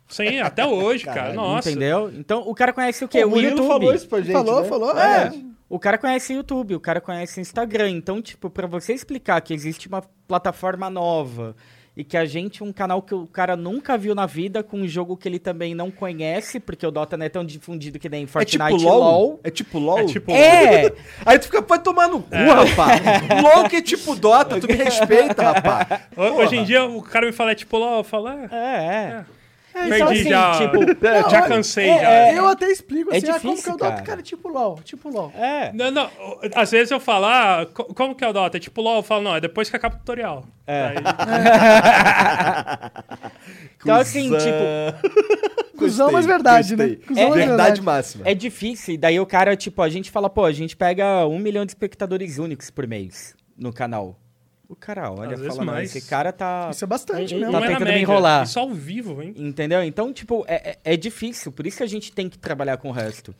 Speaker 3: Sim, até hoje, [LAUGHS] cara.
Speaker 2: Caralho,
Speaker 3: Nossa.
Speaker 4: Entendeu? Então o cara conhece o quê?
Speaker 2: Pô,
Speaker 4: o
Speaker 2: Murilo
Speaker 4: YouTube.
Speaker 2: falou isso pra gente,
Speaker 1: falou,
Speaker 2: né?
Speaker 1: falou. É.
Speaker 4: O cara conhece YouTube, o cara conhece Instagram. Então, tipo, pra você explicar que existe uma plataforma nova e que a gente, um canal que o cara nunca viu na vida, com um jogo que ele também não conhece, porque o Dota não é tão difundido que nem
Speaker 2: É
Speaker 4: Fortnite
Speaker 2: tipo
Speaker 4: e
Speaker 2: LOL? É tipo LOL?
Speaker 3: É tipo.
Speaker 4: É! [LAUGHS]
Speaker 2: Aí tu fica, pode tomar no cu, rapaz. LOL que é tipo Dota, tu me respeita, rapaz.
Speaker 3: Ho- Hoje em dia o cara me fala, é tipo LOL, eu falo, é.
Speaker 4: É, é.
Speaker 3: Perdi
Speaker 4: Então, assim,
Speaker 3: já.
Speaker 4: tipo, [LAUGHS]
Speaker 3: já
Speaker 1: Não,
Speaker 3: cansei
Speaker 4: é,
Speaker 3: já.
Speaker 4: é,
Speaker 1: Eu até explico
Speaker 4: É
Speaker 1: assim, ah, como que é
Speaker 4: difícil,
Speaker 1: o Dota?
Speaker 4: cara.
Speaker 1: Cara, tipo LOL, tipo LOL.
Speaker 4: É.
Speaker 3: Não, não. Às vezes eu falo, ah, co- como que é o Dota? É tipo LOL, eu falo, não, é depois que acaba o tutorial.
Speaker 4: É.
Speaker 3: Aí- [LAUGHS]
Speaker 4: Então, assim, tipo, [LAUGHS]
Speaker 1: Cusão,
Speaker 2: Gostei,
Speaker 1: mas verdade,
Speaker 2: gostei.
Speaker 1: né? Cusão,
Speaker 4: É
Speaker 1: mas
Speaker 2: verdade máxima.
Speaker 4: É difícil, daí o cara, tipo, a gente fala, pô, a gente pega um milhão de espectadores únicos por mês no canal. O cara olha e fala,
Speaker 3: mais.
Speaker 4: esse cara tá.
Speaker 1: Isso é bastante
Speaker 3: Um-
Speaker 1: mesmo.
Speaker 4: Tá
Speaker 3: é
Speaker 4: tentando me enrolar.
Speaker 3: Isso ao vivo, hein?
Speaker 4: Entendeu? Então, tipo, é, é é difícil, por isso que a gente tem que trabalhar com o resto.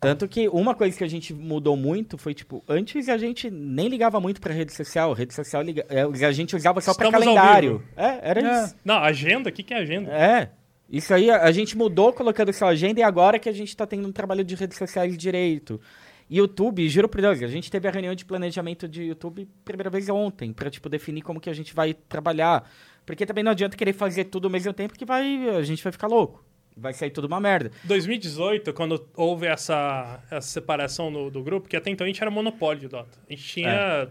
Speaker 4: Tanto que uma coisa que a gente mudou muito foi, tipo, antes a gente nem ligava muito pra rede social. Rede social liga- é, a gente usava só pra
Speaker 3: Estamos ao
Speaker 4: calendário. É, era
Speaker 1: É.
Speaker 4: isso.
Speaker 3: Não, agenda, o que, que é agenda?
Speaker 4: É. Isso aí a, a gente mudou colocando sua agenda e agora que a gente tá tendo um trabalho de redes sociais direito. YouTube, juro por Deus, a gente teve a reunião de planejamento de YouTube primeira vez ontem, pra, tipo, definir como que a gente vai trabalhar. Porque também não adianta querer fazer tudo ao mesmo tempo que vai, a gente vai ficar louco. Vai sair tudo uma merda.
Speaker 3: 2018, quando houve essa, essa separação no- do grupo, que até então a gente era monopólio de Dota. A gente tinha.
Speaker 4: É.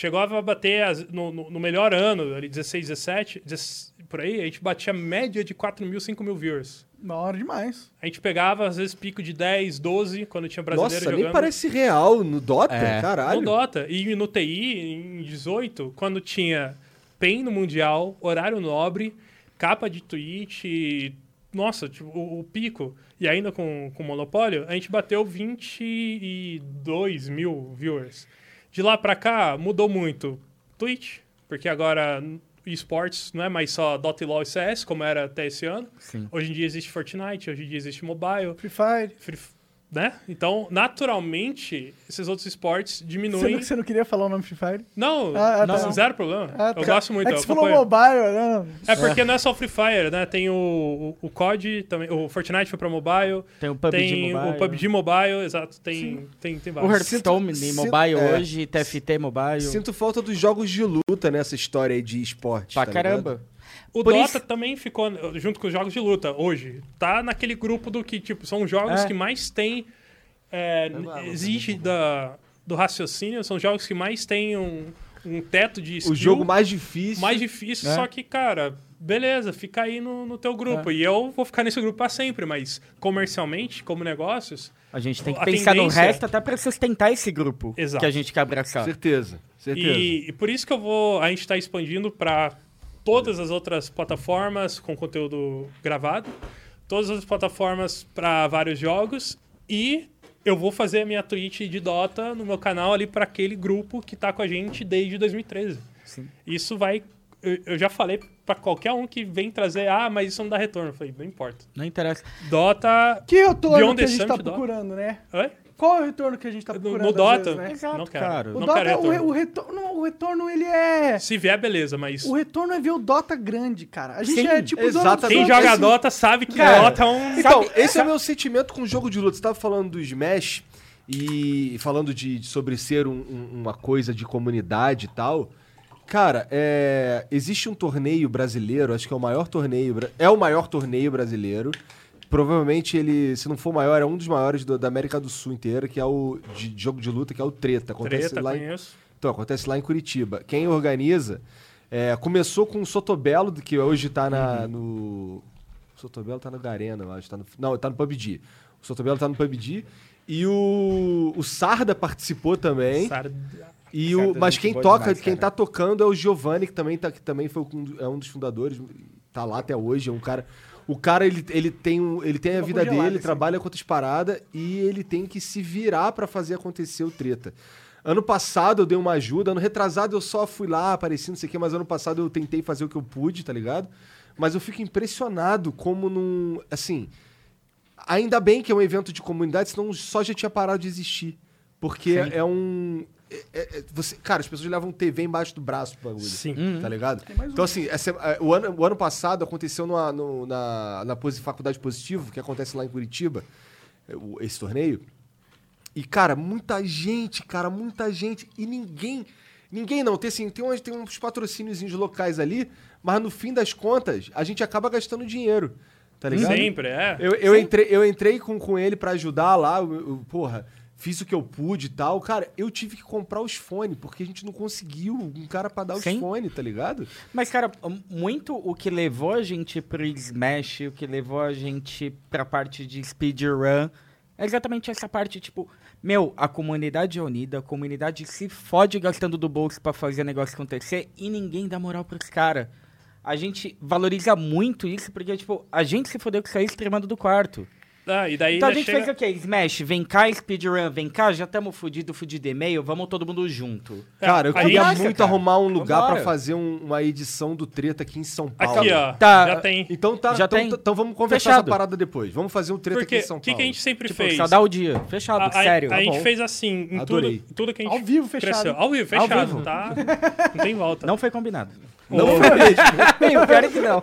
Speaker 3: Chegou a bater as- no, no- no melhor ano, ali 16, 17, 16, por aí, a gente batia média de 4 mil, 5 mil viewers.
Speaker 1: Da hora demais.
Speaker 3: A gente pegava, às vezes, pico de 10, 12, quando tinha brasileiro
Speaker 2: Nossa,
Speaker 3: jogando.
Speaker 2: nem parece real no Dota,
Speaker 4: É.
Speaker 2: caralho.
Speaker 3: No Dota. E no TI, em 18, quando tinha PEN no Mundial, horário nobre, capa de tweet, nossa, tipo, o, o pico, e ainda com, com monopólio, a gente bateu 22 mil viewers. De lá pra cá, mudou muito. Twitch, porque agora esportes não é mais só Dota e LoL e CS, como era até esse ano.
Speaker 4: Sim.
Speaker 3: Hoje em dia existe Fortnite, hoje em dia existe mobile.
Speaker 1: Free Fire.
Speaker 3: Free- né? Então, naturalmente, esses outros esportes
Speaker 1: Você
Speaker 3: diminuem.
Speaker 1: não, você não queria falar o nome Free Fire?
Speaker 3: Não,
Speaker 1: Ah, ah,
Speaker 3: não,
Speaker 1: tá.
Speaker 3: zero problema.
Speaker 1: Ah,
Speaker 3: eu
Speaker 1: tá.
Speaker 3: gosto muito.
Speaker 1: É que
Speaker 3: eu
Speaker 1: você falou mobile, né?
Speaker 3: É porque não é só o Free Fire, né? Tem o, o, o COD, também, o Fortnite foi pra mobile,
Speaker 4: Tem o PUBG
Speaker 3: tem
Speaker 4: Mobile.
Speaker 3: o PUBG Mobile, exato, tem, tem, tem
Speaker 4: O
Speaker 3: vários.
Speaker 4: Hearthstone
Speaker 2: Sinto-
Speaker 4: Mobile
Speaker 2: é.
Speaker 4: hoje, TFT Mobile.
Speaker 2: Sinto falta dos jogos de luta nessa história aí de esporte.
Speaker 4: pra
Speaker 2: tá
Speaker 4: caramba.
Speaker 2: ligado?
Speaker 3: O
Speaker 4: Por
Speaker 3: Dota
Speaker 4: isso-
Speaker 3: também ficou junto com os jogos de luta hoje. Tá naquele grupo do que, tipo, são os jogos
Speaker 4: É.
Speaker 3: que mais tem. É, exige da, do raciocínio, são jogos que mais tem um, um teto de skill
Speaker 2: O jogo mais difícil.
Speaker 3: mais difícil,
Speaker 4: É.
Speaker 3: só que, cara, beleza, fica aí no, no teu grupo. E eu vou ficar nesse grupo pra sempre, mas comercialmente, como negócios,
Speaker 4: A gente tem que pensar no
Speaker 3: tendência-
Speaker 4: resto até pra sustentar esse grupo
Speaker 3: Exato.
Speaker 4: que a gente quer abraçar.
Speaker 2: Certeza, certeza.
Speaker 3: E, e por isso que eu vou. A gente está expandindo para todas as outras plataformas com conteúdo gravado, todas as plataformas para vários jogos e eu vou fazer a minha Twitch de Dota no meu canal ali para aquele grupo que tá com a gente desde 2013.
Speaker 4: Sim.
Speaker 3: Isso vai. Eu, eu já falei para qualquer um que vem trazer, ah, mas isso não dá retorno. Eu falei, não importa.
Speaker 4: Não interessa.
Speaker 3: Dota.
Speaker 1: Que retorno
Speaker 3: Beyond
Speaker 1: que a gente tá
Speaker 3: Summit Dota.
Speaker 1: procurando, né?
Speaker 3: Oi?
Speaker 1: Qual é o retorno que a gente tá procurando
Speaker 3: no Dota?
Speaker 1: vezes, né?
Speaker 4: Exato,
Speaker 3: não quero.
Speaker 4: cara.
Speaker 1: O,
Speaker 3: Não
Speaker 1: Dota,
Speaker 3: quero
Speaker 1: o, re-
Speaker 3: retorno.
Speaker 1: o retorno, o retorno, ele é...
Speaker 3: Se vier, beleza, mas.
Speaker 1: O retorno é ver o Dota grande, cara. A gente
Speaker 4: Sim,
Speaker 1: é tipo...
Speaker 2: exatamente.
Speaker 3: Quem
Speaker 1: Dota,
Speaker 3: joga
Speaker 1: assim.
Speaker 3: Dota sabe que
Speaker 4: Cara,
Speaker 3: Dota é um.
Speaker 2: Então,
Speaker 4: Sabe-
Speaker 2: esse é o meu sentimento com o jogo de luta. Você tava falando do Smash e falando de, de sobre ser um- um- uma coisa de comunidade e tal. Cara, é, existe um torneio brasileiro, acho que é o maior torneio, é o maior torneio brasileiro. Provavelmente ele, se não for maior, é um dos maiores do- da América do Sul inteira, que é o de jogo de luta, que é o Treta. Acontece
Speaker 3: Treta,
Speaker 2: lá em,
Speaker 3: conheço.
Speaker 2: então, acontece lá em Curitiba. Quem organiza é, começou com o Sotobelo, que hoje tá na, no. O Sotobelo tá no Garena, eu acho. Tá no, não, tá no PUBG. O Sotobelo tá no PUBG. E o, o Sarda participou também.
Speaker 3: Sar-
Speaker 2: E o,
Speaker 4: tá
Speaker 2: mas
Speaker 4: gente
Speaker 2: quem toca,
Speaker 4: demais,
Speaker 2: quem
Speaker 4: cara.
Speaker 2: tá tocando é o Giovanni, que também, tá, que também foi um, é um dos fundadores, tá lá até hoje, é um cara... O cara, ele, ele tem, um, ele tem a vida dele, ele
Speaker 1: assim.
Speaker 2: trabalha com outras paradas e ele tem que se virar pra fazer acontecer o treta. Ano passado eu dei uma ajuda, ano retrasado eu só fui lá, apareci, não sei o quê, mas ano passado eu tentei fazer o que eu pude, tá ligado? Mas eu fico impressionado como num... Assim, ainda bem que é um evento de comunidade, senão só já tinha parado de existir. Porque
Speaker 4: Sim.
Speaker 2: é um... é- é- você, cara, as pessoas levam TV embaixo do braço pro bagulho.
Speaker 3: Sim.
Speaker 4: Uhum.
Speaker 2: Tá ligado?
Speaker 1: mais um.
Speaker 2: Então, assim, essa- é, o, ano, o ano passado aconteceu numa- no- na, na Faculdade Positivo, que acontece lá em Curitiba, é, esse torneio. E, cara, muita gente, cara, muita gente. E ninguém. Ninguém não. Tem, assim, tem, uns, tem uns patrocínios locais ali, mas no fim das contas, a gente acaba gastando dinheiro. Tá ligado?
Speaker 3: Sempre, é.
Speaker 2: Eu, eu entrei, eu entrei com, com ele pra ajudar lá, eu, eu, porra, fiz o que eu pude e tal. Cara, eu tive que comprar os fones, porque a gente não conseguiu um cara pra dar os
Speaker 4: Sim.
Speaker 2: fones, tá ligado?
Speaker 4: Mas, cara, muito o que levou a gente pro Smash, o que levou a gente pra parte de speedrun, é exatamente essa parte, tipo, meu, a comunidade é unida, a comunidade se fode gastando do bolso pra fazer o negócio acontecer e ninguém dá moral pros caras. A gente valoriza muito isso porque, tipo, a gente se fodeu com sair streamando do quarto.
Speaker 3: Ah, e daí
Speaker 4: então a gente
Speaker 3: chega...
Speaker 4: fez o quê? Smash, vem cá, speedrun, vem cá, já estamos fudido, fudido e-mail, vamos todo mundo junto.
Speaker 3: É,
Speaker 2: Cara, eu queria muito
Speaker 4: cara.
Speaker 2: arrumar um lugar pra fazer um- uma edição do Treta aqui em São Paulo.
Speaker 3: Aqui, ó.
Speaker 4: Tá,
Speaker 3: já tem.
Speaker 2: Então tá,
Speaker 4: Já
Speaker 2: então,
Speaker 4: tem.
Speaker 2: então vamos conversar
Speaker 4: Fechado.
Speaker 2: essa parada depois. Vamos fazer um Treta
Speaker 3: Porque
Speaker 2: aqui em São
Speaker 3: o que,
Speaker 2: Paulo.
Speaker 3: que a gente sempre
Speaker 4: Tipo,
Speaker 3: fez?
Speaker 4: só dá o dia. Fechado,
Speaker 3: A, a-
Speaker 4: sério.
Speaker 3: a
Speaker 4: tá
Speaker 3: gente fez assim, em
Speaker 2: Adorei.
Speaker 3: tudo, tudo que a gente
Speaker 1: Ao vivo, fechado.
Speaker 3: cresceu. Ao vivo,
Speaker 4: Ao
Speaker 3: fechado,
Speaker 4: vivo.
Speaker 3: tá? Não tem volta.
Speaker 4: Não foi combinado.
Speaker 2: Não.
Speaker 4: Bem, o pior é que não.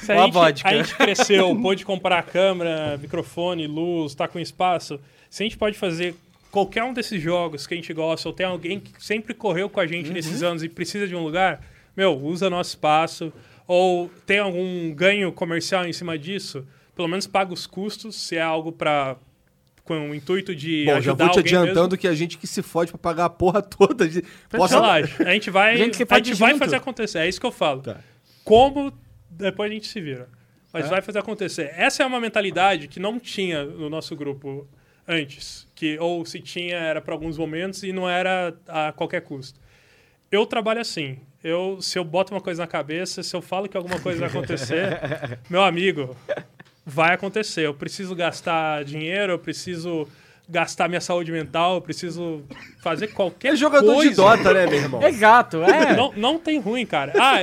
Speaker 3: Se a
Speaker 4: a
Speaker 3: gente,
Speaker 4: vodka.
Speaker 3: a gente cresceu, pôde comprar câmera, microfone, luz, tá com espaço. Se a gente pode fazer qualquer um desses jogos que a gente gosta, ou tem alguém que sempre correu com a gente nesses anos e precisa de um lugar, meu, usa nosso espaço. Ou tem algum ganho comercial em cima disso, pelo menos paga os custos, se é algo para com o intuito de
Speaker 2: Bom, já vou te adiantando
Speaker 3: mesmo.
Speaker 2: que a gente que se fode pra pagar a porra toda. De... Posso...
Speaker 3: Relaxa, a gente vai, [LAUGHS]
Speaker 4: A gente
Speaker 3: a gente vai fazer acontecer. É isso que eu falo.
Speaker 2: Tá.
Speaker 3: Como depois a gente se vira. Mas vai fazer acontecer. Essa é uma mentalidade que não tinha no nosso grupo antes, que ou se tinha era para alguns momentos e não era a qualquer custo. Eu trabalho assim. Eu, se eu boto uma coisa na cabeça, se eu falo que alguma coisa vai acontecer, [LAUGHS] meu amigo, vai acontecer. Eu preciso gastar dinheiro, eu preciso gastar minha saúde mental, eu preciso fazer qualquer
Speaker 2: É jogador
Speaker 3: coisa.
Speaker 2: de Dota, né, meu irmão?
Speaker 4: Exato, é. [LAUGHS]
Speaker 3: Não, não tem ruim, cara. Ah,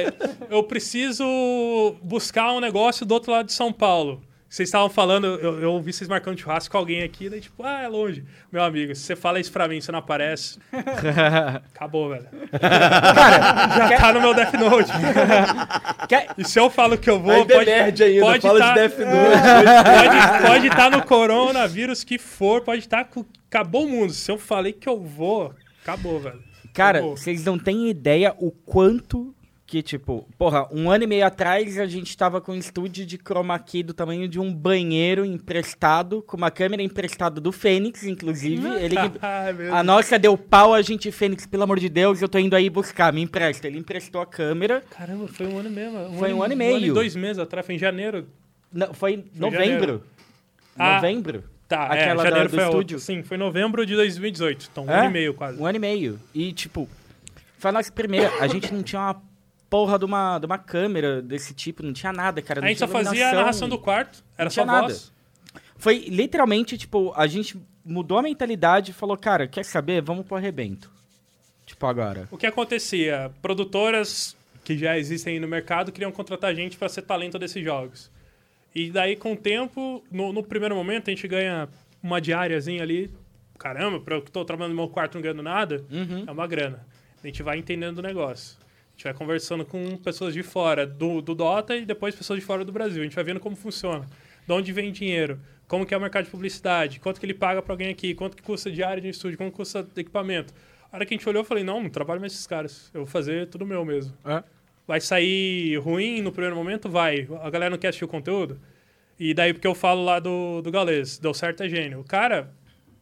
Speaker 3: eu preciso buscar um negócio do outro lado de São Paulo. Vocês estavam falando, eu, eu ouvi vocês marcando churrasco com alguém aqui, daí tipo, ah, é longe. Meu amigo, se você fala isso pra mim, você não aparece. [LAUGHS] Acabou, velho.
Speaker 4: Cara,
Speaker 3: Já tá no meu Death Note.
Speaker 4: quer-
Speaker 3: E se eu falo que eu vou,
Speaker 2: Ainda
Speaker 3: pode,
Speaker 2: é nerd ainda,
Speaker 3: pode
Speaker 2: fala
Speaker 3: tá,
Speaker 2: de Death Note.
Speaker 3: Pode estar no coronavírus que for, pode estar. com acabou o mundo. Se eu falei que eu vou, acabou, velho.
Speaker 4: Cara,
Speaker 3: Acabou.
Speaker 4: vocês não têm ideia o quanto que, tipo, porra, um ano e meio atrás a gente tava com um estúdio de chroma key do tamanho de um banheiro emprestado, com uma câmera emprestada do Fênix, inclusive. [LAUGHS] Ele [LAUGHS]
Speaker 3: Ai,
Speaker 4: A nossa deu pau, a gente, Fênix, pelo amor de Deus, eu tô indo aí buscar, me empresta. Ele emprestou a câmera,
Speaker 3: Caramba, foi um ano mesmo.
Speaker 4: Foi um ano e
Speaker 3: Um
Speaker 4: meio.
Speaker 3: ano e dois meses atrás, foi em janeiro.
Speaker 4: não, foi em novembro.
Speaker 3: Ah,
Speaker 4: novembro.
Speaker 3: Tá,
Speaker 4: Aquela
Speaker 3: é,
Speaker 4: da-
Speaker 3: janeiro
Speaker 4: do
Speaker 3: foi
Speaker 4: estúdio.
Speaker 3: outra. Sim, foi novembro de 2018. Então, um
Speaker 4: É?
Speaker 3: ano e meio quase.
Speaker 4: Um ano e meio. E, tipo, foi a nossa primeira. A gente não tinha uma porra de uma, de uma câmera desse tipo, não tinha nada, cara.
Speaker 3: A
Speaker 4: não
Speaker 3: gente só fazia a narração do quarto, era só
Speaker 4: nada.
Speaker 3: voz.
Speaker 4: Foi literalmente, tipo, a gente mudou a mentalidade e falou, cara, quer saber? Vamos pro arrebento. Tipo, agora.
Speaker 3: O que acontecia? Produtoras que já existem aí no mercado queriam contratar gente para ser talento desses jogos. E daí, com o tempo, no, no primeiro momento, a gente ganha uma diáriazinha ali. Caramba, eu que tô trabalhando no meu quarto não ganhando nada,
Speaker 4: Uhum.
Speaker 3: é uma grana. A gente vai entendendo o negócio. A gente vai conversando com pessoas de fora do, do Dota e depois pessoas de fora do Brasil. A gente vai vendo como funciona. De onde vem dinheiro, como que é o mercado de publicidade, quanto que ele paga para alguém aqui, quanto que custa diária de estúdio, quanto custa equipamento. A hora que a gente olhou, eu falei, não, não trabalho mais esses caras. Eu vou fazer tudo meu mesmo.
Speaker 4: É.
Speaker 3: Vai sair ruim no primeiro momento? Vai. A galera não quer assistir o conteúdo? E daí, porque eu falo lá do, do Galês, deu certo é gênio. O cara,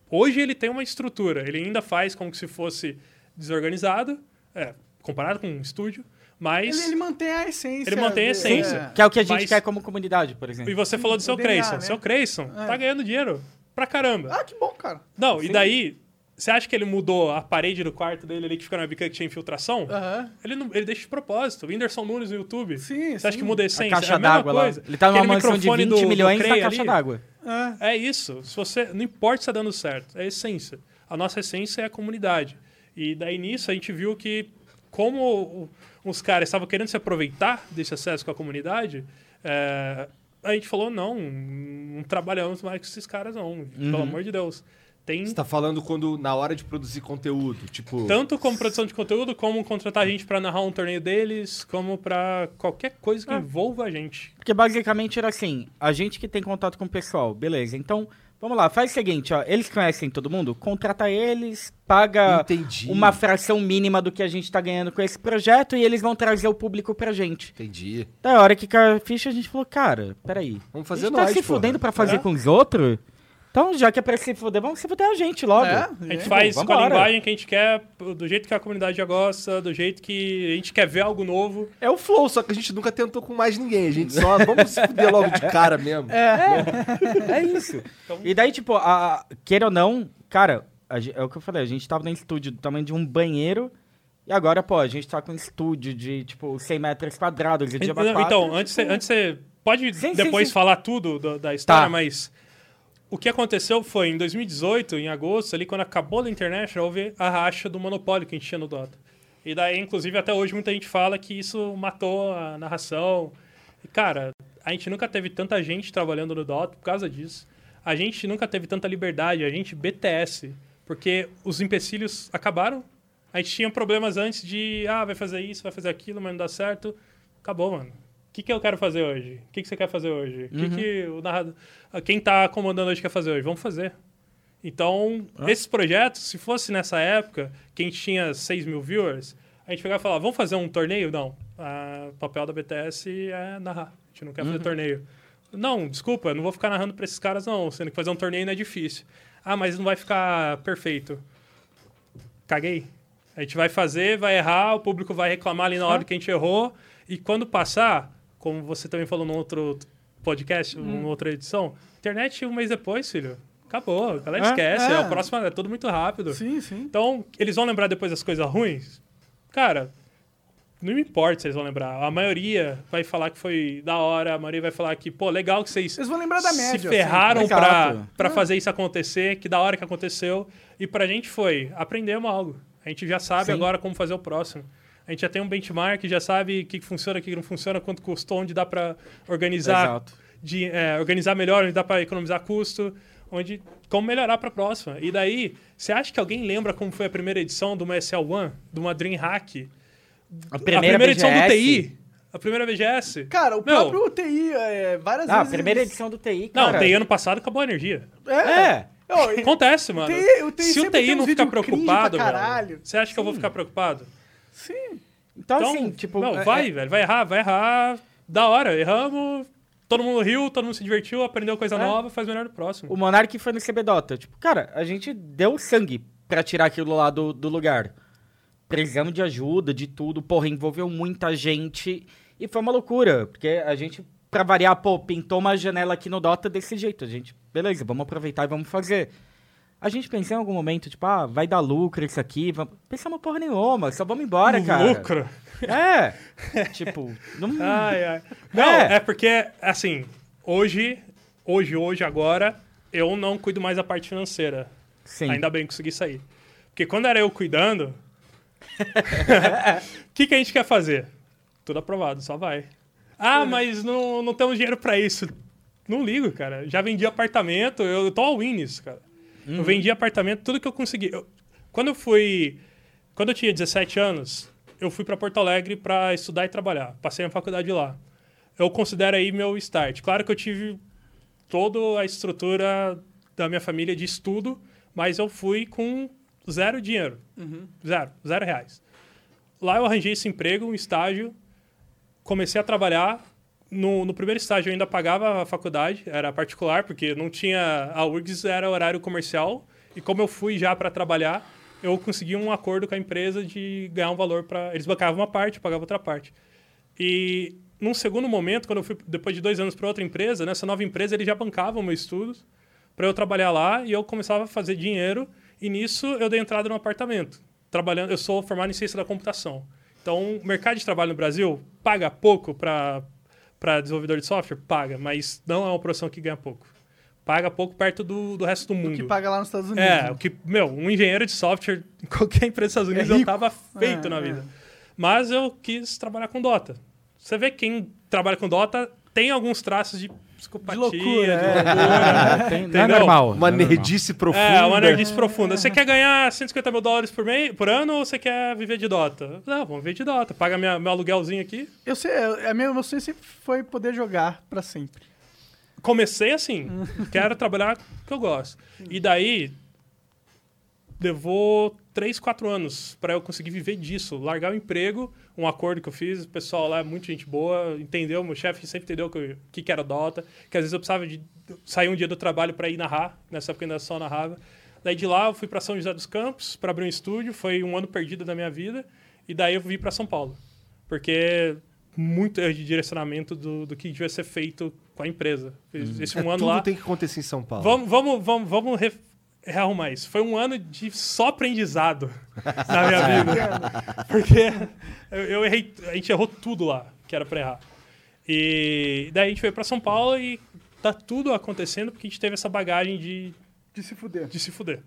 Speaker 3: hoje ele tem uma estrutura. Ele ainda faz como se fosse desorganizado, é, comparado com um estúdio, mas...
Speaker 1: Ele, ele mantém a essência.
Speaker 3: Ele mantém a essência.
Speaker 1: é.
Speaker 4: Que é o que a gente
Speaker 3: Mas-
Speaker 4: quer como comunidade, por exemplo.
Speaker 3: E você falou do seu
Speaker 1: DNA,
Speaker 3: Creyson.
Speaker 1: né?
Speaker 3: Seu Creyson
Speaker 1: É.
Speaker 3: tá ganhando dinheiro pra caramba.
Speaker 1: Ah, que bom, cara.
Speaker 3: Não, e daí Você acha que ele mudou a parede do quarto dele ali que fica na bica que tinha infiltração?
Speaker 1: Aham.
Speaker 3: Ele, não, ele deixa de propósito. Whindersson Nunes no YouTube.
Speaker 1: Sim,
Speaker 3: Você acha
Speaker 1: sim.
Speaker 3: que muda a
Speaker 4: A
Speaker 3: essência?
Speaker 4: caixa
Speaker 3: é a
Speaker 4: d'água lá. Ele tá numa
Speaker 3: Aquele
Speaker 4: mansão de 20
Speaker 3: microfone do- do
Speaker 4: milhões na
Speaker 3: Crey
Speaker 4: caixa
Speaker 3: ali,
Speaker 4: d'água.
Speaker 1: É.
Speaker 3: É isso. Se você, não importa se está dando certo, é a essência. A nossa essência é a comunidade. E daí nisso a gente viu que, como o- os caras estavam querendo se aproveitar desse acesso com a comunidade, é, a gente falou: não, não trabalhamos mais com esses caras, não. Pelo amor de Deus. Tem
Speaker 2: Você tá falando quando na hora de produzir conteúdo, tipo.
Speaker 3: tanto como produção de conteúdo, como contratar gente para narrar um torneio deles, como para qualquer coisa que envolva a gente.
Speaker 4: Porque basicamente era assim, a gente que tem contato com o pessoal, beleza. Então, vamos lá, faz o seguinte, ó, eles conhecem todo mundo, contrata eles, paga
Speaker 2: Entendi.
Speaker 4: uma fração mínima do que a gente tá ganhando com esse projeto e eles vão trazer o público pra gente.
Speaker 2: Entendi.
Speaker 4: Da hora que caiu a ficha, a gente falou, cara, peraí.
Speaker 2: Vamos
Speaker 4: a
Speaker 2: fazer
Speaker 4: gente
Speaker 2: nós,
Speaker 4: tá se
Speaker 2: porra.
Speaker 4: fudendo pra fazer
Speaker 3: É.
Speaker 4: com os outros? Então, já que é pra se fuder, vamos se fuder a gente logo.
Speaker 1: É,
Speaker 3: A gente
Speaker 1: é.
Speaker 3: faz com a linguagem que a gente quer, do jeito que a comunidade já gosta, do jeito que a gente quer ver algo novo.
Speaker 2: É o flow, só que a gente nunca tentou com mais ninguém. A gente só. Vamos se fuder logo de cara mesmo.
Speaker 4: É [LAUGHS] isso. E daí, tipo, a, a- queira ou não, cara, a é o que eu falei, a gente tava no estúdio do tamanho de um banheiro. E agora, pô, a gente tá com um estúdio de, tipo, 100 metros quadrados. E de
Speaker 3: Então, então, antes você, antes você pode
Speaker 4: Sim, sim,
Speaker 3: depois
Speaker 4: sim.
Speaker 3: falar tudo do- da história,
Speaker 4: Tá.
Speaker 3: mas o que aconteceu foi em 2018, em agosto, ali quando acabou da internet, houve a racha do monopólio que a gente tinha no Dota. E daí, inclusive, até hoje muita gente fala que isso matou a narração. E, cara, a gente nunca teve tanta gente trabalhando no Dota por causa disso. A gente nunca teve tanta liberdade, a gente BTS, porque os empecilhos acabaram. A gente tinha problemas antes de, ah, vai fazer isso, vai fazer aquilo, mas não dá certo. Acabou, mano. O que, que eu quero fazer hoje? O que, que você quer fazer hoje? O que, que o narrador. Quem tá comandando hoje quer fazer hoje? Vamos fazer. Então, esses projetos, se fosse nessa época, que a gente tinha 6 mil viewers, a gente pegava e falava, vamos fazer um torneio? Não. Ah, O papel da BTS é narrar. A gente não quer fazer torneio. Não, desculpa, não vou ficar narrando pra esses caras, não. Sendo que fazer um torneio não é difícil. Ah, mas não vai ficar perfeito. Caguei. A gente vai fazer, vai errar, o público vai reclamar ali na hora que a gente errou. E quando passar, como você também falou no outro podcast, numa outra edição, internet um mês depois, filho. Acabou. A galera
Speaker 4: É,
Speaker 3: esquece. É.
Speaker 1: é.
Speaker 3: o próximo é tudo muito rápido.
Speaker 1: Sim, sim.
Speaker 3: Então, eles vão lembrar depois das coisas ruins? Cara, não me importa se eles vão lembrar. A maioria vai falar que foi da hora, a maioria vai falar que, pô, legal que vocês
Speaker 1: Eles vão lembrar da média.
Speaker 3: se ferraram
Speaker 4: assim.
Speaker 3: pra, pra fazer isso acontecer, que da hora que aconteceu. E pra gente foi, aprendemos algo. A gente já sabe
Speaker 4: Sim.
Speaker 3: agora como fazer o próximo. A gente já tem um benchmark, já sabe o que funciona, o que não funciona, quanto custou, onde dá pra organizar,
Speaker 4: Exato.
Speaker 3: de, é, organizar melhor, onde dá pra economizar custo, onde como melhorar pra próxima. E daí, você acha que alguém lembra como foi a primeira edição de uma SL1, de uma DreamHack?
Speaker 4: A
Speaker 3: a
Speaker 4: primeira,
Speaker 3: primeira edição do. TI? A primeira VGS?
Speaker 1: Cara, o
Speaker 3: Meu,
Speaker 1: próprio TI, é, várias
Speaker 4: Ah, a
Speaker 1: vezes...
Speaker 4: primeira
Speaker 1: eles-
Speaker 4: edição do TI,
Speaker 3: Não,
Speaker 4: cara.
Speaker 3: TI ano passado acabou a energia.
Speaker 1: É.
Speaker 4: É.
Speaker 1: E-
Speaker 3: Acontece, mano.
Speaker 1: TI o TI
Speaker 3: Se o TI não ficar preocupado, velho,
Speaker 1: caralho.
Speaker 3: você acha que eu vou ficar preocupado?
Speaker 1: Sim.
Speaker 4: Então,
Speaker 3: Então,
Speaker 4: assim, tipo...
Speaker 3: não,
Speaker 4: é-
Speaker 3: vai,
Speaker 4: é-
Speaker 3: velho, vai errar, vai errar. Da hora, erramos, todo mundo riu, todo mundo se divertiu, aprendeu coisa
Speaker 4: É.
Speaker 3: nova, faz melhor no próximo.
Speaker 4: O Monark foi no CBDota. Tipo, cara, a gente deu sangue pra tirar aquilo lá do, do lugar. Precisamos de ajuda, de tudo. Porra, envolveu muita gente. E foi uma loucura. Porque a gente, pra variar, pô, pintou uma janela aqui no Dota desse jeito. A gente, beleza, vamos aproveitar e vamos fazer. A gente pensou em algum momento, tipo, ah, vai dar lucro isso aqui. Vamos... Pensamos porra nenhuma, só vamos embora, cara.
Speaker 3: Lucro.
Speaker 4: É. [LAUGHS] tipo, não...
Speaker 3: Ai, ai. Não,
Speaker 4: É.
Speaker 3: é. porque, assim, hoje, hoje, hoje, agora, eu não cuido mais da parte financeira.
Speaker 4: Sim.
Speaker 3: Ainda bem que consegui sair. Porque quando era eu cuidando, [LAUGHS] o que, que a gente quer fazer? Tudo aprovado, só vai. Ah, mas não, não temos dinheiro pra isso. Não ligo, cara. Já vendi apartamento, eu tô all in nisso, cara. Eu vendi apartamento, tudo que eu consegui. Eu- quando eu fui. Quando eu tinha 17 anos, eu fui pra Porto Alegre pra estudar e trabalhar. Passei na faculdade lá. Eu considero aí meu start. Claro que eu tive toda a estrutura da minha família de estudo, mas eu fui com zero dinheiro. Zero, zero reais. Lá eu arranjei esse emprego, um estágio, comecei a trabalhar. No, no primeiro estágio eu ainda pagava a faculdade, era particular, porque não tinha. A URGS era horário comercial, e como eu fui já para trabalhar, eu consegui um acordo com a empresa de ganhar um valor para. Eles bancavam uma parte, eu pagava outra parte. E num segundo momento, quando eu fui depois de dois anos para outra empresa, nessa nova empresa eles já bancavam meus estudos para eu trabalhar lá e eu começava a fazer dinheiro E nisso eu dei entrada no apartamento. Trabalhando, eu sou formado em ciência da computação. Então, o mercado de trabalho no Brasil paga pouco para desenvolvedor de software? Paga, mas não é uma profissão que ganha pouco. Paga pouco perto do, do resto do mundo.
Speaker 1: O que paga lá nos Estados Unidos.
Speaker 3: É,
Speaker 1: né?
Speaker 3: o que, meu, um engenheiro de software em [LAUGHS] qualquer empresa dos Estados Unidos
Speaker 1: É
Speaker 3: eu tava feito
Speaker 1: É,
Speaker 3: na
Speaker 1: é.
Speaker 3: vida. Mas eu quis trabalhar com Dota. Você vê quem trabalha com Dota tem alguns traços de psicopatia,
Speaker 1: De loucura,
Speaker 3: de
Speaker 1: é.
Speaker 3: loucura.
Speaker 4: Tem- não é normal.
Speaker 2: Uma
Speaker 4: não é normal.
Speaker 2: nerdice profunda.
Speaker 3: É, uma nerdice profunda. Você quer ganhar 150 mil dólares por, mês, por ano ou você quer viver de Dota? Não, vamos viver de Dota. Paga minha, meu aluguelzinho aqui.
Speaker 1: Eu sei, a minha meu sonho sempre foi poder jogar pra sempre.
Speaker 3: Comecei assim. quero trabalhar que eu gosto. E daí, levou 3, 4 anos para eu conseguir viver disso. Largar o emprego, um acordo que eu fiz. O pessoal lá é muito gente boa, entendeu? Meu chefe sempre entendeu o que, que, que era Dota. Que às vezes eu precisava de sair um dia do trabalho para ir narrar. Nessa época ainda só narrava. Daí de lá eu fui para São José dos Campos para abrir um estúdio. Foi um ano perdido da minha vida. E daí eu vim para São Paulo. Porque muito erro de direcionamento do, do que devia ser feito com a empresa. Fiz Esse
Speaker 2: É,
Speaker 3: um ano
Speaker 2: tudo
Speaker 3: lá.
Speaker 2: tem que acontecer em São Paulo.
Speaker 3: Vamos, vamos, vamos, vamos re- rearrumar isso. Foi um ano de só aprendizado [LAUGHS] na minha vida. Porque eu, eu errei, a gente errou tudo lá que era pra errar. E daí a gente veio pra São Paulo e tá tudo acontecendo porque a gente teve essa bagagem de,
Speaker 1: De se fuder.
Speaker 3: de se fuder.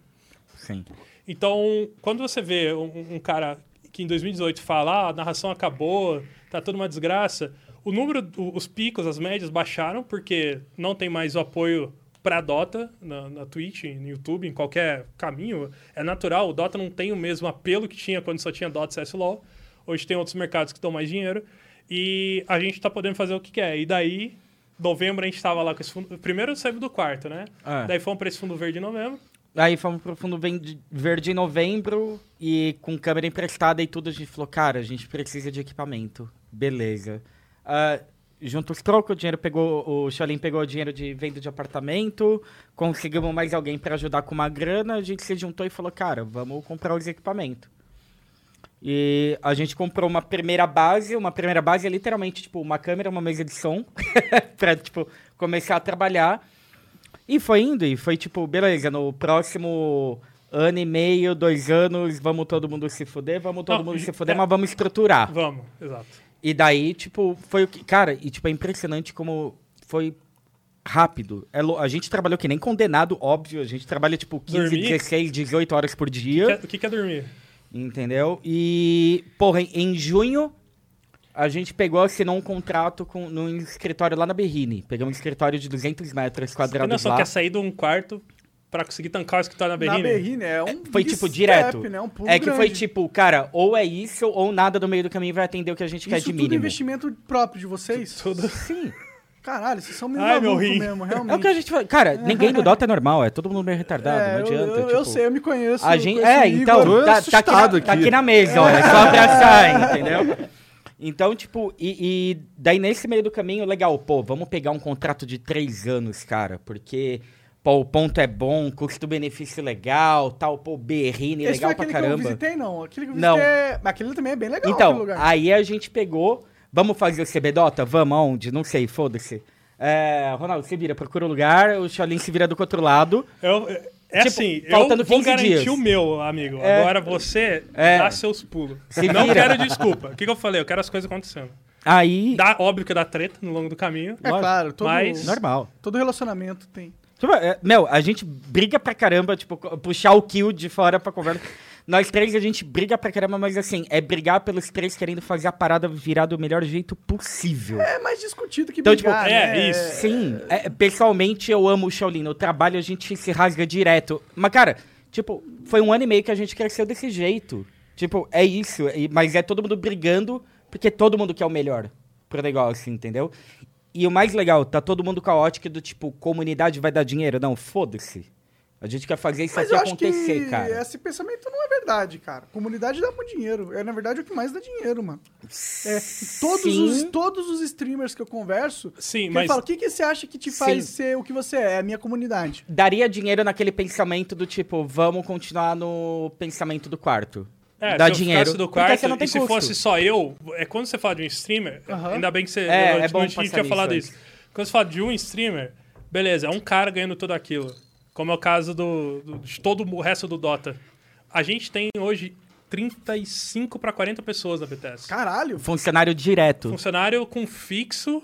Speaker 4: Sim.
Speaker 3: Então, quando você vê um, um cara que em 2018 fala, ah, a narração acabou, tá tudo uma desgraça, o número, os picos, as médias baixaram porque não tem mais o apoio para Dota na, na Twitch, no YouTube, em qualquer caminho. É natural, o Dota não tem o mesmo apelo que tinha quando só tinha Dota e CSLOL. Hoje tem outros mercados que dão mais dinheiro. E a gente tá podendo fazer o que quer. E daí, novembro, a gente tava lá com esse fundo. Primeiro saímos do quarto, né?
Speaker 4: É.
Speaker 3: Daí fomos para esse fundo verde em novembro.
Speaker 4: Aí fomos pro fundo verde em novembro e com câmera emprestada e tudo, a gente falou, cara, a gente precisa de equipamento. Beleza. Ah, junto os trocos, o dinheiro pegou, o Xalim pegou o dinheiro de venda de apartamento, conseguimos mais alguém para ajudar com uma grana, a gente se juntou e falou, cara, vamos comprar os equipamentos. E a gente comprou uma primeira base, uma primeira base é literalmente, tipo, uma câmera, uma mesa de som, [LAUGHS] pra, tipo, começar a trabalhar. E foi indo, e foi tipo, beleza, no próximo ano e meio, dois anos, vamos todo mundo se fuder, vamos todo
Speaker 3: Não,
Speaker 4: mundo se fuder,
Speaker 3: é.
Speaker 4: mas vamos estruturar.
Speaker 3: Vamos, exato.
Speaker 4: E daí, tipo, foi o que. Cara, e tipo, é impressionante como foi rápido. É lo- A gente trabalhou que nem condenado, óbvio. A gente trabalha, tipo, 15,
Speaker 3: Dormir?
Speaker 4: 16, 18 horas por dia.
Speaker 3: que, o que que é dormir?
Speaker 4: Entendeu? E, porra, em, junho, a gente pegou, assinou um contrato com, num escritório lá na Berrine. Pegamos um escritório de 200 metros quadrados
Speaker 3: noção
Speaker 4: lá.
Speaker 3: que é sair de um quarto pra conseguir tancar o escritório na
Speaker 1: Na
Speaker 3: Berrine?
Speaker 1: Berrine é um
Speaker 4: Foi
Speaker 1: big
Speaker 4: tipo
Speaker 1: step,
Speaker 4: direto.
Speaker 1: né? Um pulo
Speaker 4: é que foi
Speaker 1: grande.
Speaker 4: tipo, cara, ou é isso ou nada no meio do caminho vai atender o que a gente quer
Speaker 1: Isso
Speaker 4: de
Speaker 1: tudo é
Speaker 4: mínimo.
Speaker 1: investimento próprio de vocês?
Speaker 3: Tudo.
Speaker 4: Sim.
Speaker 1: Caralho, vocês são meio
Speaker 3: Ai, meu rim.
Speaker 1: mesmo,
Speaker 4: É o
Speaker 1: realmente.
Speaker 4: que a gente fala. Cara, ninguém no Dota é normal, é todo mundo meio retardado,
Speaker 1: É,
Speaker 4: não
Speaker 1: eu-
Speaker 4: adianta.
Speaker 1: Eu, eu
Speaker 4: tipo,
Speaker 1: sei, eu me conheço.
Speaker 4: A gente,
Speaker 1: conheço
Speaker 4: é, então, tá, tá, aqui na, tá
Speaker 2: aqui.
Speaker 4: aqui na mesa, ó, é só [LAUGHS] abraçar, entendeu? Então, tipo, e, e daí nesse meio do caminho, legal, pô, vamos pegar um contrato de três anos, cara, porque, pô, o ponto é bom, custo-benefício legal, tal, pô, berrine,
Speaker 1: Esse
Speaker 4: legal
Speaker 1: foi
Speaker 4: pra
Speaker 1: aquele que eu
Speaker 4: caramba.
Speaker 1: visitei, não. Aquele que eu
Speaker 4: Não.
Speaker 1: visitei, é- mas aquele também é bem legal, aquele
Speaker 4: Então, aí a gente pegou, vamos fazer o CB Dota? Vamos, aonde? Não sei, foda-se. É, Ronaldo, você vira, procura o lugar, o Xolin se vira do outro lado.
Speaker 3: Eu, é
Speaker 4: Tipo,
Speaker 3: assim,
Speaker 4: faltando
Speaker 3: eu vou
Speaker 4: 15
Speaker 3: garantir
Speaker 4: dias.
Speaker 3: o meu, amigo.
Speaker 4: É.
Speaker 3: Agora você
Speaker 4: É.
Speaker 3: dá seus pulos.
Speaker 4: Se
Speaker 3: Não
Speaker 4: vira.
Speaker 3: quero desculpa. O que, que eu falei? Eu quero as coisas acontecendo.
Speaker 4: Aí,
Speaker 3: Dá, óbvio que dá treta no longo do caminho.
Speaker 1: é claro, todo,
Speaker 3: mas-
Speaker 4: normal.
Speaker 1: todo relacionamento tem.
Speaker 4: Tipo, é, meu, a gente briga pra caramba, tipo, puxar o kill de fora pra conversa. Nós três a gente briga pra caramba, mas assim, é brigar pelos três querendo fazer a parada virar do melhor jeito possível.
Speaker 1: É mais discutido que
Speaker 4: Então,
Speaker 1: brigar,
Speaker 3: tipo, é,
Speaker 1: né?
Speaker 3: isso.
Speaker 4: Sim, é, pessoalmente eu amo o Shaolin. No trabalho a gente se rasga direto. Mas, cara, tipo, foi um ano e meio que a gente cresceu desse jeito. Tipo, é isso. Mas é todo mundo brigando porque todo mundo quer o melhor pro negócio, entendeu? E o mais legal, tá todo mundo ótica do tipo, comunidade vai dar dinheiro. Não, foda-se. A gente quer fazer isso
Speaker 1: Mas
Speaker 4: aqui
Speaker 1: eu acho
Speaker 4: acontecer,
Speaker 1: que
Speaker 4: cara.
Speaker 1: esse pensamento não é verdade, cara. Comunidade dá muito dinheiro. É, na verdade, o que mais dá dinheiro, mano. É, todos,
Speaker 4: Sim.
Speaker 1: os, todos os streamers que eu converso,
Speaker 3: Sim,
Speaker 1: que
Speaker 3: mas.
Speaker 1: eu falo, o que, que você acha que te faz
Speaker 4: Sim.
Speaker 1: ser o que você é? É a minha comunidade.
Speaker 4: Daria dinheiro naquele pensamento do tipo, vamos continuar no pensamento do quarto.
Speaker 3: É,
Speaker 4: Dá dinheiro.
Speaker 3: do quarto,
Speaker 4: você não tem
Speaker 3: e se
Speaker 4: custo.
Speaker 3: fosse só eu, é quando você fala de um streamer,
Speaker 1: Aham.
Speaker 3: ainda bem que você
Speaker 4: É,
Speaker 3: eu
Speaker 4: é
Speaker 3: não
Speaker 4: bom
Speaker 3: tinha
Speaker 4: passar
Speaker 3: falado
Speaker 4: nisso
Speaker 3: isso. Quando você fala de um streamer, beleza, é um cara ganhando tudo aquilo. como é o caso do, do- de todo o resto do Dota. A gente tem hoje 35 para 40 pessoas na BTS.
Speaker 1: Caralho.
Speaker 4: Funcionário direto.
Speaker 3: Funcionário com fixo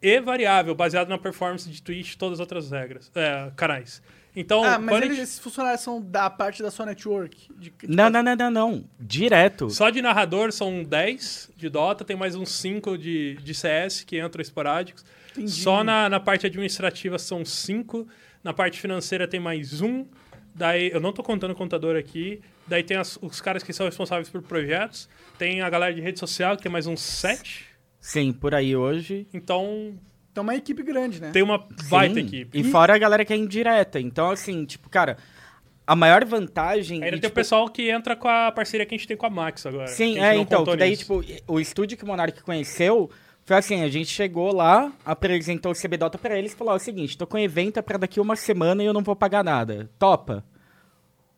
Speaker 3: e variável, baseado na performance de Twitch e todas as outras regras, é, canais. Então,
Speaker 1: Ah, mas eles,
Speaker 3: gente-
Speaker 1: esses funcionários são da parte da sua network? De, tipo,
Speaker 4: Não, não, não, não, não. Direto.
Speaker 3: só de narrador são 10 de Dota, tem mais uns 5 de, de CS que entram esporádicos.
Speaker 1: Entendi.
Speaker 3: Só na, na parte administrativa são 5, na parte financeira tem mais um. Daí, eu não tô contando o contador aqui. Daí tem as- os caras que são responsáveis por projetos. Tem a galera de rede social, que tem mais uns 7.
Speaker 4: Sim, por aí hoje.
Speaker 3: Então,
Speaker 1: Então é uma equipe grande, né?
Speaker 3: tem uma baita
Speaker 4: Sim,
Speaker 3: equipe.
Speaker 4: E fora a galera que é indireta. Então, assim, tipo, cara, a maior vantagem.
Speaker 3: Ainda
Speaker 4: e,
Speaker 3: tem o
Speaker 4: tipo,
Speaker 3: pessoal que entra com a parceria que a gente tem com a Max agora.
Speaker 4: Sim, é, então, daí,
Speaker 3: nisso.
Speaker 4: tipo, o estúdio que o Monark conheceu foi assim, a gente chegou lá, apresentou o CBDota pra eles e falou, ó, é o seguinte, tô com um evento é pra daqui uma semana e eu não vou pagar nada. Topa?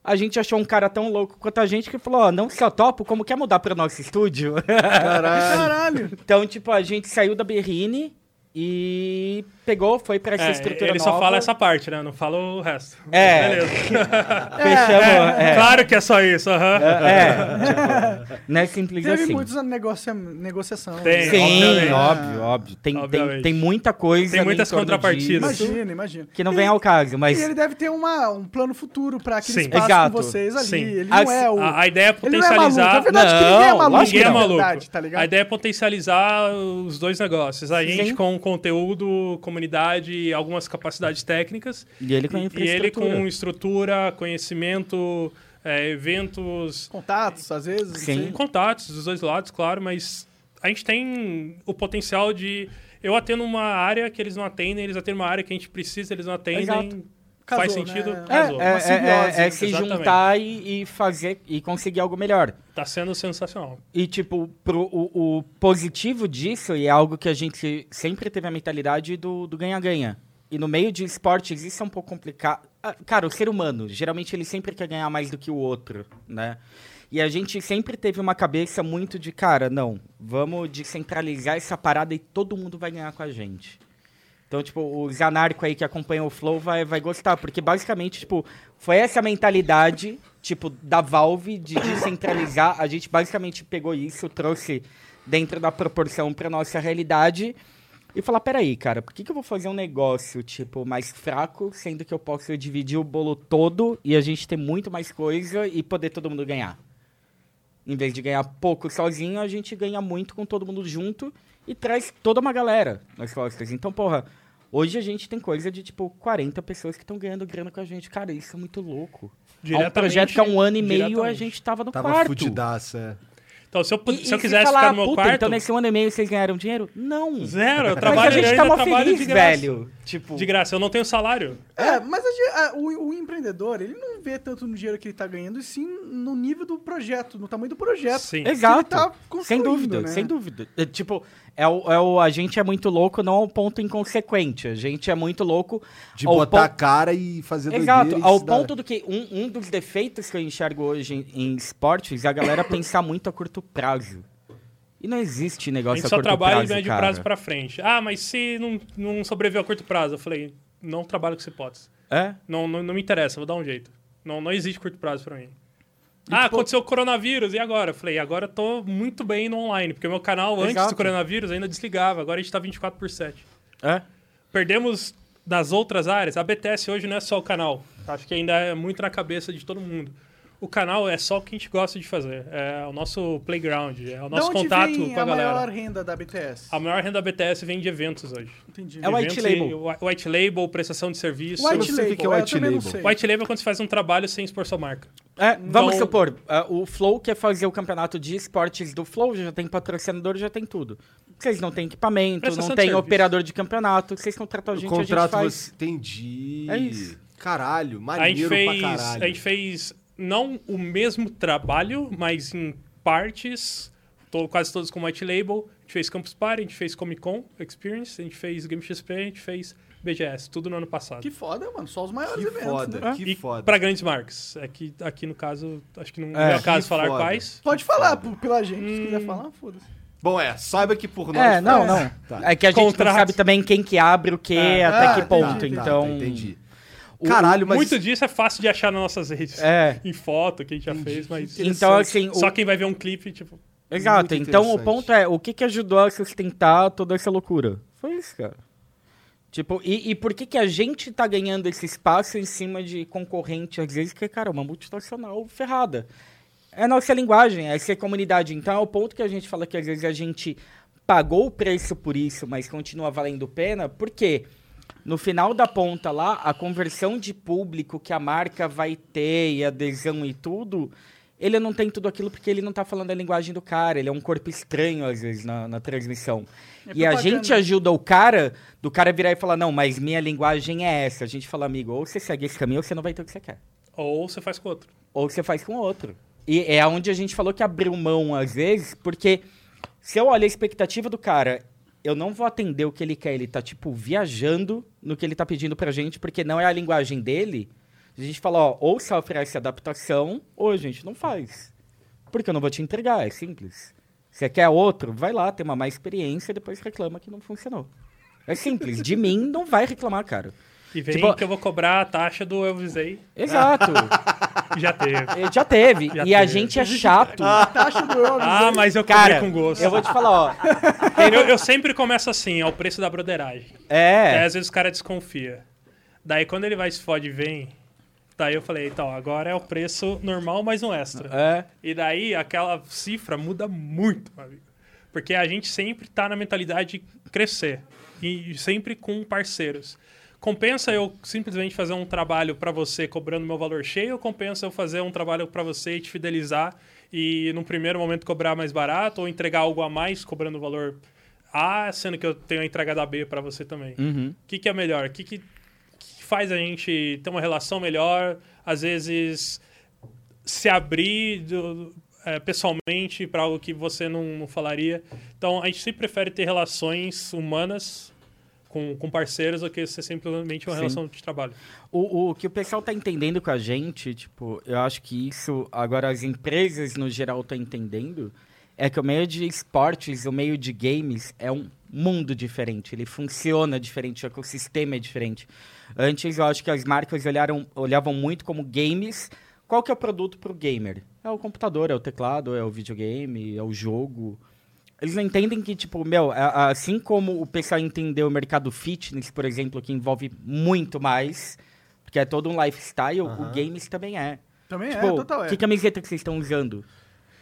Speaker 4: A gente achou um cara tão louco quanto a gente que falou, ó, não só topo, como quer mudar pro nosso estúdio? [LAUGHS]
Speaker 1: Caralho.
Speaker 4: então, tipo, a gente saiu da Berrine e pegou, foi pra essa
Speaker 3: É,
Speaker 4: estrutura
Speaker 3: ele
Speaker 4: nova.
Speaker 3: só fala essa parte, né? Não fala o resto.
Speaker 4: É.
Speaker 3: Beleza. [LAUGHS]
Speaker 4: Fechamos, é.
Speaker 3: Claro que é só isso. aham.
Speaker 4: É, tipo, não é [LAUGHS] simples
Speaker 1: Teve
Speaker 4: assim.
Speaker 1: muitos negocia negociação.
Speaker 3: Tem.
Speaker 1: né?
Speaker 4: Sim,
Speaker 3: Obviamente.
Speaker 4: óbvio, óbvio. Tem, tem,
Speaker 3: Obviamente.
Speaker 4: tem muita coisa.
Speaker 3: Tem muitas contrapartidas.
Speaker 4: disso
Speaker 1: Imagina, imagina.
Speaker 4: Que não vem ao caso, mas.
Speaker 1: E ele deve ter uma, um plano futuro pra aquele
Speaker 3: Sim.
Speaker 1: espaço
Speaker 4: Exato.
Speaker 1: com vocês ali.
Speaker 3: Sim.
Speaker 1: Ele não
Speaker 4: As-
Speaker 1: é o...
Speaker 3: A, a ideia é
Speaker 1: Ele não é maluco.
Speaker 3: potencializar.
Speaker 1: É verdade que ninguém é
Speaker 4: Não,
Speaker 1: maluco.
Speaker 3: Ninguém é maluco.
Speaker 1: verdade, tá ligado?
Speaker 3: A ideia é potencializar os dois negócios. A gente com conteúdo, comunidade e algumas capacidades técnicas.
Speaker 4: E ele com a
Speaker 3: E, e ele com estrutura, conhecimento, é, eventos,
Speaker 1: Contatos, às vezes.
Speaker 4: Sim.
Speaker 1: sei.
Speaker 3: contatos dos dois lados, claro, mas a gente tem o potencial de. Eu atendo uma área que eles não atendem, eles atendem uma área que a gente precisa, eles não atendem.
Speaker 4: Exato.
Speaker 3: Faz
Speaker 1: Casou,
Speaker 3: sentido,
Speaker 1: né?
Speaker 3: casou.
Speaker 4: É, é,
Speaker 1: simbiose,
Speaker 4: é, é se
Speaker 3: exatamente.
Speaker 4: juntar e, e fazer e conseguir algo melhor.
Speaker 3: Tá sendo sensacional.
Speaker 4: E, tipo, pro, o, o positivo disso, e é algo que a gente sempre teve a mentalidade do do ganha-ganha. E no meio de esportes, isso é um pouco complicado. Ah, Cara, o ser humano, geralmente ele sempre quer ganhar mais do que o outro, né? E a gente sempre teve uma cabeça muito de, cara, não, vamos descentralizar essa parada e todo mundo vai ganhar com a gente. Então, tipo, os anarco aí que acompanham o Flow vai, vai gostar, porque basicamente, tipo, foi essa mentalidade, tipo, da Valve de descentralizar. A gente basicamente pegou isso, trouxe dentro da proporção pra nossa realidade e falar, peraí, cara, por que, que eu vou fazer um negócio, tipo, mais fraco, sendo que eu posso dividir o bolo todo e a gente ter muito mais coisa e poder todo mundo ganhar? Em vez de ganhar pouco sozinho, a gente ganha muito com todo mundo junto e traz toda uma galera nas costas. Então, porra, hoje a gente tem coisa de, tipo, 40 pessoas que estão ganhando grana com a gente. Cara, isso é muito louco. Há um projeto que há um ano e meio a gente tava no
Speaker 2: Tava
Speaker 4: quarto.
Speaker 2: fudidaça, é.
Speaker 3: Então, se eu,
Speaker 4: E,
Speaker 3: se eu quisesse
Speaker 4: falar,
Speaker 3: ficar no meu
Speaker 4: puta,
Speaker 3: quarto.
Speaker 4: então nesse um ano e meio vocês ganharam dinheiro? Não.
Speaker 3: Zero, eu
Speaker 4: Mas
Speaker 3: trabalho
Speaker 4: a gente
Speaker 3: eu
Speaker 4: tá mó feliz,
Speaker 3: de graça.
Speaker 4: velho. Tipo,
Speaker 3: De graça, eu não tenho salário.
Speaker 1: É, mas a a- o, o empreendedor, ele não vê tanto no dinheiro que ele tá ganhando, e sim no nível do projeto, no tamanho do projeto.
Speaker 3: Sim.
Speaker 4: Exato.
Speaker 1: que ele tá
Speaker 4: sem dúvida,
Speaker 1: né?
Speaker 4: sem dúvida. É, tipo, é o, é o, a gente é muito louco, não ao ponto inconsequente. A gente é muito louco
Speaker 2: De
Speaker 4: ao
Speaker 2: botar a cara e fazer
Speaker 4: Exato, ao ponto do que um, um dos defeitos que eu enxergo hoje em, em esportes é a galera [COUGHS] pensar muito a curto prazo. E não existe
Speaker 3: A
Speaker 4: negócio
Speaker 3: gente
Speaker 4: a
Speaker 3: só
Speaker 4: curto
Speaker 3: trabalha
Speaker 4: prazo,
Speaker 3: de médio
Speaker 4: cara.
Speaker 3: prazo pra frente. Ah, mas se não, não sobreviver a curto prazo? Eu falei, não trabalho com essa hipótese.
Speaker 4: É?
Speaker 3: Não, não, não me interessa, vou dar um jeito. Não, não existe curto prazo pra mim. Ah,
Speaker 4: tipo-
Speaker 3: aconteceu o coronavírus, e agora? Eu falei, agora eu tô muito bem no online, porque o meu canal antes
Speaker 4: Exato.
Speaker 3: do coronavírus ainda desligava, agora a gente tá 24 por 7.
Speaker 4: É?
Speaker 3: Perdemos nas outras áreas, a BTS hoje não é só o canal. Acho que ainda é muito na cabeça de todo mundo. O canal é só o que a gente gosta de fazer. É o nosso playground, é o nosso contato com a,
Speaker 1: a
Speaker 3: galera.
Speaker 1: maior renda da BTS?
Speaker 3: A maior renda da BTS vem de eventos hoje.
Speaker 1: Entendi.
Speaker 4: É o white
Speaker 3: e-
Speaker 4: label.
Speaker 3: whi- White label, prestação de serviço.
Speaker 1: White
Speaker 2: Eu não sei o
Speaker 1: label,
Speaker 2: que que é
Speaker 1: eu
Speaker 2: white label.
Speaker 3: White label é quando você faz um trabalho sem expor sua marca.
Speaker 4: É, vamos
Speaker 3: Então-
Speaker 4: supor, é, o Flow quer fazer o campeonato de esportes do Flow, já tem patrocinador, já tem tudo. Vocês não têm equipamento,
Speaker 3: Prestação
Speaker 4: não tem
Speaker 3: serviço.
Speaker 4: operador de campeonato, vocês contratam a
Speaker 2: O
Speaker 4: gente, a gente
Speaker 2: contrato
Speaker 4: faz.
Speaker 2: você... Entendi.
Speaker 4: É isso.
Speaker 2: Caralho,
Speaker 3: A
Speaker 2: maneiro
Speaker 3: gente,
Speaker 2: pra
Speaker 3: fez,
Speaker 2: caralho.
Speaker 3: a gente fez não o mesmo trabalho, mas em partes, to- quase todos com White Label. A gente fez Campus Party, a gente fez Comic Con Experience, a gente fez Game XP, a gente fez BGS, tudo no ano passado.
Speaker 1: Que foda, mano. Só os maiores
Speaker 2: Que
Speaker 1: eventos,
Speaker 2: foda,
Speaker 1: né?
Speaker 2: que
Speaker 3: e
Speaker 2: foda.
Speaker 3: para grandes marcas. Aqui, aqui no caso, acho que não
Speaker 4: É,
Speaker 3: é, o caso
Speaker 2: que
Speaker 3: falar
Speaker 2: foda.
Speaker 3: quais.
Speaker 1: Pode falar p- pela gente, se
Speaker 3: Hum.
Speaker 1: quiser falar, foda-se.
Speaker 2: Bom, é, saiba que por nós...
Speaker 4: É, não,
Speaker 2: É.
Speaker 4: não.
Speaker 2: Tá.
Speaker 4: É que a gente
Speaker 3: Contrato.
Speaker 4: não sabe também quem que abre o que,
Speaker 3: É.
Speaker 4: até
Speaker 1: Ah,
Speaker 4: que
Speaker 1: entendi,
Speaker 4: ponto.
Speaker 1: tá,
Speaker 4: então,
Speaker 2: entendi. Caralho, mas.
Speaker 3: Muito disso é fácil de achar nas nossas redes.
Speaker 4: É.
Speaker 3: Em foto, que a gente já fez, mas.
Speaker 4: Então, assim, o-
Speaker 3: Só quem vai ver um clipe, tipo.
Speaker 4: Exato.
Speaker 2: Muito
Speaker 4: Então o ponto é, o que, que ajudou a sustentar toda essa loucura? Foi isso, cara. Tipo, e, e por que, que a gente tá ganhando esse espaço em cima de concorrente, às vezes, que é, cara, uma multinacional ferrada. É a nossa linguagem, é a comunidade. Então é o ponto que a gente fala que às vezes a gente pagou o preço por isso, mas continua valendo pena, porque no final da ponta lá, a conversão de público que a marca vai ter e adesão e tudo, ele não tem tudo aquilo porque ele não tá falando a linguagem do cara, ele é um corpo estranho às vezes na, na transmissão.
Speaker 1: É
Speaker 4: e a gente ajuda o cara, do cara virar e falar, não, mas minha linguagem é essa. A gente fala, amigo, ou você segue esse caminho ou você não vai ter o que você quer.
Speaker 3: Ou você faz com outro.
Speaker 4: Ou você faz com outro. E é onde a gente falou que abriu mão às vezes, porque se eu olho a expectativa do cara, eu não vou atender o que ele quer. Ele tá, tipo, viajando no que ele tá pedindo pra gente, porque não é a linguagem dele. A gente fala, ó, ou você oferece adaptação, ou a gente não faz. Porque eu não vou te entregar, é simples. Você quer outro? Vai lá, tem uma mais experiência depois reclama que não funcionou. É simples. De mim, não vai reclamar, cara.
Speaker 3: E vem
Speaker 4: Tipo-
Speaker 3: que eu vou cobrar a taxa do Eu Visei.
Speaker 4: Exato. [LAUGHS]
Speaker 3: Já teve.
Speaker 4: Já teve.
Speaker 3: Já
Speaker 4: e a
Speaker 3: teve.
Speaker 4: gente é chato.
Speaker 1: A taxa do euro.
Speaker 3: Ah, mas eu
Speaker 4: Cara,
Speaker 3: com gosto.
Speaker 4: eu vou te falar, ó. [LAUGHS]
Speaker 3: Eu, eu sempre começo assim, é o preço da broderagem. Aí,
Speaker 4: É.
Speaker 3: às vezes o cara desconfia. Daí quando ele vai se fode e vem, daí eu falei, então, agora é o preço normal mais um extra.
Speaker 4: É.
Speaker 3: E daí aquela cifra muda muito, meu amigo. Porque a gente sempre tá na mentalidade de crescer. E sempre com parceiros. Compensa eu simplesmente fazer um trabalho para você cobrando meu valor cheio ou compensa eu fazer um trabalho para você e te fidelizar e num primeiro momento cobrar mais barato ou entregar algo a mais cobrando o valor A, sendo que eu tenho a entrega da B para você também?
Speaker 4: Uhum.
Speaker 3: O que, que é melhor? O que, que, que faz a gente ter uma relação melhor? Às vezes se abrir do- é, pessoalmente para algo que você não, não falaria. Então a gente sempre prefere ter relações humanas com, com parceiros do que ser simplesmente uma
Speaker 4: Sim.
Speaker 3: relação de trabalho.
Speaker 4: O, o que o pessoal tá entendendo com a gente, tipo, eu acho que isso, agora as empresas no geral estão entendendo, é que o meio de esportes, o meio de games é um mundo diferente, ele funciona diferente, o ecossistema é diferente. Antes eu acho que as marcas olharam, olhavam muito como games, qual que é o produto pro gamer? É o computador, é o teclado, é o videogame, é o jogo. Eles não entendem que, tipo, meu, assim como o pessoal entendeu o mercado fitness, por exemplo, que envolve muito mais, porque é todo um lifestyle, o games também é.
Speaker 1: Também
Speaker 4: tipo,
Speaker 1: é, total é.
Speaker 4: que camiseta que vocês estão usando?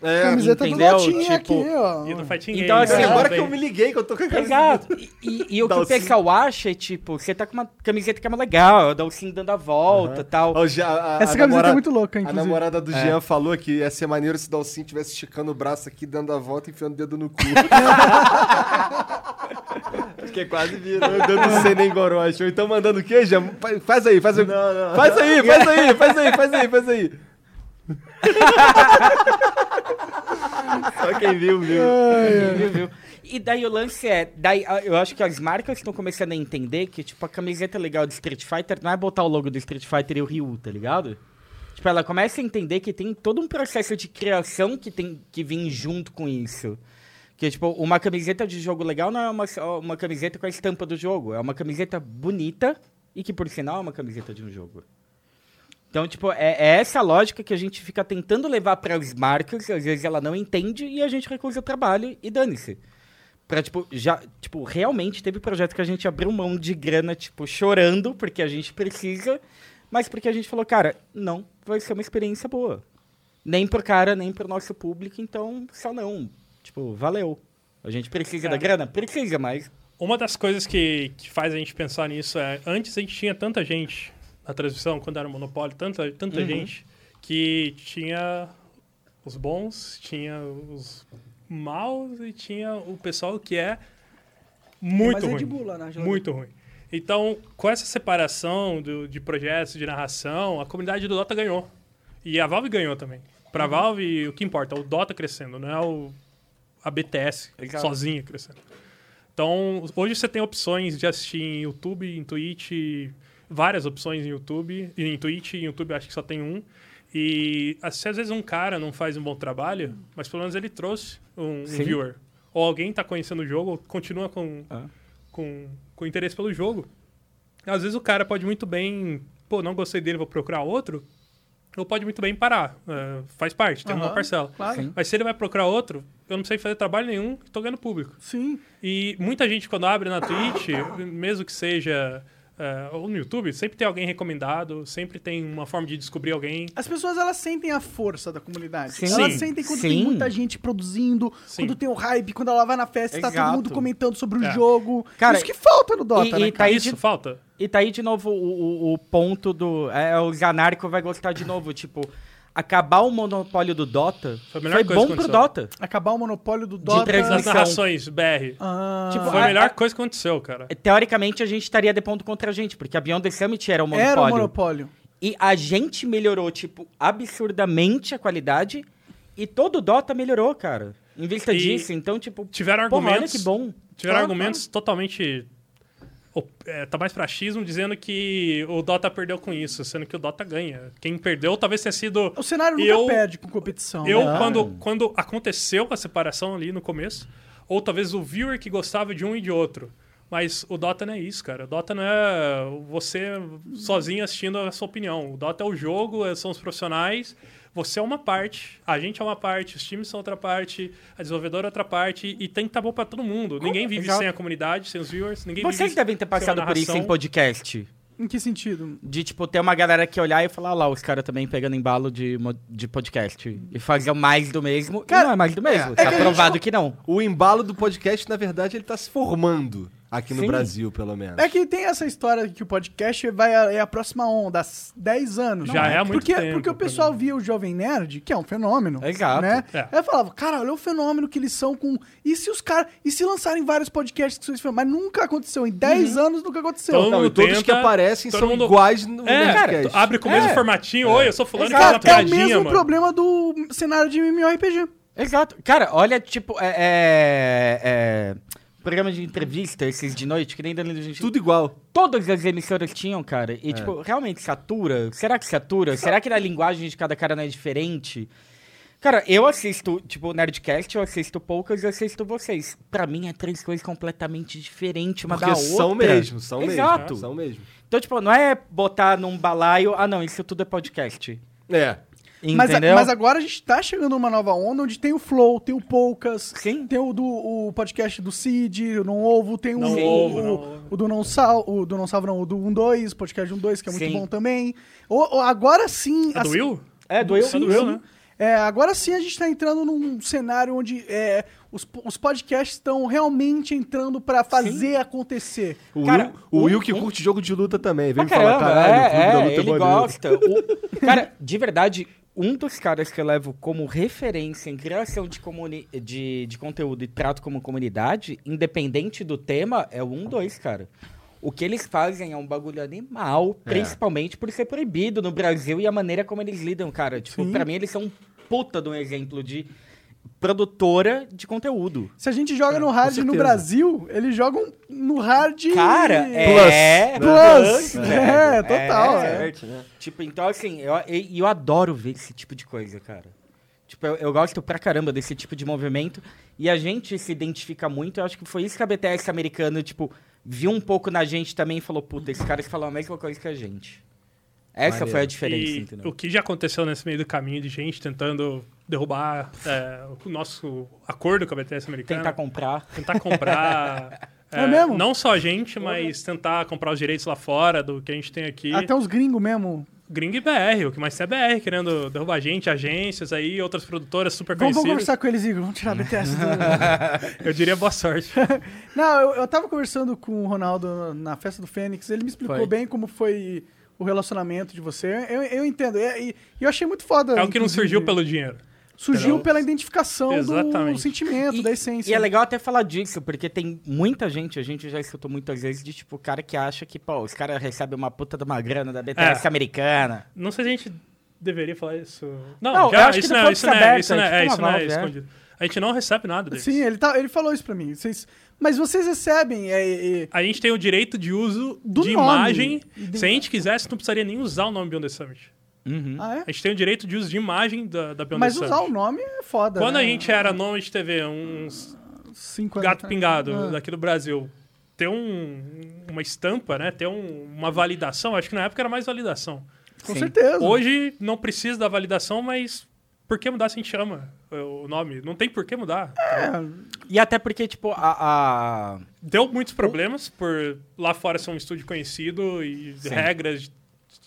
Speaker 2: É,
Speaker 1: Camiseta
Speaker 4: entendeu?
Speaker 1: do
Speaker 4: Tipo,
Speaker 1: aqui, ó.
Speaker 3: E do Fighting
Speaker 4: Então,
Speaker 3: Games,
Speaker 4: assim,
Speaker 3: né,
Speaker 2: agora que eu me liguei que eu tô com a camisa.
Speaker 4: Exato. E, e- e o que o pessoal acha é, tipo, você tá com uma camiseta que é mais legal, o sim dando a volta e tal.
Speaker 2: A- a
Speaker 1: Essa camiseta
Speaker 2: namorada-
Speaker 1: é muito louca,
Speaker 2: A
Speaker 1: inclusive.
Speaker 2: namorada do Jean falou que ia ser maneiro se o Dalcin estivesse esticando o braço aqui, dando a volta e enfiando o dedo no cu. [LAUGHS]
Speaker 4: Acho que é quase vira.
Speaker 2: dando sem gorocha. Ou então mandando o quê, Jean? Fa- Faz aí, faz aí. Faz aí, faz aí, faz aí, faz aí, faz aí. [LAUGHS] Só quem viu, viu.
Speaker 4: Viu, viu? E daí o lance é, daí ah, eu acho que as marcas estão começando a entender que, tipo, a camiseta legal do Street Fighter não é botar o logo do Street Fighter e o Ryu, tá ligado? Tipo, ela começa a entender que tem todo um processo de criação que tem que vir junto com isso. Que, tipo, uma camiseta de jogo legal não é uma, uma camiseta com a estampa do jogo. É uma camiseta bonita e que, por sinal, é uma camiseta de um jogo. Então, tipo, é, é essa lógica que a gente fica tentando levar para as marcas, às vezes ela não entende e a gente recusa o trabalho e dane-se. Pra, tipo, já, tipo, realmente teve projeto que a gente abriu mão de grana, tipo, chorando, porque a gente precisa, mas porque a gente falou, cara, não, vai ser uma experiência boa. Nem pro cara, nem pro nosso público, então, só não. Tipo, valeu. A gente precisa
Speaker 3: É.
Speaker 4: da grana? Precisa, mas
Speaker 3: Uma das coisas que, que faz a gente pensar nisso é, antes a gente tinha tanta gente na transmissão, quando era o monopólio, tanta, tanta
Speaker 4: Uhum.
Speaker 3: gente, que tinha os bons, tinha os maus e tinha o pessoal que é muito ruim.
Speaker 1: Na geladeira.
Speaker 3: Muito ruim. Então, com essa separação do- de projetos de narração, a comunidade do Dota ganhou. E a Valve ganhou também. Pra
Speaker 1: Uhum.
Speaker 3: Valve, o que importa é o Dota crescendo, não é o, a BTS
Speaker 4: Legal.
Speaker 3: sozinha crescendo. Então, hoje você tem opções de assistir em YouTube, em Twitch, várias opções em YouTube. E em Twitch e em YouTube acho que só tem um. E se às vezes um cara não faz um bom trabalho, mas pelo menos ele trouxe um, um viewer. Ou alguém tá conhecendo o jogo, ou continua com,
Speaker 4: Ah.
Speaker 3: com, com interesse pelo jogo. Às vezes o cara pode muito bem pô, não gostei dele, vou procurar outro, ou pode muito bem parar. É, faz parte, tem uma parcela.
Speaker 1: Claro.
Speaker 3: Mas se ele vai procurar outro, eu não precisei fazer trabalho nenhum e tô ganhando público.
Speaker 1: Sim.
Speaker 3: E muita gente, quando abre na Twitch, mesmo que seja. É, ou no YouTube, sempre tem alguém recomendado, sempre tem uma forma de descobrir alguém.
Speaker 1: As pessoas, elas sentem a força da comunidade.
Speaker 4: Sim.
Speaker 1: Elas
Speaker 3: Sim.
Speaker 1: sentem quando
Speaker 4: Sim.
Speaker 1: tem muita gente produzindo,
Speaker 3: Sim.
Speaker 1: quando tem o hype, quando ela vai na festa e tá todo mundo comentando sobre o
Speaker 3: É.
Speaker 1: jogo.
Speaker 4: Cara,
Speaker 1: Isso que falta no Dota,
Speaker 4: e-
Speaker 1: né,
Speaker 4: e? Aí
Speaker 3: Isso
Speaker 4: de-
Speaker 3: falta.
Speaker 4: E tá aí de novo o, o, o ponto do. É, o Zanarco vai gostar de novo. Tipo, acabar o monopólio do Dota
Speaker 3: Foi
Speaker 4: foi,
Speaker 3: a melhor coisa
Speaker 4: bom
Speaker 3: que
Speaker 4: pro. Dota.
Speaker 1: Acabar o monopólio do Dota.
Speaker 4: transmissão.
Speaker 3: Das narrações, BR.
Speaker 1: Ah,
Speaker 4: Tipo,
Speaker 3: Foi a
Speaker 4: a-
Speaker 3: melhor coisa que aconteceu, cara.
Speaker 4: Teoricamente, a gente estaria de ponto contra a gente, porque a Beyond the Summit era o monopólio.
Speaker 1: era o monopólio.
Speaker 4: E a gente melhorou, tipo, absurdamente a qualidade. E todo o Dota melhorou, cara. Em vista
Speaker 3: E
Speaker 4: disso. Então, tipo,
Speaker 3: Tiveram
Speaker 4: porra, olha
Speaker 3: argumentos.
Speaker 4: que bom.
Speaker 3: Tiveram
Speaker 1: Claro,
Speaker 3: argumentos totalmente. É, tá mais pra xismo dizendo que o Dota perdeu com isso, sendo que o Dota ganha. Quem perdeu talvez tenha sido.
Speaker 1: O cenário nunca
Speaker 3: Eu-
Speaker 1: perde com competição.
Speaker 3: Eu,
Speaker 1: né?
Speaker 3: quando, quando aconteceu a separação ali no começo, ou talvez o viewer que gostava de um e de outro. Mas o Dota não é isso, cara. O Dota não é você sozinho assistindo a sua opinião. O Dota é o jogo, são os profissionais. Você é uma parte, a gente é uma parte, os times são outra parte, a desenvolvedora é outra parte, e tem que estar bom pra todo mundo. Ninguém vive
Speaker 4: Exato.
Speaker 3: sem a comunidade, sem os viewers, ninguém
Speaker 4: Vocês
Speaker 3: vive
Speaker 4: devem ter passado por isso em podcast.
Speaker 1: Em que sentido?
Speaker 4: De, tipo, ter uma galera que olhar e falar, "Ah lá, os caras também pegando embalo de, de podcast. E fazer mais do mesmo.
Speaker 1: Cara,
Speaker 4: não é mais do mesmo.
Speaker 1: é
Speaker 4: tá
Speaker 1: que gente
Speaker 4: provado
Speaker 1: não-
Speaker 4: que não.
Speaker 2: O embalo do podcast, na verdade, ele tá se formando aqui no
Speaker 4: Sim.
Speaker 2: Brasil, pelo menos.
Speaker 1: É que tem essa história que o podcast vai a, é a próxima onda, há 10 anos.
Speaker 3: Já é há muito
Speaker 1: porque,
Speaker 3: tempo,
Speaker 1: Porque o pessoal via o Jovem Nerd, que é um fenômeno.
Speaker 4: Exato.
Speaker 1: Né?
Speaker 3: É.
Speaker 1: Aí eu falava, cara, olha o fenômeno que eles são com. E se os caras. E se lançarem vários podcasts que são esse fenômeno? Mas nunca aconteceu. Em 10 anos nunca aconteceu.
Speaker 3: Todo
Speaker 2: Não,
Speaker 3: mundo
Speaker 2: e todos
Speaker 3: tenta,
Speaker 2: que aparecem
Speaker 3: todo
Speaker 2: são
Speaker 3: mundo-
Speaker 2: iguais no
Speaker 3: É, cara, abre com o mesmo
Speaker 4: É.
Speaker 3: formatinho. Oi, eu sou fulano e
Speaker 1: Cara,
Speaker 3: faz uma
Speaker 1: é o
Speaker 3: piadinha,
Speaker 1: mesmo
Speaker 3: mano.
Speaker 1: problema do cenário de MMORPG.
Speaker 4: Exato. Cara, olha, tipo, é, é, é, programa de entrevista, esses de noite, que nem Danilo gente.
Speaker 2: Tudo igual.
Speaker 4: Todas as emissoras tinham, cara.
Speaker 3: É.
Speaker 4: E, tipo, realmente satura? Será que satura? Será que na linguagem de cada cara não é diferente? Cara, eu assisto, tipo, Nerdcast, eu assisto poucas, eu assisto vocês. Pra mim é três coisas completamente diferentes uma
Speaker 2: Porque
Speaker 4: da
Speaker 2: são
Speaker 4: outra.
Speaker 2: mesmo, são
Speaker 4: Exato.
Speaker 2: mesmo. São mesmo.
Speaker 4: Então, tipo, não é botar num balaio, ah não, isso tudo é podcast.
Speaker 2: É.
Speaker 1: Mas, a- mas agora a gente tá chegando numa nova onda onde tem o Flow, tem o Poucas,
Speaker 4: Sim.
Speaker 1: tem o do o podcast do Cid, o Não Ovo, tem o,
Speaker 3: Não
Speaker 1: o,
Speaker 3: Ovo,
Speaker 1: o,
Speaker 3: Não Ovo.
Speaker 1: o do Não Sal, o do Não Salvo não, o do 12, podcast 12, que é muito
Speaker 4: Sim.
Speaker 1: bom também. O, o- agora sim...
Speaker 3: É do
Speaker 1: assim-
Speaker 3: Will?
Speaker 4: É, do eu.
Speaker 3: Sim, do Will, né?
Speaker 1: É, agora sim a gente tá entrando num cenário onde é, os, os podcasts estão realmente entrando pra fazer acontecer.
Speaker 2: O,
Speaker 4: Cara,
Speaker 2: Will, o
Speaker 4: um-
Speaker 2: Will que
Speaker 4: um-
Speaker 2: curte jogo de luta também. Vem
Speaker 4: Pra
Speaker 2: me falar,
Speaker 4: caramba,
Speaker 2: caralho, o
Speaker 4: é,
Speaker 2: clube da
Speaker 4: é,
Speaker 2: luta é
Speaker 4: ele
Speaker 2: maneiro.
Speaker 4: gosta. O- cara, de verdade, um dos caras que eu levo como referência em criação de, de, de conteúdo e trato como comunidade, independente do tema, é o 1-2, cara. O que eles fazem é um bagulho animal,
Speaker 2: É.
Speaker 4: principalmente por ser proibido no Brasil e a maneira como eles lidam, cara. Tipo,
Speaker 1: Sim.
Speaker 4: pra mim eles são um puta de um exemplo de produtora de conteúdo.
Speaker 1: Se a gente joga
Speaker 2: É,
Speaker 1: no hard no. Brasil, eles jogam no hard...
Speaker 4: Cara, é...
Speaker 1: Plus.
Speaker 4: velho.
Speaker 1: É, total, é.
Speaker 5: Certo, né?
Speaker 4: Tipo, então assim, eu, e eu adoro ver esse tipo de coisa, cara. Tipo, eu, eu gosto pra caramba desse tipo de movimento. E a gente se identifica muito. Eu acho que foi isso que a BTS americana, tipo, viu um pouco na gente também e falou, puta, esse cara falou a mesma coisa que a gente. Essa
Speaker 2: Maneiro.
Speaker 4: foi a diferença,
Speaker 3: E
Speaker 4: entendeu?
Speaker 3: o que já aconteceu nesse meio do caminho de gente tentando derrubar é, o nosso acordo com a BTS americana.
Speaker 4: Tentar comprar.
Speaker 3: tentar comprar. [LAUGHS]
Speaker 1: É mesmo?
Speaker 3: Não só a gente, mas tentar comprar os direitos lá fora do que a gente tem aqui.
Speaker 1: Até os gringos mesmo.
Speaker 3: Gringo e BR, o que mais tem é BR, querendo derrubar a gente, agências aí, outras produtoras super
Speaker 1: Vamos, vamos
Speaker 3: conhecidas.
Speaker 1: conversar com eles, Igor. Vamos tirar a [LAUGHS] BTS do... [LAUGHS]
Speaker 3: Eu diria boa sorte.
Speaker 1: Não, eu, eu tava conversando com o Ronaldo na festa do Fênix. Ele me explicou
Speaker 4: Foi.
Speaker 1: bem como foi o relacionamento de você. Eu, eu entendo. E, e eu achei muito foda.
Speaker 3: É o que não surgiu pelo dinheiro.
Speaker 1: Surgiu pela identificação do
Speaker 3: Exatamente.
Speaker 1: sentimento,
Speaker 4: E,
Speaker 1: da essência.
Speaker 4: e é legal até falar disso, porque tem muita gente, a gente já escutou muitas vezes, de tipo, cara que acha que, pô, os caras recebem uma puta de uma grana da BTS
Speaker 3: É.
Speaker 4: americana.
Speaker 3: Não sei se a gente deveria falar isso. Não,
Speaker 4: Não, eu
Speaker 3: já,
Speaker 4: acho que
Speaker 3: isso, não, isso, não é,
Speaker 4: aberto,
Speaker 3: isso não
Speaker 4: é
Speaker 3: é, é,
Speaker 4: tipo
Speaker 3: isso não é
Speaker 4: é.
Speaker 3: escondido. A gente não recebe nada deles.
Speaker 1: Sim, ele, tá, ele falou isso pra mim. Vocês, mas vocês recebem. É, é,
Speaker 3: A gente tem o direito de uso
Speaker 1: Do
Speaker 3: de
Speaker 1: nome.
Speaker 3: imagem.
Speaker 1: De-
Speaker 3: Se a gente quisesse, não precisaria nem usar o nome Beyond the Summit.
Speaker 4: Uhum.
Speaker 1: ah, é?
Speaker 3: A gente tem o direito de uso de imagem da, da Beyond
Speaker 1: Mas
Speaker 3: the
Speaker 1: usar
Speaker 3: Summit.
Speaker 1: o nome é foda.
Speaker 3: Quando
Speaker 1: né?
Speaker 3: a gente era nome de TV, uns
Speaker 1: Cinco anos
Speaker 3: gato
Speaker 1: atrás.
Speaker 3: pingado
Speaker 1: Ah.
Speaker 3: daqui do Brasil, ter um, uma estampa, né? Ter um- uma validação. Acho que na época era mais validação.
Speaker 1: Com
Speaker 4: Sim.
Speaker 1: certeza.
Speaker 3: Hoje não precisa da validação, mas por que mudar se a gente chama o nome? Não tem por que mudar.
Speaker 4: E até porque, tipo, a... a-
Speaker 3: Deu muitos problemas por lá fora ser um estúdio conhecido e
Speaker 4: Sim.
Speaker 3: regras,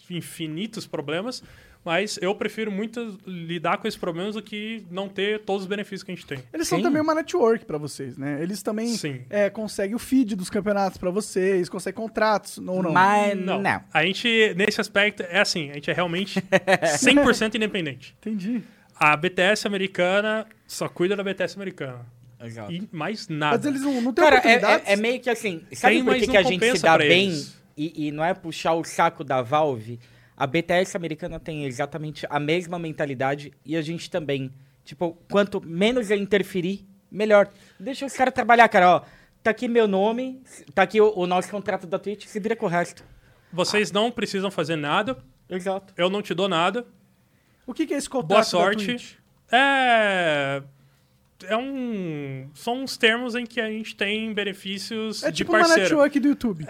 Speaker 3: infinitos problemas. Mas eu prefiro muito lidar com esses problemas do que não ter todos os benefícios que a gente tem.
Speaker 1: Eles são
Speaker 4: Sim.
Speaker 1: também uma network pra vocês, né? Eles também
Speaker 3: Sim.
Speaker 1: é, conseguem o feed dos campeonatos pra vocês, conseguem contratos, ou não?
Speaker 4: Mas
Speaker 3: Não.
Speaker 4: não.
Speaker 3: A gente, nesse aspecto, é assim, a gente é realmente [LAUGHS] 100% independente.
Speaker 1: Entendi.
Speaker 3: A BTS americana só cuida da BTS americana.
Speaker 4: Exato.
Speaker 3: E mais nada.
Speaker 1: Mas eles não, não têm
Speaker 4: Cara, é,
Speaker 1: oportunidades?
Speaker 4: é- é meio que assim, sabe por que, que a gente se dá bem e, e não é puxar o saco da Valve? A BTS americana tem exatamente a mesma mentalidade e a gente também. Tipo, quanto menos eu interferir, melhor. Deixa os caras trabalhar, cara, ó. Tá aqui meu nome, tá aqui o, o nosso contrato da Twitch, se vira com o resto.
Speaker 3: Vocês não precisam fazer nada.
Speaker 4: Exato.
Speaker 3: Eu não te dou nada.
Speaker 1: O que, que é esse contrato
Speaker 3: Boa
Speaker 1: da
Speaker 3: sorte.
Speaker 1: Twitch?
Speaker 3: É. É um. São uns termos em que a gente tem benefícios
Speaker 1: É
Speaker 3: de
Speaker 1: tipo uma
Speaker 3: parceiro.
Speaker 1: network do YouTube.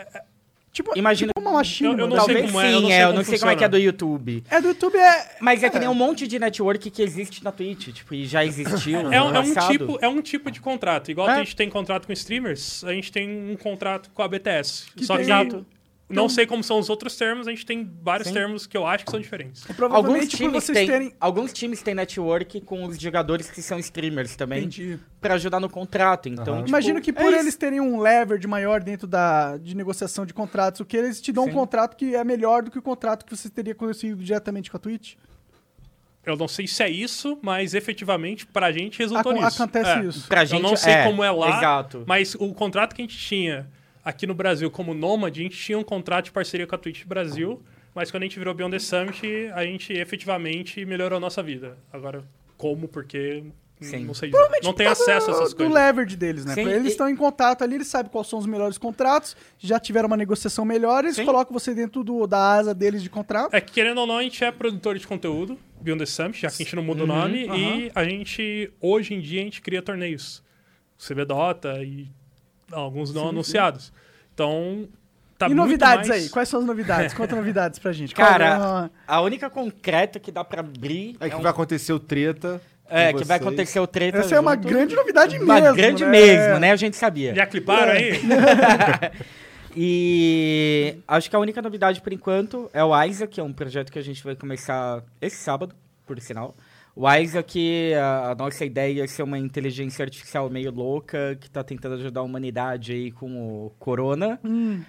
Speaker 1: Tipo,
Speaker 4: Imagina-
Speaker 1: tipo uma machine.
Speaker 3: Eu- eu não
Speaker 1: mano.
Speaker 3: sei
Speaker 4: Talvez
Speaker 3: como é, eu
Speaker 4: sim,
Speaker 3: não sei
Speaker 4: é, eu
Speaker 3: como
Speaker 4: não sei como é que é do YouTube.
Speaker 1: É do YouTube, é...
Speaker 4: Mas é que nem um monte de network que existe na Twitch, tipo, e já existiu.
Speaker 3: É,
Speaker 4: no
Speaker 3: um- é um
Speaker 4: passado.
Speaker 3: tipo, é um tipo de contrato. Igual
Speaker 4: É.
Speaker 3: que a gente tem contrato com streamers, a gente tem um contrato com a BTS.
Speaker 1: Que
Speaker 3: Só
Speaker 1: tem-
Speaker 3: que
Speaker 4: Exato.
Speaker 3: Não sei como são os outros termos, a gente tem vários
Speaker 4: Sim.
Speaker 3: termos que eu acho que são diferentes.
Speaker 1: E provavelmente
Speaker 4: Alguns times,
Speaker 1: vocês
Speaker 4: têm,
Speaker 1: terem...
Speaker 4: alguns times têm network com os jogadores que são streamers também,
Speaker 1: Entendi.
Speaker 4: pra ajudar no contrato. Então,
Speaker 2: Aham.
Speaker 4: tipo,
Speaker 1: Imagino que
Speaker 4: é
Speaker 1: por
Speaker 4: isso.
Speaker 1: eles terem um leverage maior dentro da, de negociação de contratos, o que eles te dão um
Speaker 4: Sim.
Speaker 1: contrato que é melhor do que o contrato que você teria conseguido diretamente com a Twitch.
Speaker 3: Eu não sei se é isso, mas efetivamente pra gente resultou
Speaker 1: Acon-
Speaker 3: nisso.
Speaker 1: acontece
Speaker 3: É.
Speaker 1: isso.
Speaker 4: Pra
Speaker 3: Eu
Speaker 4: gente,
Speaker 3: não sei
Speaker 4: é,
Speaker 3: como é lá,
Speaker 4: Exato.
Speaker 3: mas o contrato que a gente tinha aqui no Brasil como Nomad, a gente tinha um contrato de parceria com a Twitch Brasil, mas quando a gente virou Beyond the Summit, a gente efetivamente melhorou a nossa vida. Agora, como, porque,
Speaker 4: Sim.
Speaker 3: não sei dizer. Não tem
Speaker 1: Por causa
Speaker 3: acesso a essas
Speaker 1: do
Speaker 3: coisas.
Speaker 1: leverage deles, né?
Speaker 4: Sim,
Speaker 1: eles
Speaker 4: e-
Speaker 1: estão em contato ali, eles sabem quais são os melhores contratos, já tiveram uma negociação melhor, eles
Speaker 4: Sim.
Speaker 1: colocam você dentro do, da asa deles de contrato.
Speaker 3: É que, querendo ou não, a gente é produtor de conteúdo, Beyond the Summit, já que a gente não muda o nome,
Speaker 1: aham.
Speaker 3: e a gente, hoje em dia, a gente cria torneios. CB Dota e alguns não
Speaker 1: Sim,
Speaker 3: anunciados. Então, tá
Speaker 1: e
Speaker 3: muito
Speaker 1: novidades
Speaker 3: mais-
Speaker 1: aí? Quais são as novidades? [LAUGHS] Conta novidades pra gente.
Speaker 4: Cara,
Speaker 1: é a-
Speaker 4: a única concreta que dá pra abrir
Speaker 2: É que
Speaker 4: um-
Speaker 2: vai acontecer o treta.
Speaker 4: é, que vai acontecer o treta
Speaker 1: essa é uma
Speaker 4: junto.
Speaker 1: grande novidade
Speaker 4: Uma
Speaker 1: mesmo.
Speaker 4: grande
Speaker 1: né?
Speaker 4: mesmo, né? A gente sabia.
Speaker 3: Já cliparam aí? [LAUGHS]
Speaker 4: E acho que a única novidade por enquanto é o Isaac, que é um projeto que a gente vai começar esse sábado, por sinal. O Isaac, a, a nossa ideia é ser uma inteligência artificial meio louca que está tentando ajudar a humanidade aí com o corona.
Speaker 1: Hum.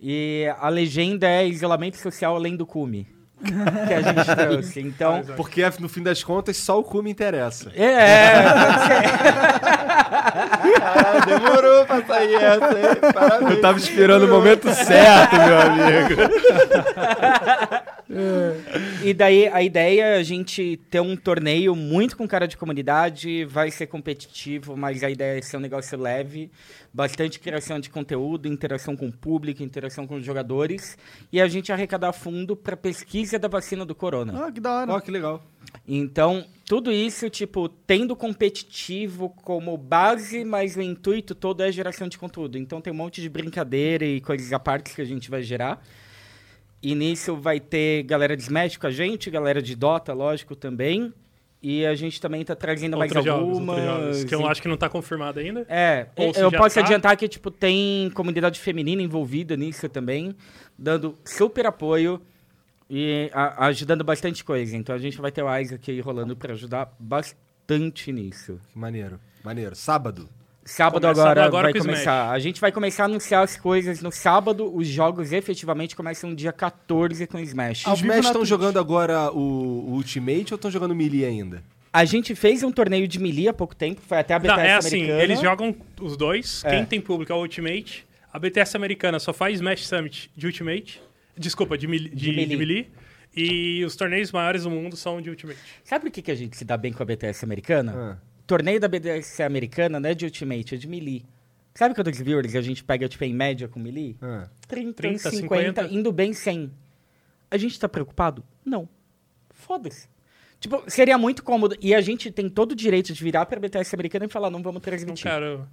Speaker 4: E a legenda é isolamento social além do cume. [LAUGHS] que a gente trouxe. Então,
Speaker 2: Porque, no fim das contas, só o cu me interessa.
Speaker 4: é, é,
Speaker 2: Ah, demorou pra sair essa, hein? Parabéns. Eu tava esperando o momento certo, meu amigo. [LAUGHS]
Speaker 4: E daí a ideia é a gente ter um torneio muito com cara de comunidade, vai ser competitivo, mas a ideia é ser um negócio leve, bastante criação de conteúdo, interação com o público, interação com os jogadores, e a gente arrecadar fundo para pesquisa da vacina do corona.
Speaker 1: Ah, que da hora.
Speaker 2: Ó, que legal.
Speaker 4: Então, tudo isso, tipo, tendo competitivo como base, mas o intuito todo é geração de conteúdo. Então tem um monte de brincadeira e coisas à parte que a gente vai gerar. E nisso vai ter galera de Smash com a gente, galera de Dota, lógico, também. E a gente também tá trazendo mais
Speaker 3: Outros jogos,
Speaker 4: algumas.
Speaker 3: jogos, que eu acho que não tá confirmado ainda.
Speaker 4: é,
Speaker 3: Ou
Speaker 4: eu posso
Speaker 3: tá.
Speaker 4: adiantar que, tipo, tem comunidade feminina envolvida nisso também, dando super apoio e a- ajudando bastante coisa. Então a gente vai ter o Isaac aí rolando pra ajudar bastante nisso.
Speaker 2: Que maneiro. Maneiro. Sábado.
Speaker 4: Sábado
Speaker 3: Começando
Speaker 4: agora,
Speaker 3: agora
Speaker 4: vai
Speaker 3: com o Smash.
Speaker 4: começar. A gente vai começar a anunciar as coisas no sábado. Os jogos efetivamente começam dia 14 com o Smash.
Speaker 2: Os Smash estão jogando agora o, o Ultimate ou estão jogando Melee ainda?
Speaker 4: A gente fez um torneio de melee há pouco tempo, foi até a BTS
Speaker 3: Não, é assim,
Speaker 4: americana.
Speaker 3: eles jogam os dois.
Speaker 4: É.
Speaker 3: Quem tem público é o Ultimate. A BTS americana só faz Smash Summit de Ultimate. Desculpa, de, mili- de,
Speaker 4: De melee.
Speaker 3: de melee. E os torneios maiores do mundo são de Ultimate.
Speaker 4: Sabe por que, que a gente se dá bem com a BTS americana?
Speaker 2: Ah.
Speaker 4: Torneio da BDS americana não é de Ultimate, é de Melee. Sabe quantos viewers a gente pega, tipo, em média com Melee?
Speaker 2: Ah.
Speaker 4: 30,
Speaker 3: 30,
Speaker 4: 50,
Speaker 3: 50.
Speaker 4: indo bem 100. A gente tá preocupado? Não. Foda-se. Tipo, seria muito cômodo. E a gente tem todo o direito de virar pra BTS americana e falar, não vamos
Speaker 3: Não
Speaker 4: transmitir.
Speaker 3: quero.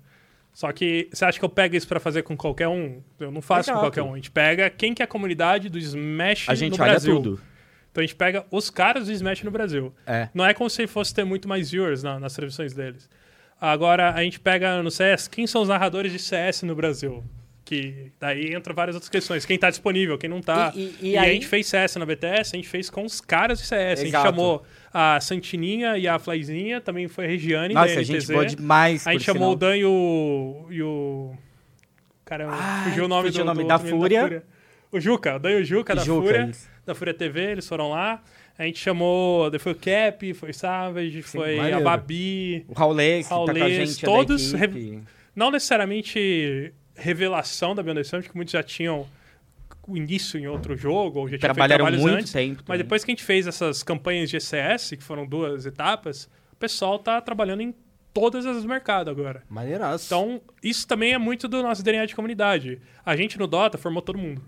Speaker 3: Só que você acha que eu pego isso pra fazer com qualquer um? Eu não faço
Speaker 4: Exato.
Speaker 3: com qualquer um. A gente pega quem que é a comunidade do Smash
Speaker 4: A gente olha
Speaker 3: Brasil.
Speaker 4: tudo.
Speaker 3: Então a gente pega os caras do Smash no Brasil.
Speaker 4: É.
Speaker 3: Não é como se fosse ter muito mais viewers na- nas transmissões deles. Agora, a gente pega no CS, quem são os narradores de CS no Brasil? Que daí entra várias outras questões. Quem tá disponível, quem não tá.
Speaker 4: E- e- e
Speaker 3: E, a
Speaker 4: aí-
Speaker 3: gente fez CS na BTS, a gente fez com os caras de CS. A
Speaker 4: Exato.
Speaker 3: gente chamou a Santininha e a Flyzinha, também foi a Regiane
Speaker 4: Nossa,
Speaker 3: da
Speaker 4: a gente boa demais,
Speaker 3: A gente chamou o
Speaker 4: sinal.
Speaker 3: Dan e o. E o... Caramba,
Speaker 4: Ai,
Speaker 3: fugiu o nome
Speaker 4: fugiu
Speaker 3: do,
Speaker 4: o nome
Speaker 3: do
Speaker 4: da
Speaker 3: outro menino
Speaker 4: Fúria.
Speaker 3: O Juca, o Dan e o Juca da
Speaker 4: Juca,
Speaker 3: Fúria.
Speaker 4: isso.
Speaker 3: Da Fúria TV, eles foram lá. A gente chamou. Foi o Cap, foi o Savage, foi a
Speaker 2: maneiro.
Speaker 3: Babi.
Speaker 4: O Raulês, que tá com a
Speaker 3: Raulês,
Speaker 4: gente,
Speaker 3: todos re-. Não necessariamente revelação da Beyond the Summit, que muitos já tinham o início em outro jogo, ou já tinham feito
Speaker 4: Trabalharam
Speaker 3: trabalhos
Speaker 4: muito
Speaker 3: antes.
Speaker 4: tempo.
Speaker 3: Mas depois que a gente fez essas campanhas de ECS, que foram duas etapas, o pessoal tá trabalhando em todas as mercados agora.
Speaker 2: Maneiraço.
Speaker 3: Então, isso também é muito do nosso DNA de comunidade. A gente no Dota formou todo mundo.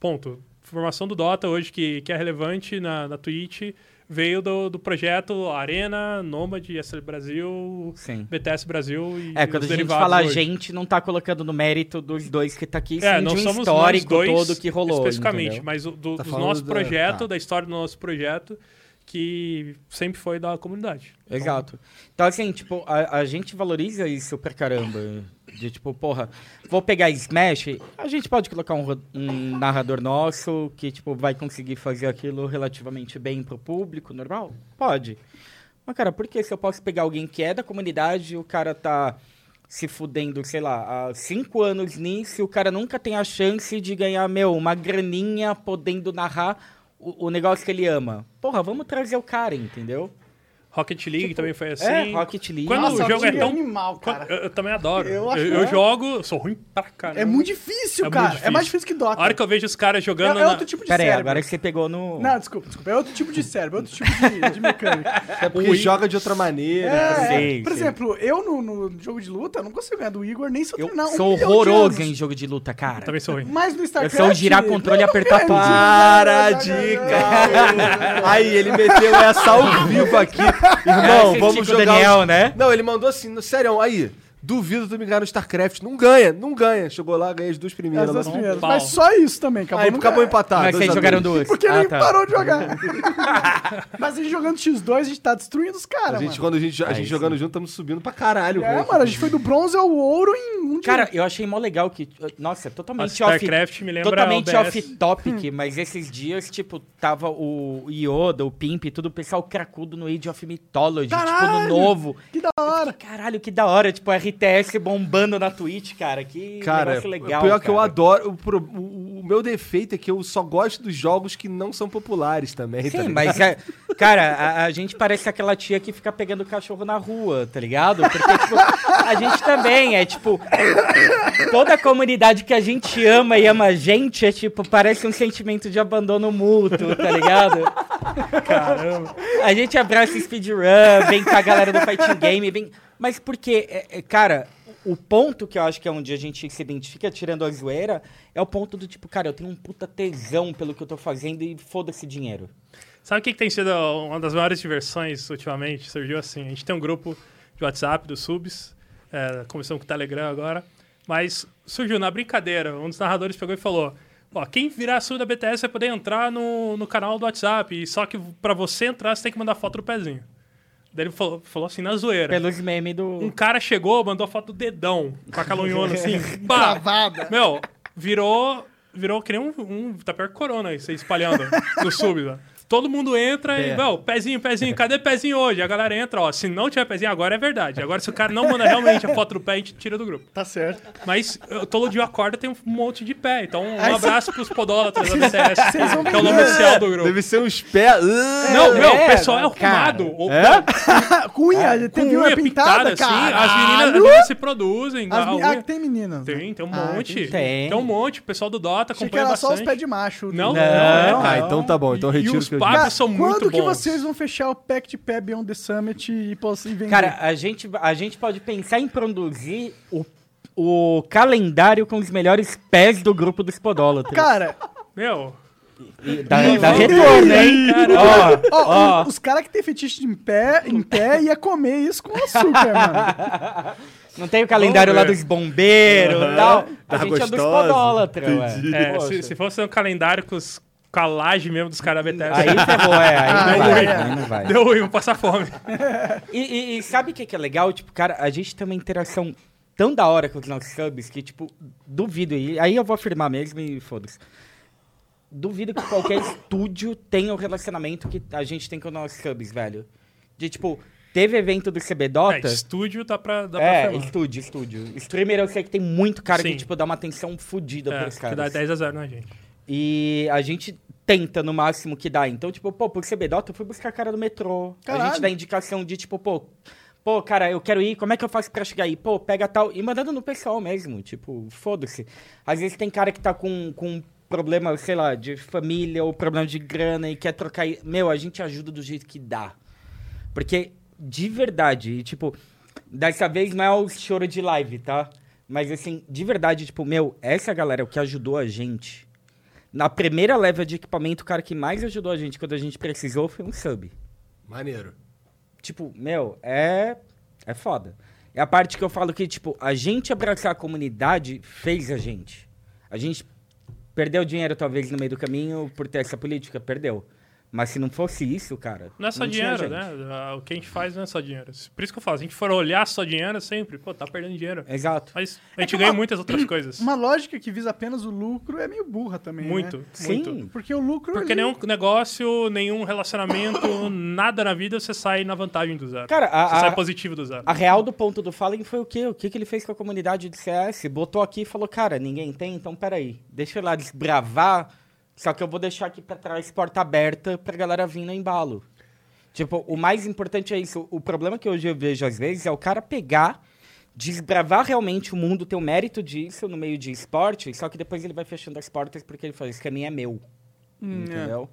Speaker 3: Ponto. Formação do Dota hoje que, que é relevante na, na Twitch veio do, do projeto Arena, Nomad, SL Brasil,
Speaker 4: Sim.
Speaker 3: BTS Brasil e
Speaker 4: É, quando
Speaker 3: os
Speaker 4: a gente fala
Speaker 3: hoje.
Speaker 4: gente, não tá colocando no mérito dos dois que tá aqui, sim,
Speaker 3: É,
Speaker 4: de
Speaker 3: não
Speaker 4: um
Speaker 3: somos
Speaker 4: histórico
Speaker 3: dois
Speaker 4: todo que rolou.
Speaker 3: especificamente,
Speaker 4: entendeu?
Speaker 3: mas o, do,
Speaker 2: Tá
Speaker 3: nosso
Speaker 2: da-
Speaker 3: projeto,
Speaker 2: tá.
Speaker 3: da história do nosso projeto, que sempre foi da comunidade.
Speaker 4: Exato. Então, assim, tipo, a, a gente valoriza isso pra caramba. De tipo, porra, vou pegar Smash, a gente pode colocar um, um narrador nosso que, tipo, vai conseguir fazer aquilo relativamente bem pro público, normal? Pode. Mas, cara, por que se eu posso pegar alguém que é da comunidade o cara tá se fudendo, sei lá, há cinco anos nisso e o cara nunca tem a chance de ganhar, meu, uma graninha podendo narrar o, o negócio que ele ama? Porra, vamos trazer o cara, entendeu?
Speaker 3: Rocket League também foi assim.
Speaker 4: é, Rocket League.
Speaker 3: Quando
Speaker 1: Nossa,
Speaker 3: o jogo é
Speaker 1: é
Speaker 3: tão.
Speaker 1: animal,
Speaker 3: Quando-
Speaker 1: cara.
Speaker 3: Eu, eu também adoro.
Speaker 1: Eu
Speaker 3: Eu,
Speaker 1: acho-
Speaker 3: eu
Speaker 1: é.
Speaker 3: jogo, eu sou ruim pra caramba.
Speaker 1: É muito difícil,
Speaker 3: É
Speaker 1: cara.
Speaker 3: muito
Speaker 1: É mais
Speaker 3: difícil.
Speaker 1: difícil que Dota.
Speaker 3: A hora que eu vejo os caras
Speaker 1: É,
Speaker 3: jogando.
Speaker 1: é
Speaker 3: na-
Speaker 1: outro tipo de
Speaker 4: Pera aí,
Speaker 1: cérebro.
Speaker 4: agora que você pegou no.
Speaker 1: Não, desculpa, desculpa. É outro tipo de cérebro, é outro tipo de, de mecânica.
Speaker 2: É porque
Speaker 3: o
Speaker 2: joga de outra maneira.
Speaker 1: É, é. Por
Speaker 4: sim.
Speaker 1: exemplo, eu no, no jogo de luta não consigo ganhar do Igor nem se eu,
Speaker 4: Eu
Speaker 1: treinar um
Speaker 4: sou horroroso em jogo de luta, cara.
Speaker 3: Também sou ruim.
Speaker 1: Mas no StarCraft...
Speaker 4: sou o girar controle e apertar
Speaker 2: Para
Speaker 1: ganha.
Speaker 2: Aí, ele meteu essa ao vivo aqui. Irmão,
Speaker 4: Esse
Speaker 2: vamos jogar.
Speaker 4: Daniel, né?
Speaker 2: Não, ele mandou assim, no sério, aí. Duvido tu me ganhar no StarCraft. Não ganha, não ganha. Chegou lá, ganhei as duas primeiras.
Speaker 1: As duas
Speaker 2: lá.
Speaker 1: primeiras. Mas só isso também, acabou.
Speaker 2: Aí
Speaker 1: não
Speaker 2: acabou empatado.
Speaker 4: Mas vocês
Speaker 2: a
Speaker 4: jogaram
Speaker 2: dois.
Speaker 4: duas.
Speaker 1: Porque
Speaker 4: Ah,
Speaker 1: ele
Speaker 4: tá.
Speaker 1: parou de jogar. [LAUGHS] Mas a gente jogando X2, a gente tá destruindo os
Speaker 2: A
Speaker 1: caras,
Speaker 2: gente,
Speaker 1: mano.
Speaker 2: quando a gente, a
Speaker 4: Aí
Speaker 2: gente
Speaker 4: sim.
Speaker 2: jogando junto, estamos subindo pra caralho.
Speaker 1: É, mano, a gente foi do bronze ao ouro em um dia.
Speaker 4: Cara, eu achei mó legal que. Nossa,
Speaker 3: A
Speaker 4: totalmente off.
Speaker 3: StarCraft me lembra
Speaker 4: Totalmente off-topic, mas esses dias, tipo, tava o Yoda, o Pimp, tudo o pessoal cracudo no Age of Mythology, tipo,
Speaker 1: Caralho!
Speaker 4: no novo.
Speaker 1: que da hora.
Speaker 4: Caralho, que da hora, tipo, RTS bombando na Twitch, cara. Que
Speaker 2: Cara,
Speaker 4: negócio legal.
Speaker 2: pior que eu
Speaker 4: cara.
Speaker 2: adoro. O, o- o meu defeito é que eu só gosto dos jogos que não são populares também. tá
Speaker 4: Sim,
Speaker 2: ligado?
Speaker 4: mas, é- cara, a, a gente parece aquela tia que fica pegando cachorro na rua, tá ligado? Porque, tipo, a gente também é, tipo, toda a comunidade que a gente ama e ama a gente é, tipo, parece um sentimento de abandono mútuo, tá ligado?
Speaker 3: Caramba.
Speaker 4: A gente abraça speedrun, vem com a galera do fighting game, vem... Mas porque, é- é, cara, o ponto que eu acho que é onde a gente se identifica, tirando a zoeira, é o ponto do tipo, cara, eu tenho um puta tesão pelo que eu tô fazendo e foda-se dinheiro.
Speaker 3: Sabe o que, que tem sido uma das maiores diversões ultimamente? Surgiu assim: a gente tem um grupo de WhatsApp dos subs, é, começamos com o Telegram agora, mas surgiu na brincadeira. Um dos narradores pegou e falou: Ó, quem virar sub da BTS vai poder entrar no, no canal do WhatsApp, só que pra você entrar você tem que mandar foto do pezinho. Daí ele falou, falou assim na zoeira.
Speaker 4: Pelos memes do.
Speaker 3: Um cara chegou, mandou a foto do dedão, com a calunhona assim, [LAUGHS] pá!
Speaker 1: Travada.
Speaker 3: Meu, virou. Virou que nem um. um tá pior que corona aí, você espalhando no sub, né? Todo mundo entra e,
Speaker 2: É.
Speaker 3: meu, pezinho, pezinho, cadê pezinho hoje? A galera entra, ó. Se não tiver pezinho, agora é verdade. Agora, se o cara não manda realmente a foto do pé, a gente tira do grupo.
Speaker 1: Tá certo.
Speaker 3: Mas eu- todo dia eu acordo tem um monte de pé. Então, um
Speaker 1: Aí cê-
Speaker 3: abraço pros podólatras da BCS,
Speaker 1: Vocês vão
Speaker 3: que é o nome oficial do grupo.
Speaker 2: Deve ser uns pés.
Speaker 3: Não,
Speaker 4: É,
Speaker 3: meu,
Speaker 4: é,
Speaker 3: o pessoal é arrumado.
Speaker 2: É? [LAUGHS]
Speaker 1: Com unha,
Speaker 3: Com
Speaker 1: teve unha
Speaker 3: unha
Speaker 1: pintada,
Speaker 3: pintada, assim. As meninas, as meninas se produzem.
Speaker 1: As mi- Ah, tem meninas. né?
Speaker 3: Tem, tem um
Speaker 1: Ah,
Speaker 3: monte.
Speaker 1: entendi.
Speaker 4: Tem.
Speaker 3: um monte. O pessoal do Dota
Speaker 1: Achei que
Speaker 3: acompanha
Speaker 1: era só os
Speaker 3: bastante.
Speaker 1: pés de macho.
Speaker 3: Não, não,
Speaker 4: Não,
Speaker 3: é,
Speaker 4: não.
Speaker 2: Ah, então tá bom. Então
Speaker 3: E- e
Speaker 2: retiro
Speaker 3: os
Speaker 2: o que eu.
Speaker 1: Cara,
Speaker 3: são muito
Speaker 1: quando que vocês vão fechar o pack de pé Beyond the Summit e, pos- e vender?
Speaker 4: Cara, a gente, a gente pode pensar em produzir o, o calendário com os melhores pés do grupo dos podólatras.
Speaker 1: Cara,
Speaker 3: Meu,
Speaker 4: E dá, dá retorno, hein? Ó,
Speaker 1: ó,
Speaker 4: ó.
Speaker 1: os caras que tem fetiche em pé, em pé ia comer isso com açúcar, mano. [LAUGHS]
Speaker 4: Não tem o calendário lá
Speaker 3: ver.
Speaker 4: dos bombeiros e tal. A
Speaker 2: Tá
Speaker 4: gente é dos
Speaker 2: gostosa?
Speaker 4: podólatras,
Speaker 2: Entendi.
Speaker 4: ué.
Speaker 3: É, se, se fosse um calendário com, os, com a laje mesmo dos caras da Bethesda,
Speaker 4: Aí ferrou, é. Aí
Speaker 1: Aí
Speaker 4: não vai,
Speaker 1: é.
Speaker 4: aí não vai.
Speaker 3: deu ruim, vou passar fome.
Speaker 4: E, e- e sabe o que, que é legal? Tipo, cara, a gente tem uma interação tão da hora com os nossos subs que, tipo, duvido. E aí eu vou afirmar mesmo e foda-se. Duvido que qualquer [COUGHS] estúdio tenha o relacionamento que a gente tem com os nossos subs, velho. De, tipo, teve evento do CB
Speaker 3: É, estúdio dá pra, dá pra
Speaker 4: É,
Speaker 3: afirmar.
Speaker 4: estúdio, estúdio. Streamer eu sei que tem muito cara que,
Speaker 3: Sim.
Speaker 4: tipo, dá uma atenção fodida
Speaker 3: É,
Speaker 4: pros
Speaker 3: que
Speaker 4: caras.
Speaker 3: dá 10 a 0 na gente.
Speaker 4: E a gente tenta no máximo que dá. Então, tipo, pô, por Dota eu fui buscar cara do metrô. A
Speaker 1: Caralho.
Speaker 4: gente dá indicação de, tipo, pô, pô, cara, eu quero ir, como é que eu faço pra chegar aí? Pô, pega tal. E mandando no pessoal mesmo, tipo, foda-se. Às vezes tem cara que tá com, com problema, sei lá, de família ou problema de grana e quer trocar. Meu, a gente ajuda do jeito que dá. Porque, de verdade, tipo, dessa vez não é o choro de live, tá? Mas, assim, de verdade, tipo, meu, essa galera é o que ajudou a gente. Na primeira leva de equipamento, o cara que mais ajudou a gente quando a gente precisou foi um sub.
Speaker 2: Maneiro.
Speaker 4: Tipo, meu, é. É foda. É a parte que eu falo que, tipo, a gente abraçar a comunidade fez a gente. A gente perdeu dinheiro, talvez, no meio do caminho por ter essa política, perdeu. Mas se não fosse isso, cara.
Speaker 3: Não é só
Speaker 4: tinha
Speaker 3: dinheiro, né? O que a gente faz não é só dinheiro. Por isso que eu falo, se a gente for olhar só dinheiro, sempre, pô, tá perdendo dinheiro.
Speaker 4: Exato.
Speaker 3: Mas a
Speaker 1: É
Speaker 3: gente
Speaker 1: que
Speaker 3: ganha
Speaker 1: uma-
Speaker 3: muitas outras coisas.
Speaker 1: Uma lógica que visa apenas o lucro é meio burra também,
Speaker 3: Muito,
Speaker 1: né?
Speaker 3: muito.
Speaker 4: Sim.
Speaker 1: Porque o lucro...
Speaker 3: Porque
Speaker 1: ele-
Speaker 3: nenhum negócio, nenhum relacionamento, [COUGHS] nada na vida você sai na vantagem do zero.
Speaker 4: Cara, a-
Speaker 3: você
Speaker 4: a-
Speaker 3: sai positivo do zero.
Speaker 4: A real do ponto do Fallen foi o quê? O que, que ele fez com a comunidade de CS? Botou aqui e falou, cara, ninguém tem, então peraí. Deixa eu lá desbravar, só que eu vou deixar aqui pra trás porta aberta pra galera vir no embalo. Tipo, o mais importante é isso. O problema que hoje eu vejo às vezes é o cara pegar, desbravar realmente o mundo, ter o mérito disso no meio de esporte, só que depois ele vai fechando as portas porque ele fala, esse caminho é meu.
Speaker 1: Hum, é.
Speaker 4: entendeu?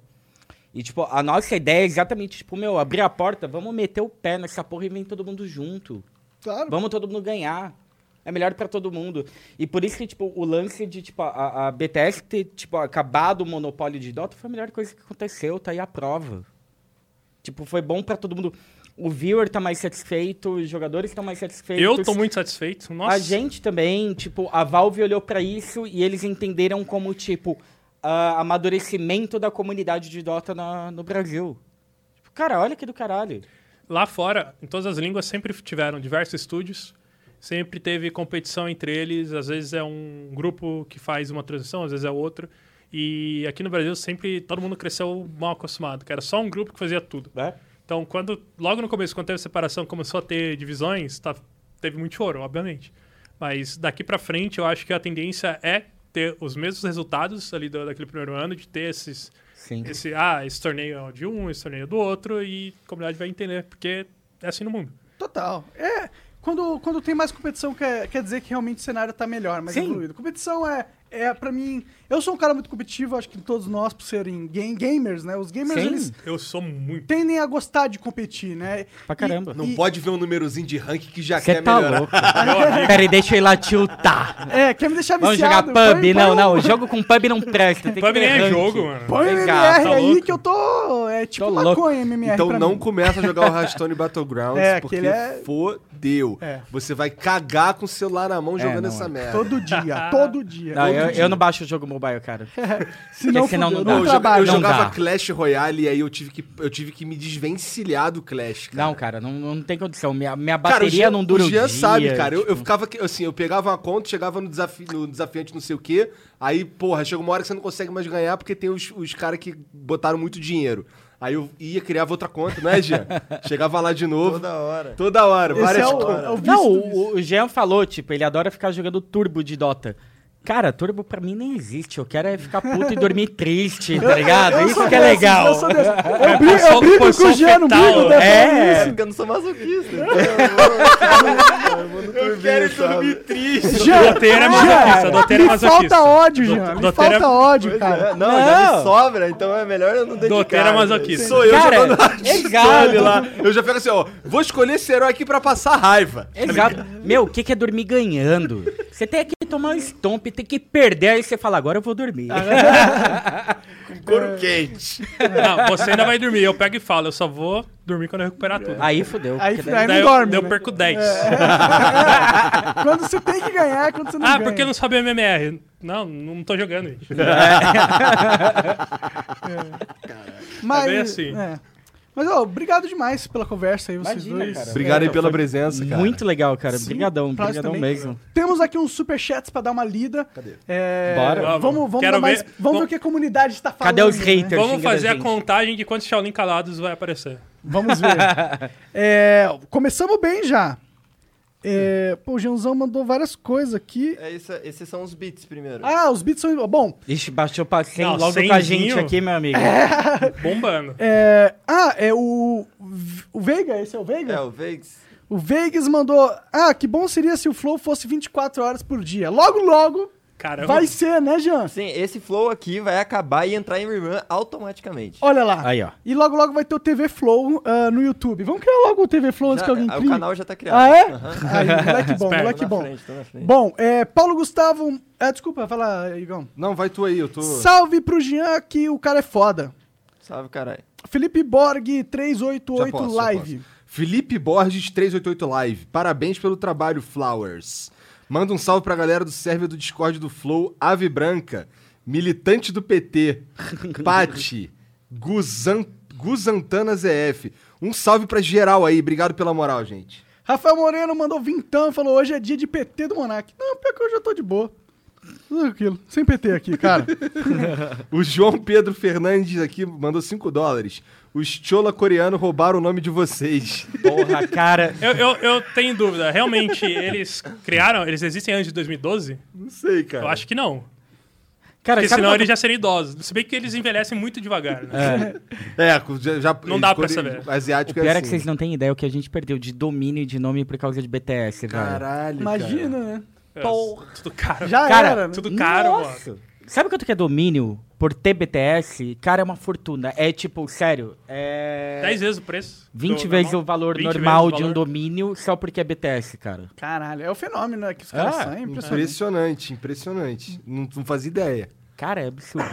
Speaker 4: E, tipo, a nossa ideia é exatamente, tipo, meu, abrir a porta, vamos meter o pé nessa porra e vem todo mundo junto.
Speaker 1: Claro.
Speaker 4: Vamos todo mundo ganhar. É melhor pra todo mundo. E por isso que, tipo, o lance de, tipo, a, a BTS ter, tipo, acabado o monopólio de Dota foi a melhor coisa que aconteceu, tá aí a prova. Tipo, foi bom pra todo mundo. O viewer tá mais satisfeito, os jogadores estão mais satisfeitos.
Speaker 3: Eu tô muito satisfeito. Nossa,
Speaker 4: A gente também, tipo, a Valve olhou pra isso e eles entenderam como, tipo, a- amadurecimento da comunidade de Dota na- no Brasil. Tipo, cara, olha que do caralho.
Speaker 3: Lá fora, em todas as línguas, sempre tiveram diversos estúdios. Sempre teve competição entre eles. Às vezes é um grupo que faz uma transição, às vezes é outro. E aqui no Brasil, sempre todo mundo cresceu mal acostumado, que era só um grupo que fazia tudo.
Speaker 4: Né?
Speaker 3: Então, quando logo no começo, quando teve separação, começou a ter divisões, tá- teve muito choro, obviamente. Mas daqui pra frente, eu acho que a tendência é ter os mesmos resultados ali do, daquele primeiro ano, de ter esses,
Speaker 4: Sim.
Speaker 3: esse, ah, esse torneio é de um, esse torneio é do outro, e a comunidade vai entender, porque é assim no mundo.
Speaker 1: Total. É, quando, quando tem mais competição, quer, quer dizer que realmente o cenário tá melhor, mais
Speaker 4: Sim.
Speaker 1: evoluído. Competição é, é, pra mim... Eu sou um cara muito competitivo, acho que todos nós, por serem game, gamers, né? Os gamers,
Speaker 4: Sim.
Speaker 1: eles
Speaker 3: Eu sou muito.
Speaker 1: tendem a gostar de competir, né?
Speaker 4: Pra caramba.
Speaker 2: Não
Speaker 1: E-
Speaker 2: pode ver um númerozinho de rank que já
Speaker 4: Você
Speaker 2: quer
Speaker 4: tá
Speaker 2: melhorar.
Speaker 4: louco. [LAUGHS] Pera aí, deixa eu ir lá tiltar.
Speaker 1: É, quer me deixar
Speaker 4: Vamos
Speaker 1: viciado.
Speaker 4: jogar pub?
Speaker 1: põe-
Speaker 4: não,
Speaker 1: põe
Speaker 4: não.
Speaker 1: um-
Speaker 4: O jogo com pub não presta. Tem
Speaker 3: Pub nem é jogo, mano.
Speaker 1: Põe o MMR
Speaker 3: tá
Speaker 1: aí
Speaker 3: louco.
Speaker 1: que eu tô... É tipo
Speaker 4: Tô louco.
Speaker 1: maconha MMR
Speaker 2: Então
Speaker 1: pra
Speaker 2: não
Speaker 1: mim.
Speaker 2: começa a jogar o Hearthstone Battlegrounds, [LAUGHS]
Speaker 1: É,
Speaker 2: porque
Speaker 1: é-
Speaker 2: fodeu.
Speaker 1: É.
Speaker 2: Você vai cagar com o celular na mão jogando
Speaker 4: não,
Speaker 2: essa
Speaker 4: é.
Speaker 2: merda.
Speaker 1: Todo dia, todo dia.
Speaker 4: Não, eu,
Speaker 1: dia.
Speaker 4: eu não baixo o jogo mobile, cara. [LAUGHS]
Speaker 1: Senão,
Speaker 4: Porque senão não dá.
Speaker 2: eu,
Speaker 1: não trabalho.
Speaker 2: eu
Speaker 4: não
Speaker 2: jogava
Speaker 4: dá.
Speaker 2: Clash Royale e aí eu tive que, eu tive que me desvencilhar do Clash, cara.
Speaker 4: Não, cara, não, não tem condição. Minha, minha
Speaker 2: Cara,
Speaker 4: bateria
Speaker 2: o Jean,
Speaker 4: não dura
Speaker 2: o
Speaker 4: um
Speaker 2: Jean
Speaker 4: dia,
Speaker 2: sabe, cara. Eu, eu
Speaker 4: tipo.
Speaker 2: ficava, assim, eu pegava uma conta, chegava no, desafi, no desafiante não sei o quê, aí, porra, chega uma hora que você não consegue mais ganhar porque tem os, os caras que botaram muito dinheiro. Aí eu ia, criava outra conta, né, Jean? [LAUGHS] Chegava lá de novo.
Speaker 5: Toda hora.
Speaker 2: Toda hora,
Speaker 1: Esse
Speaker 2: várias
Speaker 1: é o,
Speaker 2: contas.
Speaker 1: é o
Speaker 4: Não, o, o Jean falou, tipo, ele adora ficar jogando turbo de Dota. Cara, turbo pra mim nem existe. Eu quero é ficar puto e [LAUGHS] dormir triste, tá ligado?
Speaker 1: Eu
Speaker 4: Isso que é legal.
Speaker 1: Eu, sou desses. eu brigo, eu brigo com o Jean,
Speaker 3: né?
Speaker 1: dessa
Speaker 4: É.
Speaker 5: É, porque eu não sou masoquista. então eu vou [LAUGHS] no
Speaker 2: Eu quero dormir triste.
Speaker 1: Jean,
Speaker 3: Doteira é masoquista, doteira é
Speaker 1: me falta ódio, Jean. Me
Speaker 3: doteira é-
Speaker 1: falta ódio, cara.
Speaker 5: é, Não, já me sobra, então é melhor eu não dedicar.
Speaker 3: Doteira é masoquista.
Speaker 2: Sou eu
Speaker 4: Cara,
Speaker 2: jogando
Speaker 4: exato.
Speaker 2: lá. Eu já fico assim, ó, vou escolher esse herói aqui pra passar raiva.
Speaker 4: Exato. Meu, o que é dormir ganhando? Você tem que tomar um stomp, tem que perder, aí você fala, agora eu vou dormir. [LAUGHS]
Speaker 2: Couro quente.
Speaker 3: Não, você ainda vai dormir. Eu pego e falo, eu só vou dormir quando eu recuperar tudo.
Speaker 4: Aí fudeu.
Speaker 1: Aí,
Speaker 4: porque
Speaker 1: aí
Speaker 4: daí-
Speaker 1: não
Speaker 3: Daí eu,
Speaker 1: dorme.
Speaker 3: eu
Speaker 1: né?
Speaker 3: perco 10. [LAUGHS]
Speaker 1: Quando você tem que ganhar, é quando você não
Speaker 3: Ah,
Speaker 1: ganha.
Speaker 3: porque não sabe MMR. Não, não tô jogando, gente.
Speaker 1: Mas, [LAUGHS]
Speaker 3: É bem assim.
Speaker 1: É. Mas, ó, obrigado demais pela conversa aí, vocês
Speaker 4: Imagina,
Speaker 1: dois.
Speaker 4: cara.
Speaker 2: Obrigado aí
Speaker 4: É,
Speaker 2: pela presença, cara.
Speaker 4: Muito legal, cara.
Speaker 1: Sim,
Speaker 4: Obrigadão,
Speaker 1: pra nós
Speaker 4: obrigadão
Speaker 1: também.
Speaker 4: mesmo.
Speaker 1: Temos aqui uns superchats pra dar uma lida. Cadê?
Speaker 4: Bora.
Speaker 1: Vamos, vamos,
Speaker 3: Quero
Speaker 1: dar mais,
Speaker 3: ver-
Speaker 1: vamos ver o que a comunidade está falando.
Speaker 4: Cadê os
Speaker 1: né?
Speaker 4: haters?
Speaker 3: Vamos
Speaker 4: xingando
Speaker 3: fazer a
Speaker 4: gente?
Speaker 3: contagem de quantos Shaolin calados vai aparecer.
Speaker 1: Vamos ver. [LAUGHS] É, começamos bem já. É, pô, o Jeanzão mandou várias coisas aqui.
Speaker 5: É isso, esses são os beats primeiro.
Speaker 1: Ah, os beats são. Bom,
Speaker 4: Ixi, baixou pra 100
Speaker 3: Não,
Speaker 4: logo com a gente aqui, meu amigo. [LAUGHS]
Speaker 3: Bombando.
Speaker 1: é. Ah, é o. O Veiga, esse é o Veiga?
Speaker 5: É, o Vegas.
Speaker 1: O Vegas mandou. Ah, que bom seria se o Flow fosse 24 horas por dia. Logo, logo
Speaker 3: Caramba.
Speaker 1: vai ser, né, Jean?
Speaker 5: Sim, esse flow aqui vai acabar e entrar em rerun automaticamente.
Speaker 1: Olha lá.
Speaker 4: Aí, ó.
Speaker 1: E logo, logo vai ter o TV Flow ah, no YouTube. Vamos criar logo o TV Flow antes
Speaker 5: Já-
Speaker 1: que alguém
Speaker 5: ah,
Speaker 1: crie.
Speaker 5: o canal já tá criado.
Speaker 1: Ah, é?
Speaker 5: Aham. [LAUGHS]
Speaker 1: Aí, moleque bom,
Speaker 3: Espera,
Speaker 1: moleque
Speaker 5: Tô na
Speaker 1: bom.
Speaker 5: frente, tô na frente.
Speaker 1: Bom, é, Paulo Gustavo. Ah, desculpa, fala, Igão.
Speaker 2: Não, vai tu aí, eu tô...
Speaker 1: Salve pro Jean, que o cara é foda.
Speaker 5: Salve, caralho.
Speaker 1: Felipe Borg,
Speaker 2: Já
Speaker 1: 388
Speaker 2: posso,
Speaker 1: Live.
Speaker 2: Felipe Borges, 388 Live. Parabéns pelo trabalho, Flowers. Manda um salve pra galera do server do Discord do Flow, Ave Branca, militante do PT, [LAUGHS] Pati, Guzan, Guzantana ZF. Um salve pra geral aí, obrigado pela moral, gente.
Speaker 1: Rafael Moreno mandou vintão e falou: hoje é dia de PT do Monark. Não, pior que eu já tô de boa. Tudo aquilo. Sem PT aqui, cara. [LAUGHS] [LAUGHS]
Speaker 2: O João Pedro Fernandes aqui mandou 5 dólares. Os chola coreanos roubaram o nome de vocês.
Speaker 4: Porra, cara.
Speaker 3: Eu, eu, eu tenho dúvida. Realmente, eles criaram, eles existem antes de 2012?
Speaker 2: Não sei, cara.
Speaker 3: Eu acho que não.
Speaker 4: Cara,
Speaker 3: Porque senão eles já seriam idosos. Se bem que eles envelhecem muito devagar. Né?
Speaker 2: É, já, já-
Speaker 3: Não dá pra saber.
Speaker 4: O
Speaker 2: Asiático
Speaker 4: pior é,
Speaker 2: assim.
Speaker 4: que vocês não têm ideia o que a gente perdeu de domínio de nome por causa de BTS, velho.
Speaker 2: Caralho,
Speaker 1: Imagina, né?
Speaker 3: É,
Speaker 4: Porra.
Speaker 3: Tudo caro.
Speaker 1: Já
Speaker 4: Cara,
Speaker 1: era, né?
Speaker 3: Tudo caro,
Speaker 4: Nossa.
Speaker 3: mano.
Speaker 4: Sabe quanto que é domínio por ter BTS? Cara, é uma fortuna. É tipo, sério, é...
Speaker 3: 10 vezes o preço.
Speaker 4: 20
Speaker 3: do
Speaker 4: vezes
Speaker 3: normal.
Speaker 4: o valor
Speaker 3: 20
Speaker 4: normal
Speaker 3: o
Speaker 4: de um
Speaker 3: valor.
Speaker 4: domínio só porque é BTS, cara.
Speaker 1: Caralho, é o fenômeno né, que os caras
Speaker 4: Ah,
Speaker 1: são. É impressionante.
Speaker 2: Impressionante, impressionante. Não, não fazia ideia.
Speaker 4: Cara, é absurdo.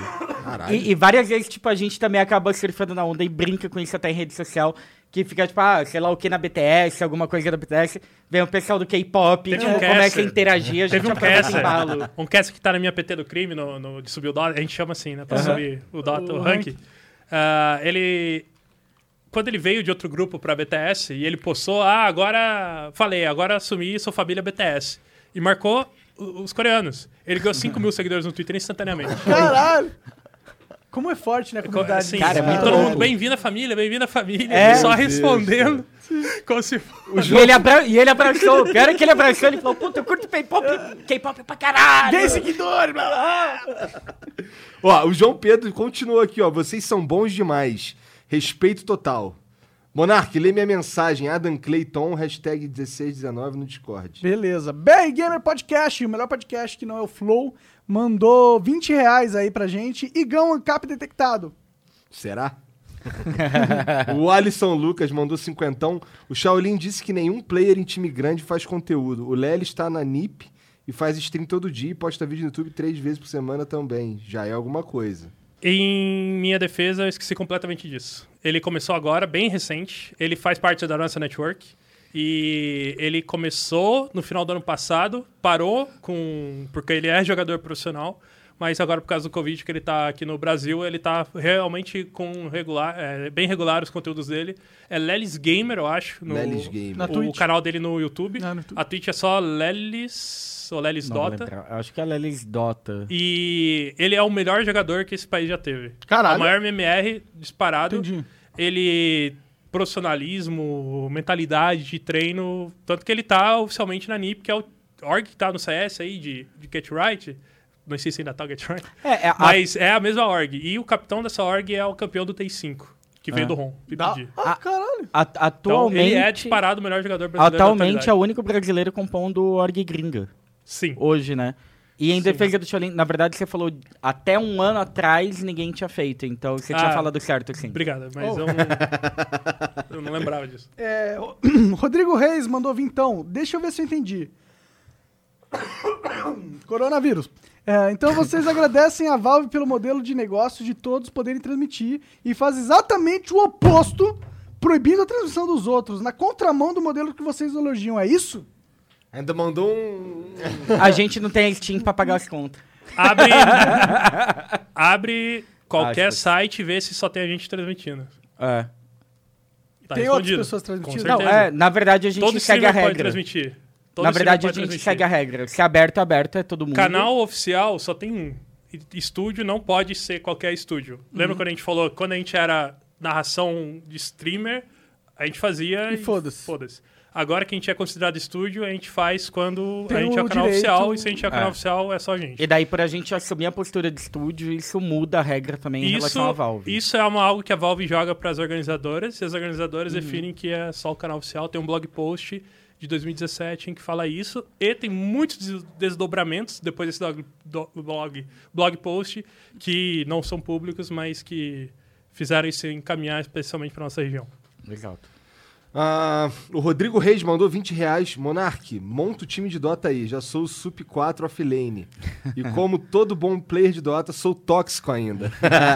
Speaker 2: Caralho.
Speaker 4: E, e várias vezes, tipo, a gente também acaba surfando na onda e brinca com isso até em rede social. Que fica, tipo, ah, sei lá o que na BTS, alguma coisa da BTS. Vem o pessoal do K-pop, tipo,
Speaker 3: um
Speaker 4: começa a interagir, a gente
Speaker 3: Teve um caster,
Speaker 4: embalo.
Speaker 3: um caster que tá na minha PT do crime, no, no- de subir o dólar, a gente chama assim, né? Pra subir o, dólar,
Speaker 1: O
Speaker 3: o rank. Ah, ele. Quando ele veio de outro grupo pra BTS e ele postou, ah, agora. Falei, agora assumi, sou família BTS. E marcou os coreanos. Ele ganhou 5 mil seguidores no Twitter instantaneamente.
Speaker 1: Caralho! Como é forte, né, a comunidade.
Speaker 3: Assim,
Speaker 4: Cara, é muito
Speaker 3: todo
Speaker 4: louco.
Speaker 3: mundo, bem-vindo à família, bem-vindo à família.
Speaker 4: É.
Speaker 3: Só
Speaker 2: Meu Deus,
Speaker 3: respondendo como se fosse.
Speaker 4: E ele, abra... e ele abraçou. O cara que ele abraçou, ele falou, puta, eu curto K-pop, K-pop pra caralho.
Speaker 1: Gay seguidores, blá, blá.
Speaker 2: Ó, o João Pedro continua aqui, ó. Vocês são bons demais. Respeito total. Monark, lê minha mensagem. Adam Clayton, hashtag 1619 no Discord.
Speaker 1: Beleza. BR Gamer Podcast, o melhor podcast que não é o Flow, mandou 20 reais aí pra gente. Igão Ancap detectado.
Speaker 2: Será? [LAUGHS] o Alisson Lucas mandou cinquentão. O Shaolin disse que nenhum player em time grande faz conteúdo. O Lely está na NIP e faz stream todo dia e posta vídeo no YouTube três vezes por semana também. Já é alguma coisa.
Speaker 3: Em minha defesa, eu esqueci completamente disso. Ele começou agora, bem recente. Ele faz parte da nossa network. E ele começou no final do ano passado, parou com. porque ele é jogador profissional. Mas agora, por causa do Covid, que ele tá aqui no Brasil, ele tá realmente com regular, é, bem regular os conteúdos dele. É Lelis Gamer, eu acho. No,
Speaker 2: Lelis Gamer.
Speaker 1: Na
Speaker 3: o
Speaker 1: Twitch.
Speaker 3: canal dele no YouTube.
Speaker 1: Ah, no YouTube.
Speaker 3: A Twitch é só Lelis ou Lelis
Speaker 4: Não
Speaker 3: Dota.
Speaker 4: Acho que é Lelis Dota.
Speaker 3: E ele é o melhor jogador que esse país já teve.
Speaker 1: Caralho.
Speaker 3: O maior MMR disparado.
Speaker 1: Entendi.
Speaker 3: Ele. Profissionalismo, mentalidade de treino. Tanto que ele tá oficialmente na NIP, que é o org que tá no CS aí de, de Get Right. Não sei se ainda tá o Get Right.
Speaker 4: É, é, a-
Speaker 3: Mas é a mesma org. E o capitão dessa org é o campeão do T5, que veio
Speaker 4: Ah.
Speaker 3: do ROM. PPG.
Speaker 1: Ah, caralho.
Speaker 4: a-
Speaker 3: Então,
Speaker 4: atualmente,
Speaker 3: ele é disparado o melhor jogador brasileiro.
Speaker 4: atualmente é o único brasileiro compondo o Org Gringa.
Speaker 3: Sim.
Speaker 4: Hoje, né? E em
Speaker 3: Sim.
Speaker 4: defesa do Shaolin, na verdade você falou até um ano atrás ninguém tinha feito, então você tinha
Speaker 3: Ah.
Speaker 4: falado certo, sim.
Speaker 3: Obrigado, mas
Speaker 1: Oh.
Speaker 3: eu, não, [LAUGHS] eu não lembrava disso.
Speaker 1: É, [CLEARS THROAT] Rodrigo Reis mandou vintão. Deixa eu ver se eu entendi. [COUGHS] Coronavírus. É, então vocês [COUGHS] agradecem a Valve pelo modelo de negócio de todos poderem transmitir e faz exatamente o oposto, proibindo a transmissão dos outros, na contramão do modelo que vocês elogiam. É isso?
Speaker 2: Ainda mandou um.
Speaker 4: A gente não tem Steam pra pagar as contas.
Speaker 3: Abre, [LAUGHS] abre qualquer
Speaker 4: Aspas.
Speaker 3: site e vê se só tem a gente transmitindo.
Speaker 4: É.
Speaker 3: Tá
Speaker 1: Tem outras pessoas
Speaker 3: Com
Speaker 1: transmitindo?
Speaker 4: Não, é, na verdade a gente
Speaker 3: Todo
Speaker 4: segue a
Speaker 3: streamer pode
Speaker 4: regra.
Speaker 3: transmitir. Todo
Speaker 4: Na verdade a gente
Speaker 3: pode
Speaker 4: segue a
Speaker 3: transmitir.
Speaker 4: regra. Se é aberto, é aberto, é todo mundo.
Speaker 3: Canal oficial só tem um. E- Estúdio não pode ser qualquer estúdio. Lembra
Speaker 1: Uhum.
Speaker 3: quando a gente falou, quando a gente era narração de streamer, a gente fazia
Speaker 1: E foda-se.
Speaker 3: Foda-se. Agora que a gente é considerado estúdio, a gente faz quando
Speaker 1: Tem
Speaker 3: a gente é
Speaker 1: o
Speaker 3: canal
Speaker 1: direito-
Speaker 3: oficial, e se a gente é o canal
Speaker 4: É.
Speaker 3: oficial, é só a gente.
Speaker 4: E daí, por a gente assumir a postura de estúdio, isso muda a regra também em
Speaker 3: Isso,
Speaker 4: relação à Valve.
Speaker 3: isso é uma, algo que a Valve joga para as organizadoras, e as organizadoras
Speaker 1: Uhum.
Speaker 3: definem que é só o canal oficial. Tem um blog post de 2017 em que fala isso, e tem muitos des- desdobramentos depois desse do- blog, blog post que não são públicos, mas que fizeram isso encaminhar especialmente para nossa região.
Speaker 4: Exato.
Speaker 2: Ah, o Rodrigo Reis mandou 20 reais. Monark, monta o time de Dota aí. Já sou o Sup 4 offlane. E [LAUGHS] como todo bom player de Dota, sou tóxico ainda.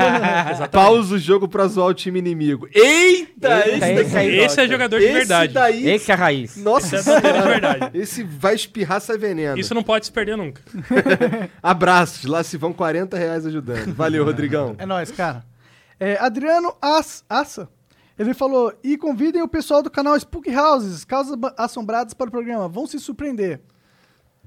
Speaker 2: [LAUGHS] Pausa o jogo pra zoar o time inimigo. Eita!
Speaker 4: Eita,
Speaker 2: esse,
Speaker 4: esse
Speaker 3: Esse é jogador de
Speaker 2: esse
Speaker 3: verdade.
Speaker 2: daí.
Speaker 4: Esse é a raiz.
Speaker 2: Nossa
Speaker 3: Esse é jogador de verdade.
Speaker 2: Esse vai espirrar, sai veneno.
Speaker 3: Isso não pode se perder nunca. [LAUGHS]
Speaker 2: Abraços. Lá se vão 40 reais ajudando. Valeu, Rodrigão.
Speaker 1: É nóis, cara. É, Adriano As- Assa, ele falou, e convidem o pessoal do canal Spook Houses, Causas Ba- Assombradas para o programa, vão se surpreender.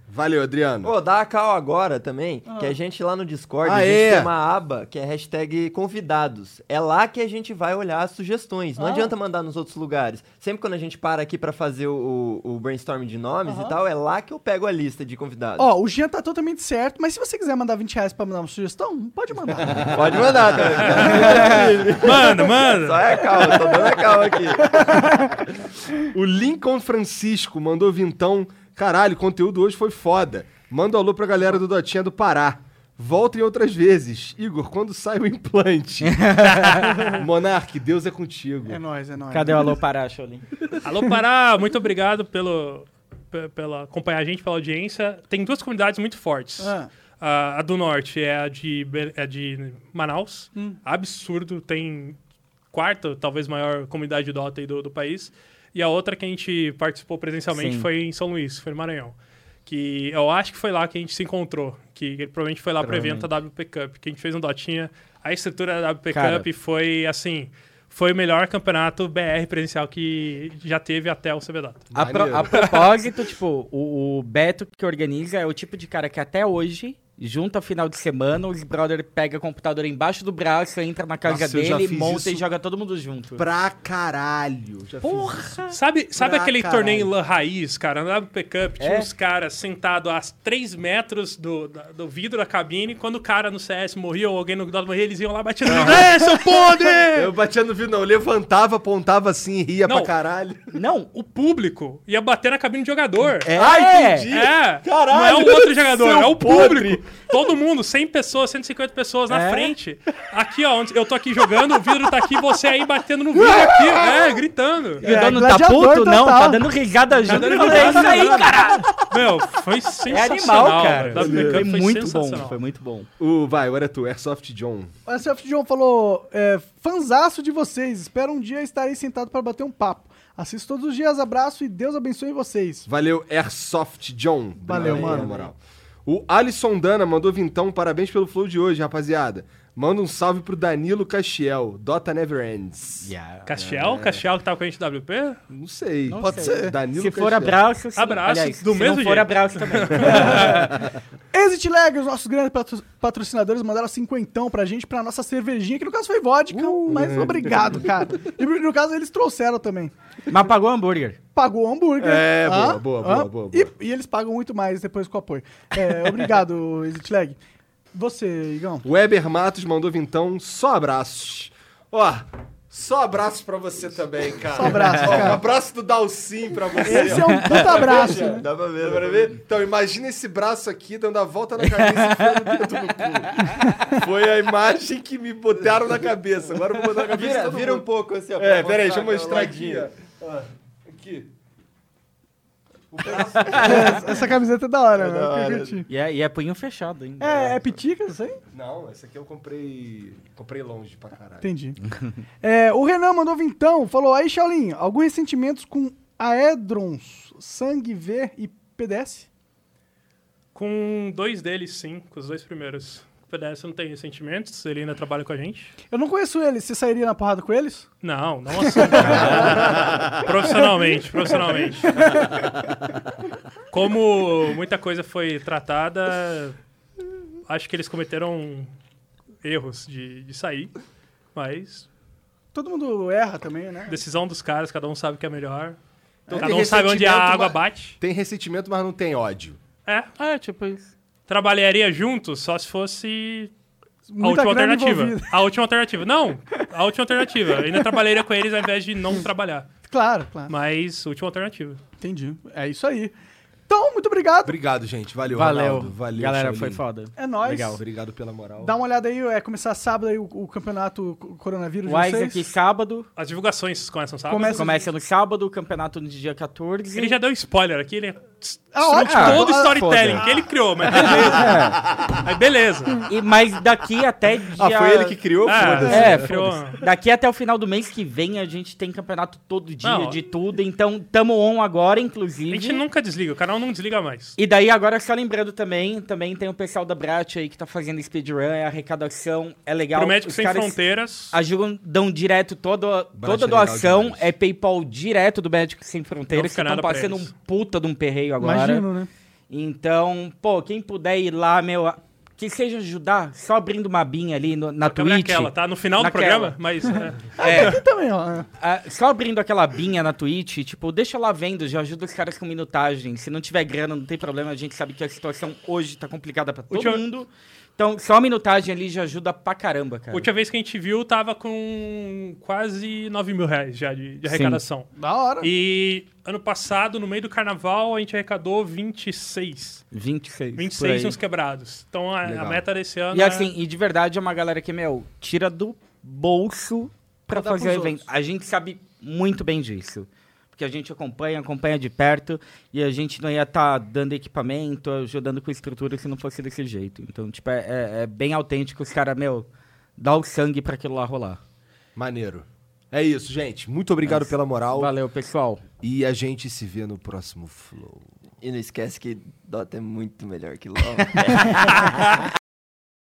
Speaker 2: Valeu, Adriano.
Speaker 5: Ô, dá a cal agora também, que a gente lá no Discord,
Speaker 2: Ah,
Speaker 5: a gente
Speaker 2: é?
Speaker 5: tem uma aba que é hashtag convidados. É lá que a gente vai olhar as sugestões. Não
Speaker 1: Ah.
Speaker 5: adianta mandar nos outros lugares. Sempre quando a gente para aqui pra fazer o, o brainstorm de nomes e tal, é lá que eu pego a lista de convidados.
Speaker 1: Ó, o Jean tá totalmente certo, mas se você quiser mandar 20 reais pra mandar uma sugestão, pode mandar. [LAUGHS]
Speaker 5: Pode mandar também. [LAUGHS]
Speaker 3: Manda, manda!
Speaker 5: Só é a cal, tô dando a cal aqui. [LAUGHS]
Speaker 2: O Lincoln Francisco mandou vintão. Caralho, o conteúdo hoje foi foda. Manda um alô pra galera do Dotinha do Pará. Voltem outras vezes. Igor, quando sai o implante? [LAUGHS] Monark, Deus é contigo.
Speaker 1: é nóis, é nóis.
Speaker 4: Cadê o Alô Pará, Cholim?
Speaker 3: Alô, Pará, muito obrigado pelo, pe- pela acompanhar a gente, pela audiência. Tem duas comunidades muito fortes.
Speaker 1: Ah.
Speaker 3: A, a do norte é a de, é de Manaus.
Speaker 1: Hum.
Speaker 3: Absurdo. Tem quarta, talvez maior comunidade de Dota aí do, do país. E a outra que a gente participou presencialmente
Speaker 4: Sim.
Speaker 3: foi em São Luís, foi no Maranhão. Que eu acho que foi lá que a gente se encontrou. Que ele provavelmente foi lá para evento da WP Cup. Que a gente fez um Dotinha. A estrutura da WP
Speaker 4: Cara.
Speaker 3: Cup foi assim. Foi o melhor campeonato BR presencial que já teve até o CB Dota.
Speaker 4: A, pro- a propósito, tipo, o, o Beto que organiza é o tipo de cara que até hoje, junta final de semana, os brother pega o computador embaixo do braço, entra na casa
Speaker 2: Nossa,
Speaker 4: dele, monta e joga todo mundo junto.
Speaker 2: Pra caralho. Já fiz isso.
Speaker 3: Sabe, sabe
Speaker 2: Pra
Speaker 3: aquele
Speaker 2: caralho.
Speaker 3: torneio LAN raiz, cara? Na WP Cup tinha
Speaker 4: É?
Speaker 3: uns caras sentados a 3 metros do, do vidro da cabine. Quando o cara no CS morria ou alguém no Dota morria, eles iam lá batendo no vidro. É, seu podre! [LAUGHS]
Speaker 2: Eu batia no vidro, não. Eu levantava, apontava assim, ria
Speaker 3: Não.
Speaker 2: pra caralho.
Speaker 4: Não,
Speaker 3: O público ia bater na cabine do jogador.
Speaker 4: é,
Speaker 2: Ah, entendi.
Speaker 3: É,
Speaker 2: Caralho,
Speaker 3: não é um outro [LAUGHS] jogador, é o
Speaker 2: podre.
Speaker 3: público. Todo mundo, 100 pessoas, 150 pessoas na
Speaker 4: É?
Speaker 3: frente. Aqui, ó, onde eu tô aqui jogando, o vidro tá aqui, você aí batendo no vidro aqui, [LAUGHS] é, gritando.
Speaker 4: E o dono tá puto? Não, tá dando risada junto.
Speaker 3: dando
Speaker 4: Falei,
Speaker 3: risada.
Speaker 4: É isso aí, caralho.
Speaker 3: Meu, foi
Speaker 4: É
Speaker 3: sensacional.
Speaker 4: animal, cara.
Speaker 3: Cup
Speaker 4: Foi muito bom, foi muito bom.
Speaker 2: O, vai, agora é tu, Airsoft John.
Speaker 1: O SF John falou, é, fanzaço de vocês, espero um dia estarei sentado para bater um papo. Assisto todos os dias, abraço e Deus abençoe vocês.
Speaker 2: Valeu, Airsoft John.
Speaker 1: Valeu,
Speaker 2: aí,
Speaker 1: mano.
Speaker 2: Na moral. O Alisson Dana mandou vintão, parabéns pelo flow de hoje, rapaziada. Manda um salve pro Danilo Castiel, Dota Never Ends.
Speaker 3: Castiel? Castiel que tava com a gente no WP?
Speaker 2: Não sei.
Speaker 4: Não
Speaker 2: Pode
Speaker 4: sei.
Speaker 2: ser. Danilo
Speaker 4: Se for abraço, sim.
Speaker 3: Abraço,
Speaker 4: Aliás,
Speaker 3: do
Speaker 4: se
Speaker 3: mesmo
Speaker 4: não for
Speaker 3: jeito.
Speaker 4: abraço também. [LAUGHS]
Speaker 1: Exit Lag, os nossos grandes patro- patrocinadores, mandaram cinquentão pra gente, pra nossa cervejinha, que no caso foi vodka, mas [LAUGHS] obrigado, cara. E no caso eles trouxeram também.
Speaker 4: Mas pagou hambúrguer.
Speaker 1: Pagou o hambúrguer.
Speaker 2: É, boa,
Speaker 1: Ah,
Speaker 2: boa,
Speaker 1: ah,
Speaker 2: boa, boa,
Speaker 1: E,
Speaker 2: boa.
Speaker 1: e eles pagam muito mais depois com o apoio. É, obrigado, [LAUGHS] Exit Lag. Você, Igão.
Speaker 2: Weber Matos mandou vintão, só abraços. Ó, só abraços pra você também, cara.
Speaker 1: Só abraços,
Speaker 2: Ó,
Speaker 1: cara.
Speaker 2: Um abraço do Dalcin pra você.
Speaker 1: Esse é um puta abraço, né?
Speaker 5: Dá pra ver.
Speaker 2: Dá pra ver? Então, imagina esse braço aqui dando a volta na cabeça e dedo no cu. Foi a imagem que me botaram na cabeça. Agora eu vou botar na cabeça
Speaker 5: Vira, vira um pouco assim, ó.
Speaker 2: É, peraí, deixa eu
Speaker 5: mostrar
Speaker 2: aqui. Ó, Aqui.
Speaker 1: É, [LAUGHS] essa camiseta é da hora,
Speaker 5: É da
Speaker 1: né?
Speaker 5: Hora.
Speaker 4: E é, e é punho fechado ainda.
Speaker 1: É, é pitica isso aí?
Speaker 2: Não, esse aqui eu comprei. Comprei longe pra caralho.
Speaker 1: Entendi. É, o Renan mandou então, falou, aí, Shaolin, algum ressentimentos com Aedrons, Sangue V e PDS?
Speaker 3: Com dois deles, sim, com os dois primeiros. PDS não tem ressentimentos, ele ainda trabalha com a gente.
Speaker 1: Eu não conheço eles, você sairia na porrada com eles?
Speaker 3: Não, não assim. [LAUGHS] profissionalmente, profissionalmente. Como muita coisa foi tratada, acho que eles cometeram erros de, de sair, mas
Speaker 1: Todo mundo erra também, né?
Speaker 3: decisão dos caras, cada um sabe o que é melhor.
Speaker 2: Então
Speaker 3: cada um sabe onde a água
Speaker 2: mas-
Speaker 3: bate.
Speaker 2: Tem ressentimento, mas não tem ódio.
Speaker 3: É,
Speaker 4: É, tipo isso.
Speaker 3: Trabalharia juntos só se fosse a
Speaker 1: Muita
Speaker 3: última alternativa.
Speaker 1: envolvida.
Speaker 3: A última alternativa. Não, a última alternativa. Eu ainda trabalharia com eles ao invés de não trabalhar.
Speaker 1: Claro, claro.
Speaker 3: Mas, última alternativa.
Speaker 1: Entendi. É isso aí. Então, muito obrigado.
Speaker 2: Obrigado, gente. Valeu,
Speaker 4: Valeu.
Speaker 2: Ronaldo. Valeu,
Speaker 4: Galera, foi foda.
Speaker 1: É nóis.
Speaker 4: Legal.
Speaker 2: Obrigado pela moral.
Speaker 1: Dá uma olhada aí, é começar sábado aí o, o campeonato co- coronavírus
Speaker 4: O Isaac
Speaker 1: vocês.
Speaker 4: sábado.
Speaker 3: As divulgações começam sábado.
Speaker 1: Começa-
Speaker 4: Começa no sábado, o campeonato no dia 14.
Speaker 3: Ele já deu spoiler aqui, ele
Speaker 1: Ah, ótimo.
Speaker 4: Ah,
Speaker 3: todo o
Speaker 1: Ah,
Speaker 3: storytelling
Speaker 4: foda.
Speaker 3: que ele criou, mas [LAUGHS] beleza. Aí beleza.
Speaker 4: E, mas daqui até dia...
Speaker 2: Ah, foi ele que criou?
Speaker 3: Ah,
Speaker 2: Foda-se.
Speaker 4: É,
Speaker 3: criou.
Speaker 4: Daqui até o final do mês que vem a gente tem campeonato todo dia,
Speaker 3: Não.
Speaker 4: de tudo. Então, tamo on agora,
Speaker 3: A
Speaker 4: inclusive.
Speaker 3: gente nunca desliga, o canal não desliga mais.
Speaker 4: E daí, agora, só lembrando também, também tem o pessoal da Brat aí que tá fazendo speedrun, é arrecadação, é legal.
Speaker 3: Pro Médicos
Speaker 4: Os
Speaker 3: Sem
Speaker 4: caras
Speaker 3: Fronteiras.
Speaker 4: Ajudam, dão direto toda,
Speaker 2: Brat
Speaker 4: toda
Speaker 2: é legal
Speaker 4: doação, é PayPal direto do Médicos Sem Fronteiras,
Speaker 3: Não
Speaker 4: que estão passando um puta de um perreio agora.
Speaker 1: Imagino, né?
Speaker 4: Então, pô, quem puder ir lá, meu, que seja ajudar, só abrindo uma binha ali no- na
Speaker 3: é
Speaker 4: Twitch.
Speaker 3: aquela, tá? No final do
Speaker 4: Naquela.
Speaker 3: programa, mas. [LAUGHS] é.
Speaker 4: É,
Speaker 1: Aqui também, ó.
Speaker 4: ah, só abrindo aquela binha na Twitch, tipo, deixa lá vendo, já ajuda os caras com minutagem. Se não tiver grana, não tem problema, a gente sabe que a situação hoje tá complicada pra todo
Speaker 3: Última-
Speaker 4: mundo. Então, só a minutagem ali já ajuda pra caramba, cara.
Speaker 3: A última vez que a gente viu, tava com quase 9 mil reais já de, de arrecadação.
Speaker 1: Da hora.
Speaker 3: E ano passado, no meio do carnaval, a gente arrecadou 26.
Speaker 4: 26. por
Speaker 3: 26
Speaker 4: aí.
Speaker 3: uns quebrados. Então a, a meta desse ano
Speaker 4: E
Speaker 3: é-
Speaker 4: assim, e de verdade é uma galera que, meu, tira do bolso pra
Speaker 1: Pra
Speaker 4: fazer o evento.
Speaker 1: outros.
Speaker 4: A gente sabe muito bem disso. Porque a gente acompanha, acompanha de perto e a gente não ia estar dando equipamento, ajudando com estrutura se não fosse desse jeito. Então, tipo, é, é- é bem autêntico os caras, meu, dá o sangue pra aquilo lá rolar.
Speaker 2: Maneiro. É isso, gente. Muito obrigado pela moral.
Speaker 4: Valeu, pessoal.
Speaker 2: E a gente se vê no próximo Flow.
Speaker 5: E não esquece que Dota é muito melhor que LoL. [LAUGHS]